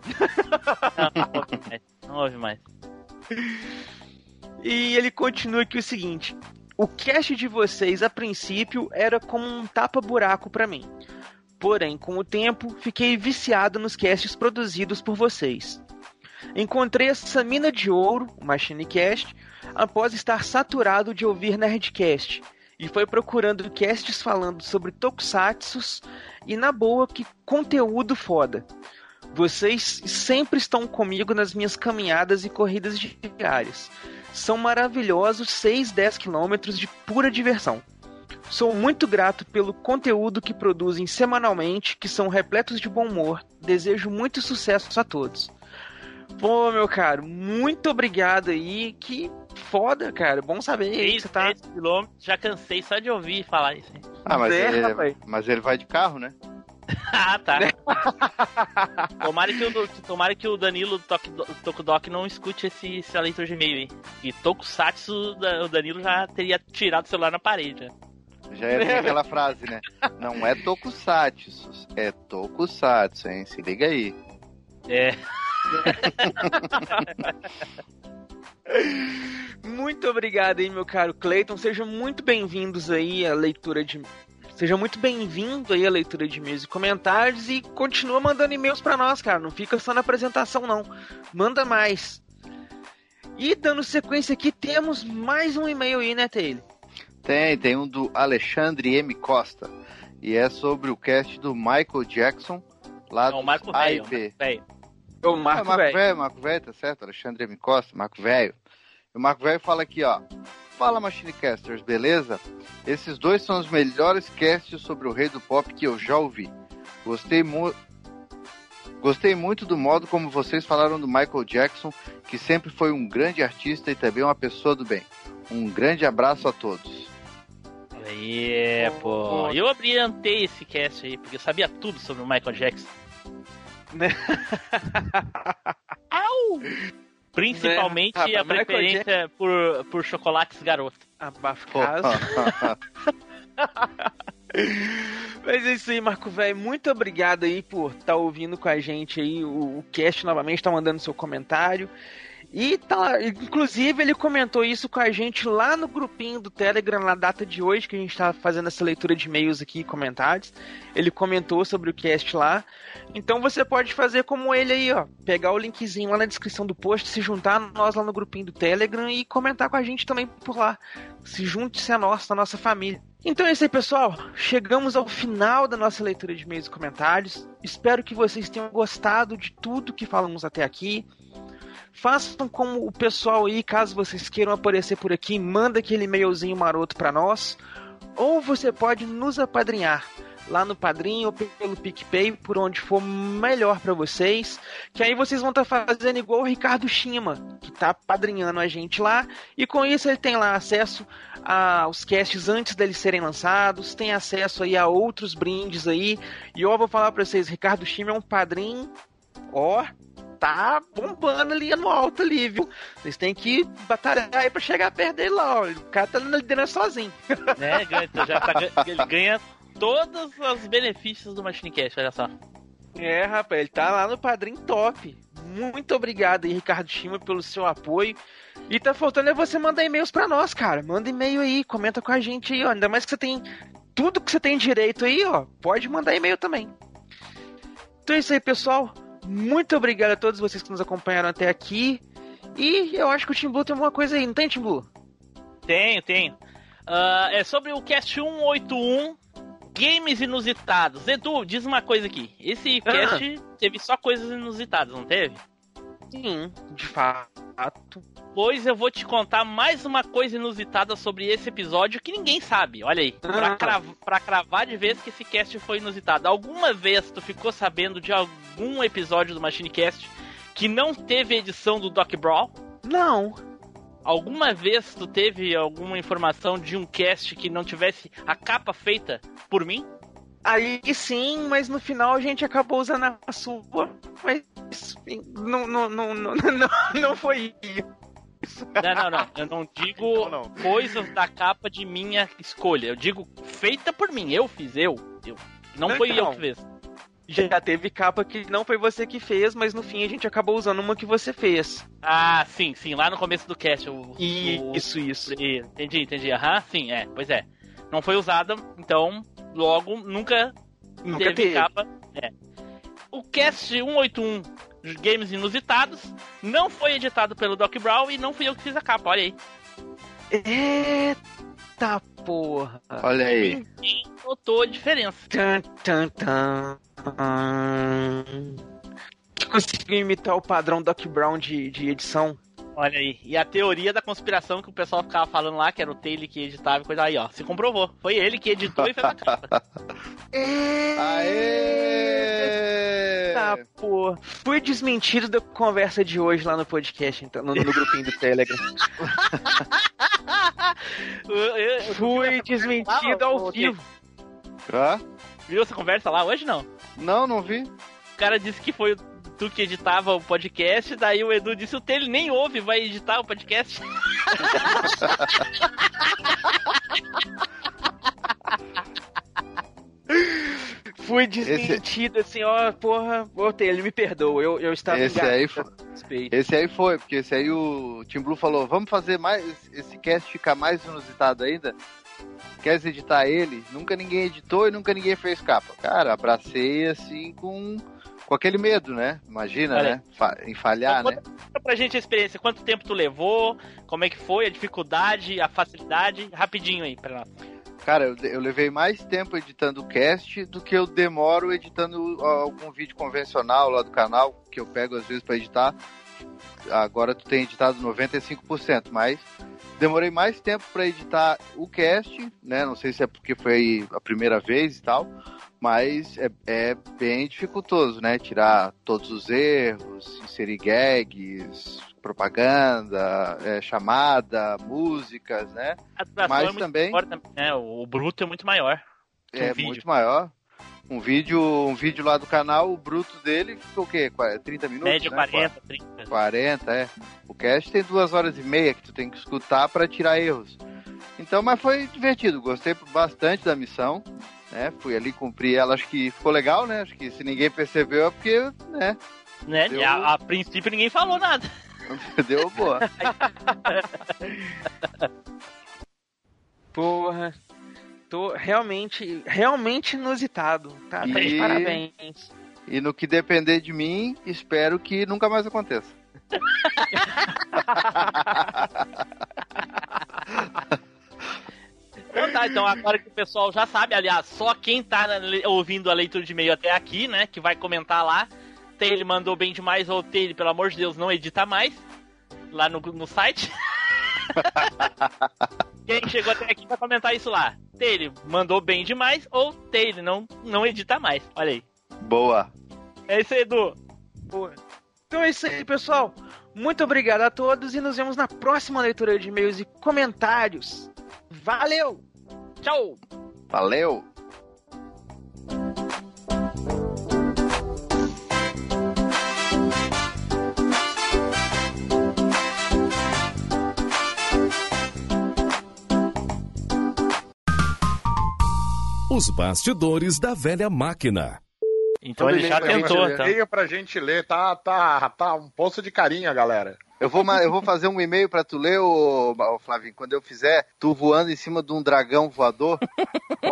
Não, não ouve mais. Não ouve mais. E ele continua aqui o seguinte: O cast de vocês, a princípio, era como um tapa-buraco pra mim. Porém, com o tempo, fiquei viciado nos casts produzidos por vocês. Encontrei essa mina de ouro, o MachineCast, após estar saturado de ouvir Nerdcast. E foi procurando casts falando sobre tokusatsus e na boa que conteúdo foda. Vocês sempre estão comigo nas minhas caminhadas e corridas diárias. São maravilhosos 6, 10 quilômetros de pura diversão. Sou muito grato pelo conteúdo que produzem semanalmente, que são repletos de bom humor. Desejo muito sucesso a todos. Pô, meu caro, muito obrigado aí. Que foda, cara. Bom saber que você tá. 10 quilômetros, já cansei só de ouvir falar isso aí. Ah, mas, É, ele, rapaz. mas ele vai de carro, né? (laughs) Ah, tá. (laughs) tomara, que o, tomara que o Danilo Tok- Tokudok não escute esse, essa leitura de e-mail aí. E Tokusatsu, o Danilo já teria tirado o celular na parede. né? Já ter aquela frase, né? Não é Tokusatsu, é Tokusatsu, hein? Se liga aí. É. (laughs) Muito obrigado aí, meu caro Clayton. Sejam muito bem-vindos aí à leitura de. Seja muito bem-vindo aí à leitura de e-mails e comentários e continua mandando e-mails pra nós, cara. Não fica só na apresentação, não. Manda mais. E dando sequência aqui, temos mais um e-mail aí, né, Taylor? Tem, tem um do Alexandre M. Costa. E é sobre o cast do Michael Jackson, lá Não, o do Marco A Velho. e B. velho. O Marco, Marco velho. Velho, Marco Velho, tá certo? Alexandre M. Costa, Marco Velho. E o Marco Velho fala aqui, ó. Fala, Machinecasters, beleza? Esses dois são os melhores casts sobre o rei do pop que eu já ouvi. Gostei muito. Gostei muito do modo como vocês falaram do Michael Jackson, que sempre foi um grande artista e também uma pessoa do bem. Um grande abraço a todos. Aí, pô. Pô. Eu abrilhantei esse cast aí, porque eu sabia tudo sobre o Michael Jackson. Né? (laughs) Au! Principalmente Né? a Ah, Michael preferência por, por chocolates garoto. Pô, casa. (laughs) Mas é isso aí, Marco Velho. Muito obrigado aí por estar ouvindo com a gente aí o, o cast novamente, tá mandando seu comentário. E tá, inclusive ele comentou isso com a gente lá no grupinho do Telegram na data de hoje, que a gente tá fazendo essa leitura de e-mails aqui e comentários. Ele comentou sobre o cast lá. Então você pode fazer como ele aí, ó. Pegar o linkzinho lá na descrição do post, se juntar nós lá no grupinho do Telegram e comentar com a gente também por lá. Se junte-se a nós, a nossa família. Então é isso aí, pessoal. Chegamos ao final da nossa leitura de e-mails e comentários. Espero que vocês tenham gostado de tudo que falamos até aqui. Façam como o pessoal aí, caso vocês queiram aparecer por aqui, manda aquele e-mailzinho maroto pra nós. Ou você pode nos apadrinhar lá no Padrinho ou pelo PicPay, por onde for melhor pra vocês. Que aí vocês vão estar fazendo igual o Ricardo Shima, que tá padrinhando a gente lá. E com isso ele tem lá acesso aos casts antes deles serem lançados, tem acesso aí a outros brindes aí. E eu vou falar pra vocês, Ricardo Shima é um padrinho, ó, tá bombando ali no alto ali, viu? Vocês têm que batalhar aí pra chegar perto dele lá, ó. O cara tá na liderança sozinho. (laughs) Né? Ganha- então já tá ele ganha todos os benefícios do Machine Cash, olha só. É, rapaz, ele tá lá no padrinho top. muito obrigado aí, Ricardo Shima, pelo seu apoio. E tá faltando é você mandar e-mails pra nós, cara. Manda e-mail aí, comenta com a gente aí, ó. Ainda mais que você tem tudo que você tem direito aí, ó. Pode mandar e-mail também. Então é isso aí, pessoal. Muito obrigado a todos vocês que nos acompanharam até aqui. E eu acho que o Tim Blue tem alguma coisa aí, não tem, Tim Blue? Tenho, tenho. Ah, é sobre o Cast 181, Games Inusitados. Edu, diz uma coisa aqui. Esse cast teve só coisas inusitadas, não teve? Sim, de fato. Pois eu vou te contar mais uma coisa inusitada sobre esse episódio que ninguém sabe. Olha aí. Pra, Ah. crav pra cravar de vez que esse cast foi inusitado. Alguma vez tu ficou sabendo de algum episódio do Machine Cast que não teve edição do Doc Brawl? Não. Alguma vez tu teve alguma informação de um cast que não tivesse a capa feita por mim? Aí sim, mas no final a gente acabou usando a sua. Mas não, não, não, não, (laughs) não, não foi isso. Não, não, não. Eu não digo coisas da capa de minha escolha. Eu digo feita por mim. Eu fiz, eu. eu. Não, Não, foi eu então. que fez. Já teve capa que não foi você que fez, mas no fim a gente acabou usando uma que você fez. Ah, sim, sim. Lá no começo do cast. O, o- Isso, isso. Entendi, entendi. Aham, sim, é. Pois é. Não foi usada, então, logo, nunca, Nunca teve, teve. capa. É. O cast 181 de Games Inusitados não foi editado pelo Doc Brown e não fui eu que fiz a capa, olha aí. Eita porra. Olha aí. Ninguém notou a diferença. Tan, tan, tan. Conseguiu imitar o padrão Doc Brown de, de edição? Olha aí. E a teoria da conspiração que o pessoal ficava falando lá, que era o Taylor que editava e coisa aí, ó. Se comprovou. Foi ele que editou e fez a (laughs) capa. Aê! Tá, pô. Fui desmentido da conversa de hoje lá no podcast, então, no, no grupinho do Telegram. (laughs) Fui desmentido ao vivo. Hã? Viu essa conversa lá hoje, não? Não, não vi. O cara disse que foi tu que editava o podcast, daí o Edu disse, o Taylor nem ouve, vai editar o podcast. (laughs) Fui desmentido, assim, ó, porra, ô Taylor, me perdoa, eu, eu estava Esse enganado. aí, foi, esse aí foi, porque esse aí o Tim Blue falou, vamos fazer mais esse cast ficar mais inusitado ainda. Queres editar ele? Nunca ninguém editou e nunca ninguém fez capa. Cara, abracei assim com, com aquele medo, né? Imagina, Olha né? Fa- em falhar, Então, né? Conta pra gente a experiência, quanto tempo tu levou, como é que foi, a dificuldade, a facilidade, rapidinho aí pra nós. Cara, eu, eu levei mais tempo editando o cast do que eu demoro editando algum vídeo convencional lá do canal, que eu pego às vezes pra editar. Agora tu tem editado 95%, mas demorei mais tempo pra editar o cast, né? Não sei se é porque foi a primeira vez e tal, mas é, é bem dificultoso, né? Tirar todos os erros, inserir gags, propaganda, é, chamada, músicas, né? A Mas é muito também- maior né? O bruto é muito maior. que um é vídeo. muito maior. Um vídeo, um vídeo lá do canal, o bruto dele ficou o quê? Qua- 30 minutos? Média né? 40, 30. 40, é. O cast tem duas horas e meia que tu tem que escutar pra tirar erros. Então, mas foi divertido, gostei bastante da missão, né? Fui ali cumprir ela, acho que ficou legal, né? Acho que se ninguém percebeu é porque, né? Né? Deu- A, a princípio ninguém falou nada. (laughs) Deu boa. (laughs) Porra. Tô realmente, realmente inusitado. Tá, tá de E- parabéns. E no que depender de mim, espero que nunca mais aconteça. (laughs) Então tá, então agora que o pessoal já sabe, aliás, só quem tá ouvindo a leitura de e-mail até aqui, né, que vai comentar lá. Taylor mandou bem demais, ou Taylor, pelo amor de Deus, não edita mais. Lá no, no site. (laughs) quem chegou até aqui vai comentar isso lá. Taylor mandou bem demais, ou Taylor não, não edita mais. Olha aí. Boa. É isso aí, Edu. Porra. Então é isso aí, pessoal. Muito obrigado a todos e nos vemos na próxima leitura de e-mails e comentários. Valeu! Tchau! Valeu! Os bastidores da velha máquina. Então ele já gente tentou. Então. E-mail pra gente ler, tá, tá, tá um poço de carinha, galera. Eu vou, eu vou fazer um e-mail pra tu ler, ô, ô, Flavinho, quando eu fizer, tu voando em cima de um dragão voador, (laughs)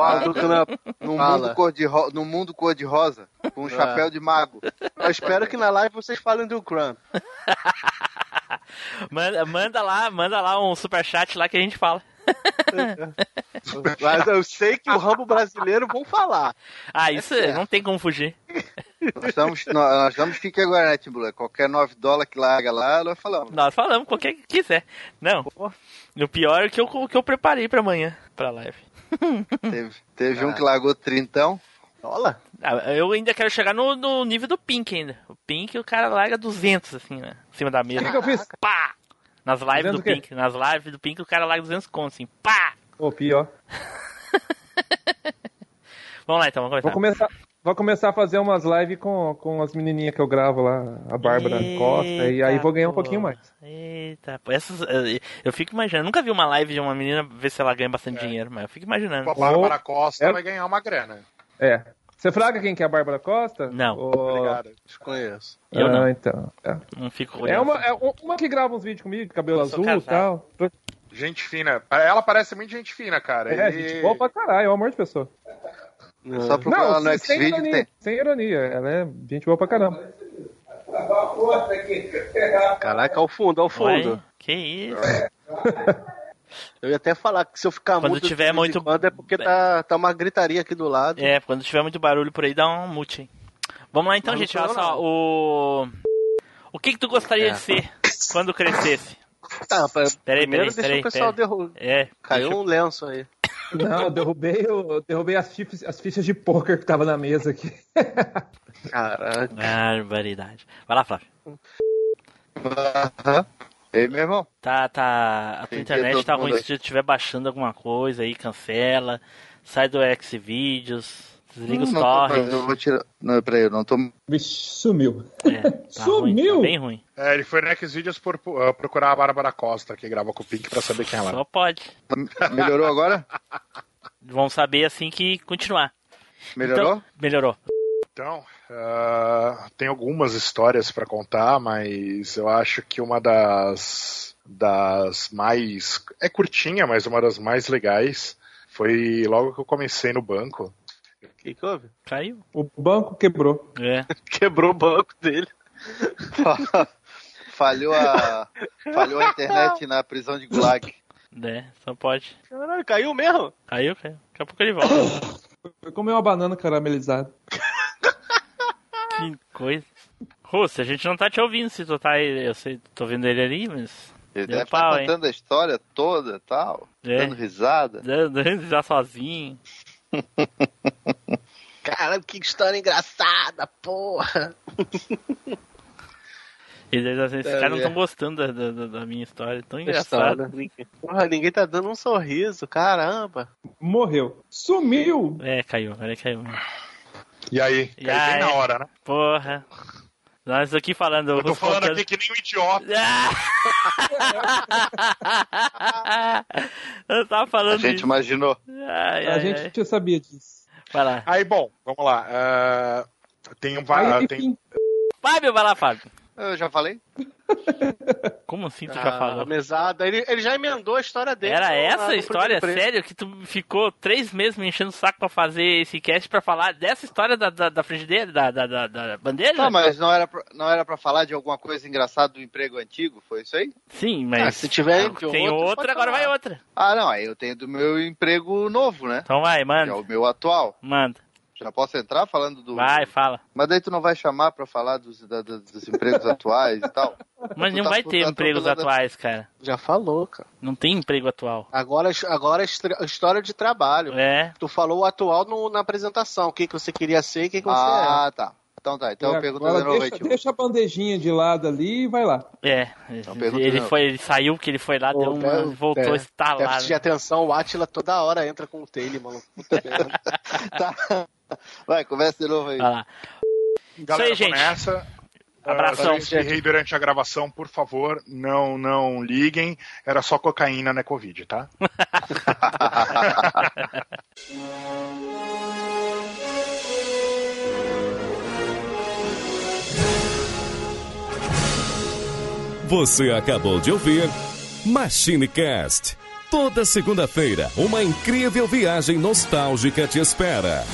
num Fala. mundo cor de ro- num mundo cor de rosa, com um chapéu de mago. Eu espero que na live vocês falem do Crumb. (laughs) Manda, manda lá, manda lá um superchat lá que a gente fala. (laughs) Mas eu sei que o Rambo brasileiro vão falar. Ah, isso não tem como fugir. Nós estamos, nós, estamos fique agora, né, Timbu? Qualquer 9 dólares que larga lá, nós falamos. Nós falamos qualquer que quiser. Não. O pior é que eu, que eu preparei pra amanhã, pra live. Teve, teve um que largou trintão. Olha. Ah, Eu ainda quero chegar no, no nível do Pink ainda. O Pink o cara larga 200 assim, né? Em cima da mesa. O que, que eu fiz? Pá! Nas lives 200 do? Pink. Nas lives do Pink o cara larga 200 contos assim. Pá! Pô, pior. (laughs) Vamos lá então, vamos Vou começar. começar, vou começar a fazer umas lives com, com as menininhas que eu gravo lá, a Bárbara Costa, e aí Eita, vou ganhar um pouquinho mais. Eita, pô, essas, eh, eu fico imaginando. Nunca vi uma live de uma menina ver se ela ganha bastante dinheiro, mas eu fico imaginando. A Bárbara Costa é- vai ganhar uma grana. É. Você fraga quem que é a Bárbara Costa? Não. Ô, Obrigado. Desconheço. Eu ah, não. então. É, Não fico É olhando. uma, é um- uma que grava uns vídeos comigo, cabelo Eu azul e tal. Gente fina. Ela parece muito gente fina, cara. É, E- gente boa pra caralho, é um amor de pessoa. Só procurar lá no sem, sem ironia, tem. sem ironia, ela é gente boa pra caramba. Caraca, ao fundo, ao fundo. Ué, que isso? (laughs) Eu ia até falar que se eu ficar Quando mudo tiver muito- quando é porque tá, tá uma gritaria aqui do lado. É, quando tiver muito barulho por aí, dá um mute. hein? Vamos lá então, Mas gente. Olha só, o. O que, que tu gostaria É. de ser quando crescesse? Tá, pra, Peraí, primeiro peraí, deixa peraí, o pessoal derrubar. É. Caiu deixa um lenço aí. Não, eu derrubei, eu, derrubei as, fichas, as fichas de poker que tava na mesa aqui. Caraca. Barbaridade. Vai lá, Flávio. Aham. Ei, meu irmão. Tá, tá. A tua internet tá ruim. aí. Se tu estiver baixando alguma coisa aí, cancela. Sai do Xvideos. Desliga os Não, não, torrents. Eu vou tirar. Não, peraí, eu não tô. Vixe, sumiu. É, tá ruim, Sumiu! tá bem ruim. É, ele foi no Xvideos por uh, procurar a Bárbara Costa, que grava com o Pink, pra saber quem ela é. Só pode. Melhorou agora? Vamos saber assim que continuar. Melhorou? Então, melhorou. Então, ah, tem algumas histórias pra contar, mas eu acho que uma das das mais é curtinha, mas uma das mais legais foi logo que eu comecei no banco. O que, que houve? Caiu. O banco quebrou. É. (laughs) Quebrou o banco dele. (laughs) falhou a falhou a internet na prisão de Gulag. É, só pode. Caralho, caiu mesmo? Caiu, caiu. Daqui a pouco ele volta. (coughs) Foi comer uma banana caramelizada. (laughs) que coisa. Russo, a gente não tá te ouvindo se tu tá aí. Eu sei, tô vendo ele ali, mas. Ele Deu deve pau, estar hein? contando a história toda e tal, É. dando risada. (laughs) Dando já sozinho. Caralho, que história engraçada, porra. Eles, esses É, caras não é. estão gostando da, da, da minha história. Tão História. engraçado. Porra, ninguém tá dando um sorriso, caramba. Morreu. Sumiu! É, caiu, agora caiu. E aí? E Caiu bem aí? na hora, né? Porra. Nós aqui falando. Eu tô falando contando- aqui que nem um idiota. (laughs) Eu tava falando A gente isso. imaginou. Ai, A ai, gente ai. já sabia disso. Vai lá. Aí, bom, vamos lá. ah, tem um va- Aí, tem, Fábio, vai lá, Fábio. Eu já falei? (laughs) Como assim tu já Ah, falou? a mesada. Ele, ele já emendou a história dele. Era essa a história? Sério? Que tu ficou três meses me enchendo o saco pra fazer esse cast pra falar dessa história da, da, da frigideira, da, da, da, da bandeja? Não, mas não era, pra, não era pra falar de alguma coisa engraçada do emprego antigo, foi isso aí? Sim, mas. Ah, se tiver de tem outro, outra, agora vai outra. Ah, não, aí eu tenho do meu emprego novo, né? Então vai, Que é manda. o meu atual. Manda. Já posso entrar falando do. Vai, fala. Mas daí tu não vai chamar pra falar dos, da- dos empregos atuais e tal? (laughs) Mas Tu não tá- vai ter tá empregos atuais, cara. Já falou, cara. Não tem emprego atual. Agora, agora é história de trabalho. É. Tu falou o atual no- na apresentação. O que, que você queria ser e o que, que você Ah, tá. Então tá. Então eu pergunto de novo aí, deixa, deixa a bandejinha de lado ali e vai lá. É. pergunta Ele, foi, ele saiu, que ele foi lá, é. deu uma, voltou é, estalado. Déficit de atenção, o Atila toda hora entra com o Taylor, mano. Puta (laughs) merda. Tá. Vai, começa de novo aí. Vai lá. Galera, Isso aí, começa. gente. Abração. Ah, uh, errei durante a gravação, por favor, não não liguem. Era só cocaína, né, Covid, tá? (laughs) Você acabou de ouvir Machine Cast. Toda segunda-feira, uma incrível viagem nostálgica te espera.